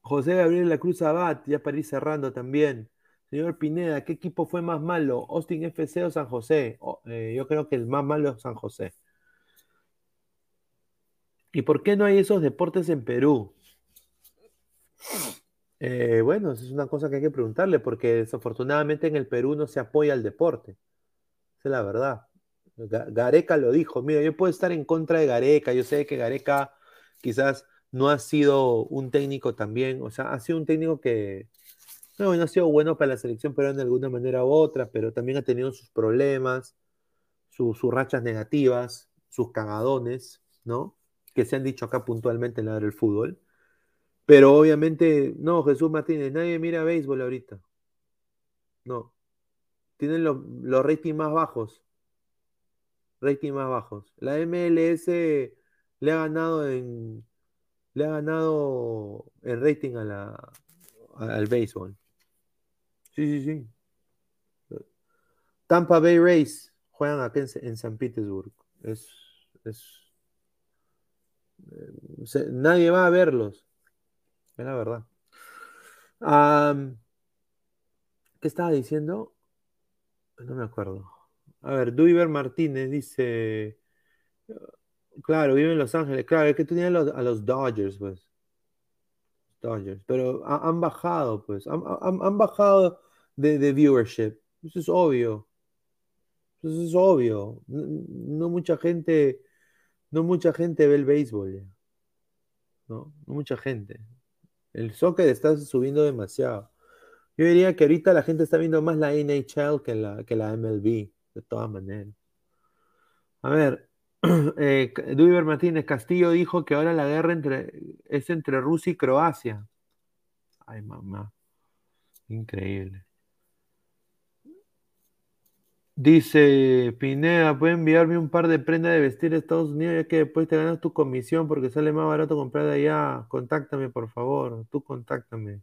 José Gabriel La Cruz Abad, ya para ir cerrando también. Señor Pineda, ¿qué equipo fue más malo? ¿Austin FC o San José? Eh, yo creo que el más malo es San José. ¿Y por qué no hay esos deportes en Perú? Eh, bueno, es una cosa que hay que preguntarle, porque desafortunadamente en el Perú no se apoya al deporte. La verdad. Gareca lo dijo, mira, yo puedo estar en contra de Gareca, yo sé que Gareca quizás no ha sido un técnico también, o sea, ha sido un técnico que no, ha sido bueno para la selección peruana de alguna manera u otra, pero también ha tenido sus problemas, sus rachas negativas, sus cagadones, ¿no? Que se han dicho acá puntualmente en la del fútbol. Pero obviamente, no, Jesús Martínez, nadie mira béisbol ahorita. No. Tienen los, los ratings más bajos. Rating más bajos. La MLS le ha ganado en. Le ha ganado el rating a la, al béisbol. Sí, sí, sí. Tampa Bay Rays juegan acá en, San Petersburg. Es, es eh, nadie va a verlos. Es la verdad. ¿Qué estaba diciendo? No me acuerdo. A ver, Duiver Martínez dice. Claro, vive en Los Ángeles. Claro, es que tú los, a los Dodgers, pues. Dodgers. Pero han bajado, pues. Han, bajado de, de, viewership. Eso es obvio. Eso es obvio. No, mucha gente. No mucha gente ve el béisbol. ¿no? no mucha gente. El soccer está subiendo demasiado. Yo diría que ahorita la gente está viendo más la NHL que la, que la MLB, de todas maneras. A ver, eh, Martínez Castillo dijo que ahora la guerra entre, es entre Rusia y Croacia. Ay, mamá. Increíble. Dice Pineda, ¿puede enviarme un par de prendas de vestir a Estados Unidos ya que después te ganas tu comisión porque sale más barato comprar de allá? Contáctame, por favor. Tú contáctame.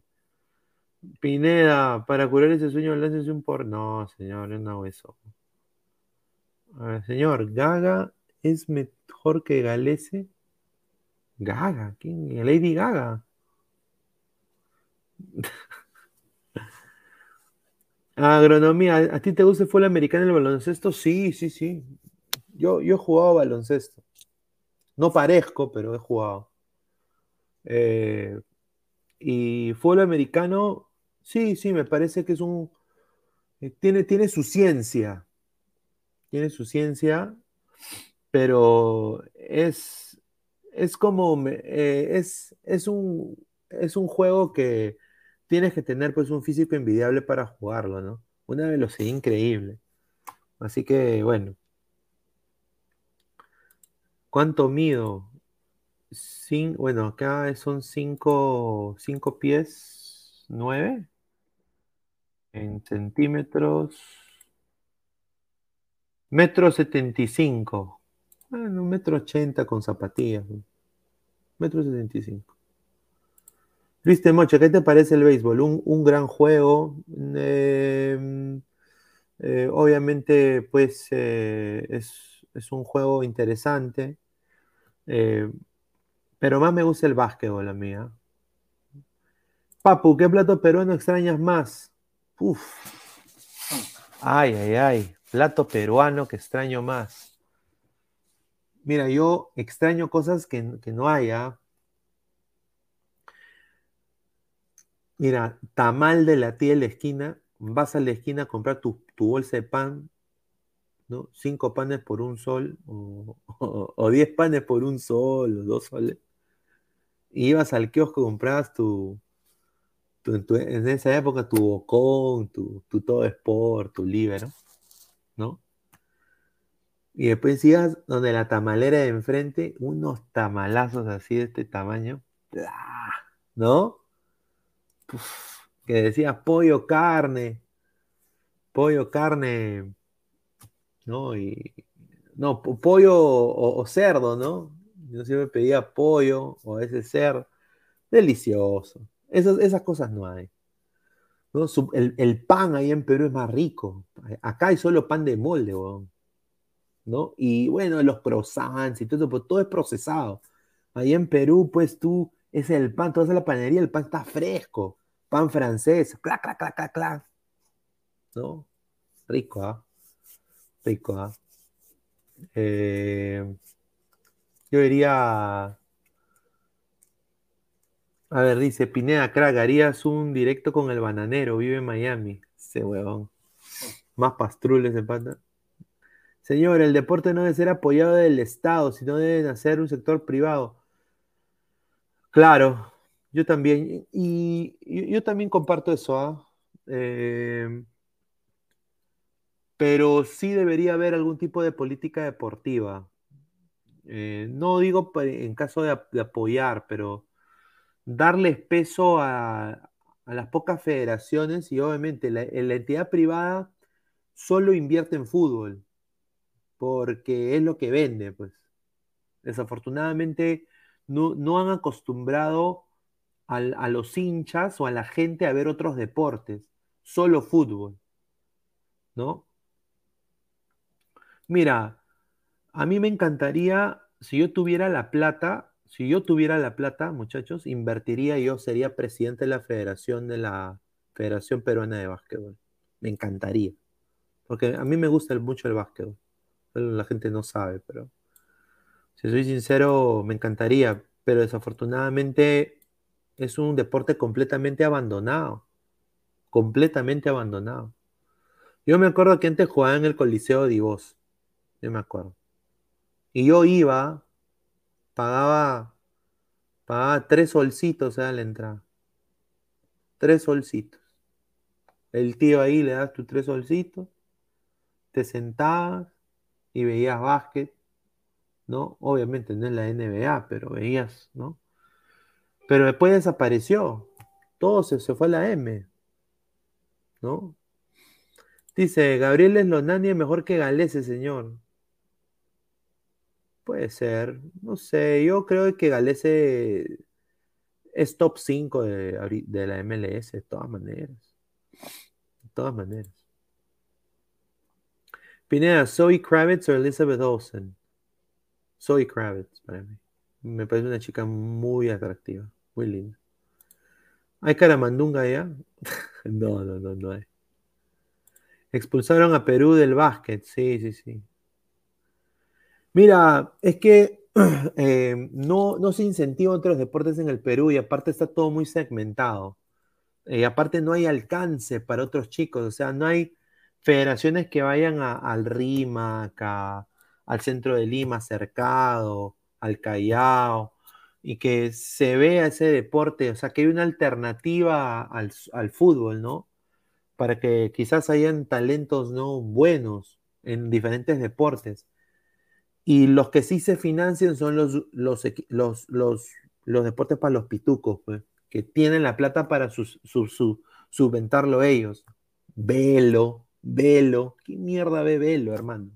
Pineda, para curar ese sueño, láncense un por. No, señor, no hago eso. A ver, señor, Gaga es mejor que Galese. Gaga, ¿quién? Lady Gaga. Agronomía, ¿a ti te gusta el fútbol americano el baloncesto? Sí, sí, sí. Yo, yo he jugado baloncesto. No parezco, pero he jugado. Eh, y fútbol americano, sí, sí, me parece que es un. Eh, tiene, tiene su ciencia. Tiene su ciencia, pero es. Es como. Eh, es, es, un, es un juego que tienes que tener pues un físico envidiable para jugarlo, ¿no? Una velocidad increíble. Así que, bueno. ¿Cuánto mido? bueno, acá son 5 pies 9 en centímetros. Metro 75. Bueno, metro 80 con zapatillas. Metro 75. Luis Temoche, ¿qué te parece el béisbol? Un, gran juego. Em, eh, obviamente, pues eh, es, un juego interesante. Eh, pero más me gusta el básquetbol, la mía. Papu, ¿qué plato peruano extrañas más? Uf. Ay, ay, ay. Plato peruano que extraño más. Mira, yo extraño cosas que, no haya. Mira, tamal de la tía de la esquina, vas a la esquina a comprar tu, bolsa de pan, ¿no? Cinco panes por un sol, o, diez panes por un sol, o dos soles. Y ibas al kiosco, comprabas tu, en esa época tu bocón, tu, tu todo sport, tu libero, ¿no? Y después ibas donde la tamalera de enfrente, unos tamalazos así de este tamaño, ¿no? que decía pollo, carne, pollo, carne, ¿no? Y, no, pollo o, cerdo, ¿no? Yo siempre pedía pollo o ese ser, delicioso. Esas, esas cosas no hay. ¿no? el, pan ahí en Perú es más rico. Acá hay solo pan de molde, ¿no? Y bueno, los croissants y todo eso, pues todo es procesado. Ahí en Perú, pues tú es el pan, tú vas a la panería, el pan está fresco, pan francés, clac, clac, clac, clac, clac. ¿No? Rico, ¿ah? Rico, ¿ah? Eh, yo diría. A ver, dice Pineda Crack, harías un directo con el bananero, vive en Miami. Ese huevón. Más pastrules de pata. Señor, el deporte no debe ser apoyado del Estado, sino debe hacer un sector privado. Claro, yo también. Y yo, también comparto eso. ¿ah? Eh, pero sí debería haber algún tipo de política deportiva. Eh, no digo en caso de, apoyar, pero darles peso a, las pocas federaciones y obviamente la, la, entidad privada solo invierte en fútbol, porque es lo que vende, pues. Desafortunadamente no, han acostumbrado a los hinchas o a la gente a ver otros deportes, solo fútbol, ¿no? Mira, a mí me encantaría, si yo tuviera la plata, si yo tuviera la plata, muchachos, invertiría, yo sería presidente de la federación de la Federación Peruana de Básquetbol. Me encantaría. Porque a mí me gusta mucho el básquetbol. La gente no sabe, pero si soy sincero, me encantaría, pero desafortunadamente es un deporte completamente abandonado. Completamente abandonado. Yo me acuerdo que antes jugaba en el Coliseo de Ivos. Yo me acuerdo. Y yo iba, pagaba, pagaba tres solcitos a la entrada. Tres solcitos. El tío ahí le das tus tres solcitos, te sentabas y veías básquet ¿no? Obviamente no en la NBA, pero veías, ¿no? Pero después desapareció. Todo se, fue a la M, ¿no? Dice, Gabriel Eslonani es mejor que Galese, señor. Puede ser, no sé, yo creo que Galese es top 5 de, de la MLS, de todas maneras. De todas maneras. Pineda, Zoe Kravitz o Elizabeth Olsen. Zoe Kravitz para mí. Me parece una chica muy atractiva, muy linda. ¿Hay caramandunga ya? no, no, no, no hay. Expulsaron a Perú del básquet, sí, sí, sí. Mira, es que eh, no, se incentivan otros deportes en el Perú y aparte está todo muy segmentado. Eh, aparte no hay alcance para otros chicos, o sea, no hay federaciones que vayan al RIMAC, al centro de Lima, cercado, al Callao, y que se vea ese deporte, o sea, que hay una alternativa al, fútbol, ¿no? Para que quizás hayan talentos no buenos en diferentes deportes. Y los que sí se financian son los, los, los, los, deportes para los pitucos, pues, que tienen la plata para subventarlo ellos. Velo, velo. ¿Qué mierda ve velo, hermano?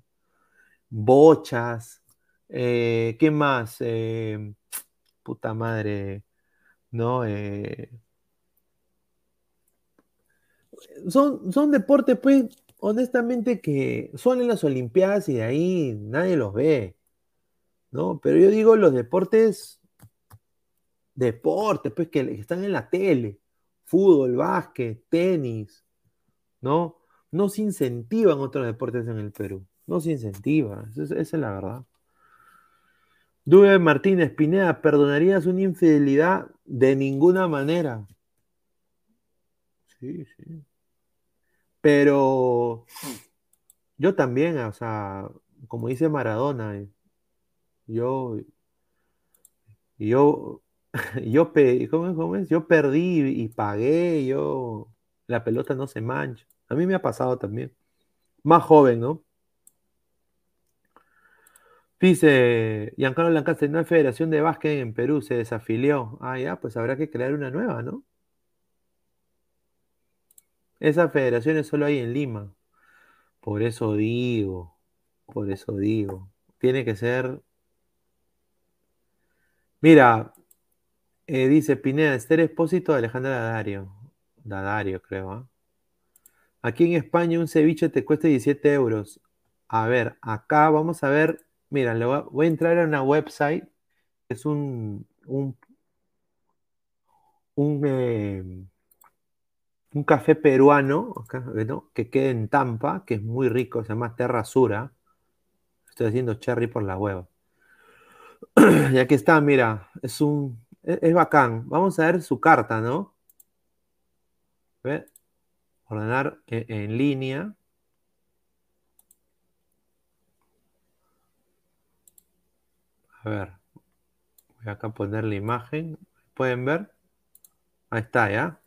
bochas, eh, ¿qué más? Eh, puta madre, ¿no? Eh, son, son deportes, pues, honestamente, que son en las Olimpiadas y de ahí nadie los ve, ¿no? Pero yo digo los deportes, deportes, pues, que están en la tele, fútbol, básquet, tenis, ¿no? No se incentivan otros deportes en el Perú. No se incentiva, esa, es la verdad. Dube Martínez Pineda, ¿perdonarías una infidelidad? De ninguna manera. Sí, sí. Pero yo también, o sea, como dice Maradona, yo, yo, yo, ¿cómo es? Yo perdí y pagué, yo, la pelota no se mancha. A mí me ha pasado también. Más joven, ¿no? Dice Giancarlo Lancaster, hay federación de básquet en Perú, se desafilió. Ah, ya, pues habrá que crear una nueva, ¿no? Esas federaciones solo hay en Lima. Por eso digo, por eso digo. Tiene que ser. Mira, eh, dice Pineda, Esther Expósito de Alejandra Dadario. Dadario, creo. ¿ah? Aquí en España un ceviche te cuesta 17 euros. A ver, acá vamos a ver Mira, voy, a, entrar a una website, es un, un, un, eh, café peruano que queda en Tampa, que es muy rico, se llama Terra Sura. Estoy haciendo cherry por la web. y aquí está, mira, es un, es, bacán. Vamos a ver su carta, ¿no? Ordenar en línea. A ver, voy acá a poner la imagen. ¿Pueden ver? Ahí está, ¿ya?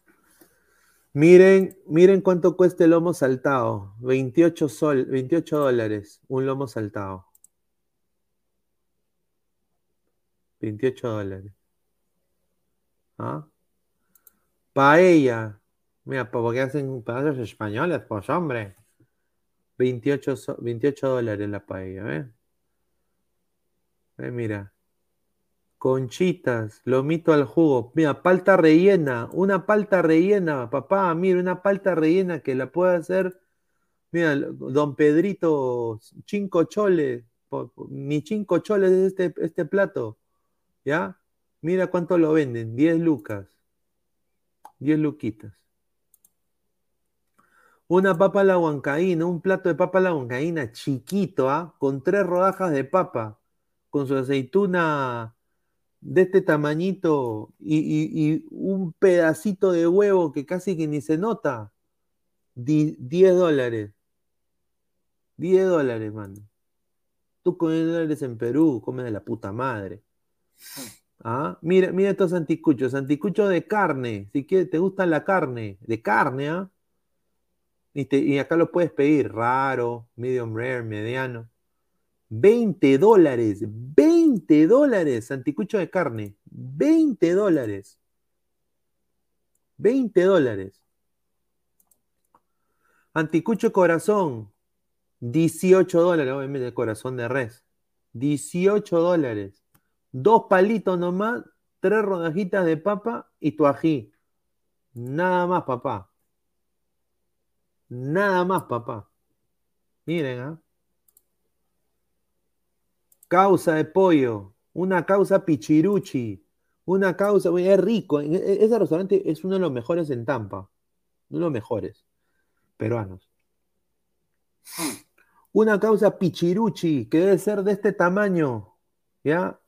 Miren, miren cuánto cuesta el lomo saltado. 28 sol, 28 dólares, un lomo saltado. 28 dólares. ¿Ah? Paella. Mira, porque hacen pedazos españoles, pues hombre. 28, 28 dólares la paella, ¿eh? ¿eh? Mira. Conchitas, lomito al jugo. Mira, palta rellena, una palta rellena, papá, mira, una palta rellena que la puede hacer, mira, don Pedrito, cinco choles, ni cinco choles es este, este plato, ¿ya? Mira cuánto lo venden, 10 lucas, 10 luquitas. Una papa la huancaína, un plato de papa la huancaína chiquito, ¿ah? Con tres rodajas de papa, con su aceituna de este tamañito y, un pedacito de huevo que casi que ni se nota, 10 dólares. 10 dólares, mano. Tú comes dólares en Perú, comes de la puta madre. ¿Ah? Mira, mira estos anticuchos, anticuchos de carne, si quieres, te gusta la carne, de carne, ¿ah? Y, y acá lo puedes pedir, raro, medium rare, mediano. 20 dólares, 20 dólares, anticucho de carne, 20 dólares. 20 dólares. Anticucho corazón, 18 dólares, obviamente corazón de res. 18 dólares. Dos palitos nomás, tres rodajitas de papa y tu ají. Nada más, papá. Nada más, papá. Miren, ¿ah? Causa de pollo, una causa pichiruchi, una causa, es rico. E, ese restaurante es uno de los mejores en Tampa, uno de los mejores peruanos. Una causa pichiruchi que debe ser de este tamaño, ¿ya?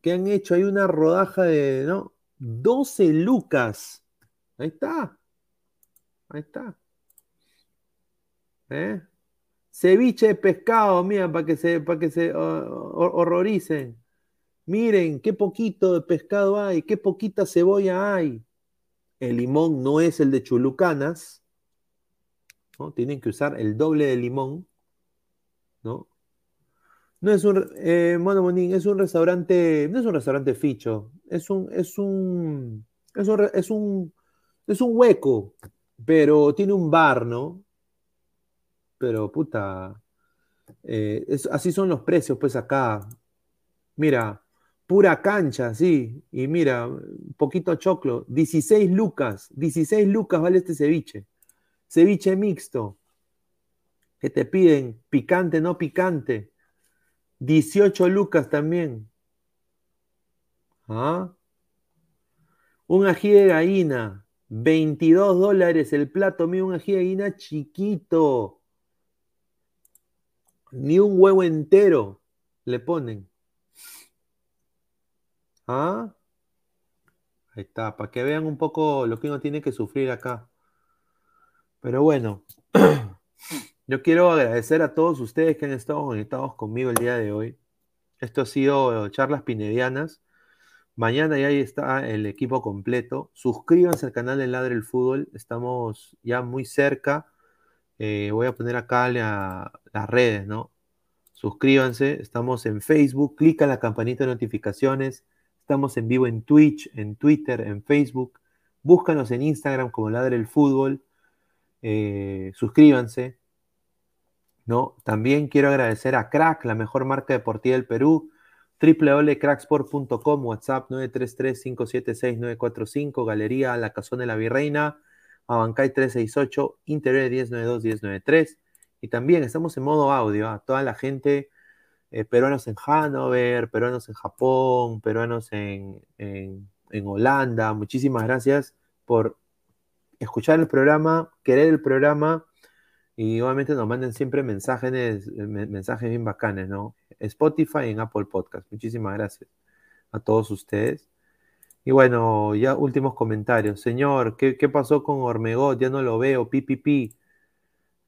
Que han hecho ahí una rodaja de, ¿no? 12 lucas. Ahí está. Ahí está. ¿Eh? Ceviche de pescado, mira, para que se, para que se horroricen. Miren, qué poquito de pescado hay, qué poquita cebolla hay. El limón no es el de Chulucanas, ¿no? Tienen que usar el doble de limón, ¿no? No es un, eh, es un restaurante, no es un restaurante ficho, es un, es un, es un, es un, es un hueco, pero tiene un bar, ¿no? Pero puta, eh, así son los precios, pues acá. Mira, pura cancha, sí, y mira, poquito choclo, 16 lucas, 16 lucas vale este ceviche. Ceviche mixto, que te piden picante, no picante. 18 lucas también. ¿Ah? Un ají de gallina, 22 dólares el plato mío, un ají de gallina chiquito. Ni un huevo entero le ponen. ¿Ah? Ahí está, para que vean un poco lo que uno tiene que sufrir acá. Pero bueno, yo quiero agradecer a todos ustedes que han estado conectados conmigo el día de hoy. Esto ha sido Charlas Pinedianas. Mañana ya está el equipo completo. Suscríbanse al canal de Ladre el Fútbol. Estamos ya muy cerca eh, voy a poner acá las redes, ¿no? Suscríbanse, estamos en Facebook, clica la campanita de notificaciones, estamos en vivo en Twitch, en Twitter, en Facebook, búscanos en Instagram como Ladre el Fútbol, eh, suscríbanse, ¿no? También quiero agradecer a Crack, la mejor marca deportiva del Perú, www.cracksport.com, WhatsApp 933-576-945, Galería La Cazón de la Virreina, Abancay 368, Interior 1092-1093. Y también estamos en modo audio, a toda la gente, eh, peruanos en Hannover, peruanos en Japón, peruanos en, Holanda. Muchísimas gracias por escuchar el programa, querer el programa y obviamente nos manden siempre mensajes, mensajes bien bacanes, ¿no? Spotify y en Apple Podcast. Muchísimas gracias a todos ustedes. Y bueno, ya últimos comentarios. Señor, ¿qué, pasó con Ormegot? Ya no lo veo, pi,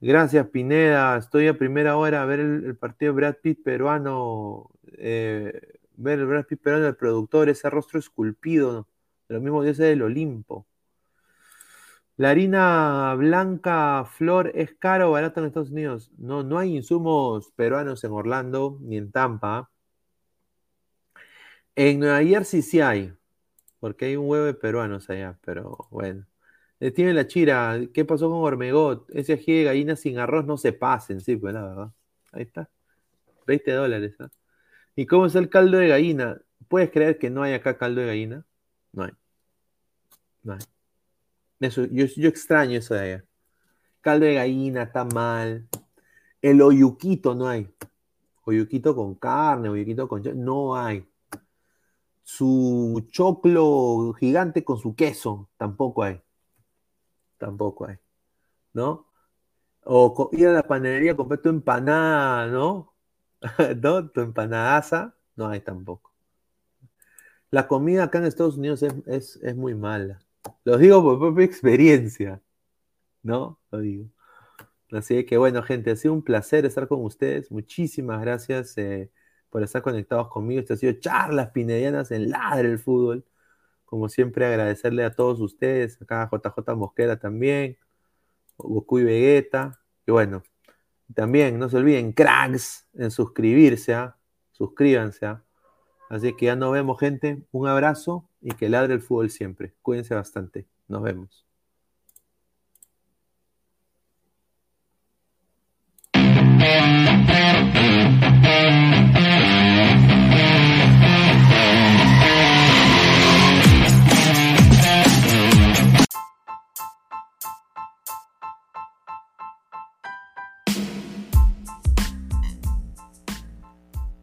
Gracias, Pineda. Estoy a primera hora a ver el, partido de Brad Pitt peruano. Eh, ver el Brad Pitt peruano del productor, ese rostro esculpido, de los mismos dioses del Olimpo. ¿La harina blanca flor es cara o barata en Estados Unidos? No, no hay insumos peruanos en Orlando ni en Tampa. En Nueva Jersey sí hay, porque hay un huevo de peruanos allá, pero bueno. Eh, tiene la chira, ¿qué pasó con Ormegot? Ese ají de gallina sin arroz no se pasen, sí, pues la verdad. Ahí está. 20 dólares. ¿ah? ¿Y cómo es el caldo de gallina? ¿Puedes creer que no hay acá caldo de gallina? No hay. No hay. Eso, yo, extraño eso de allá. Caldo de gallina, está mal. El oyuquito no hay. Oyuquito con carne, oyuquito con... No hay. Su choclo gigante con su queso, tampoco hay. Tampoco hay. ¿No? O ir a la panadería a comprar tu empanada, ¿no? ¿No? Tu empanadaza, no hay tampoco. La comida acá en Estados Unidos es, es muy mala. Lo digo por propia experiencia, ¿no? Lo digo. Así que bueno, gente, ha sido un placer estar con ustedes. Muchísimas gracias eh, por estar conectados conmigo. Esto ha sido Charlas Pinedianas en Ladre el Fútbol. Como siempre, agradecerle a todos ustedes, acá a JJ Mosquera también, Goku y Vegeta. Y bueno, también no se olviden, cracks, en suscribirse, ¿ah? suscríbanse. ¿ah? Así que ya nos vemos, gente. Un abrazo y que ladre el fútbol siempre. Cuídense bastante. Nos vemos.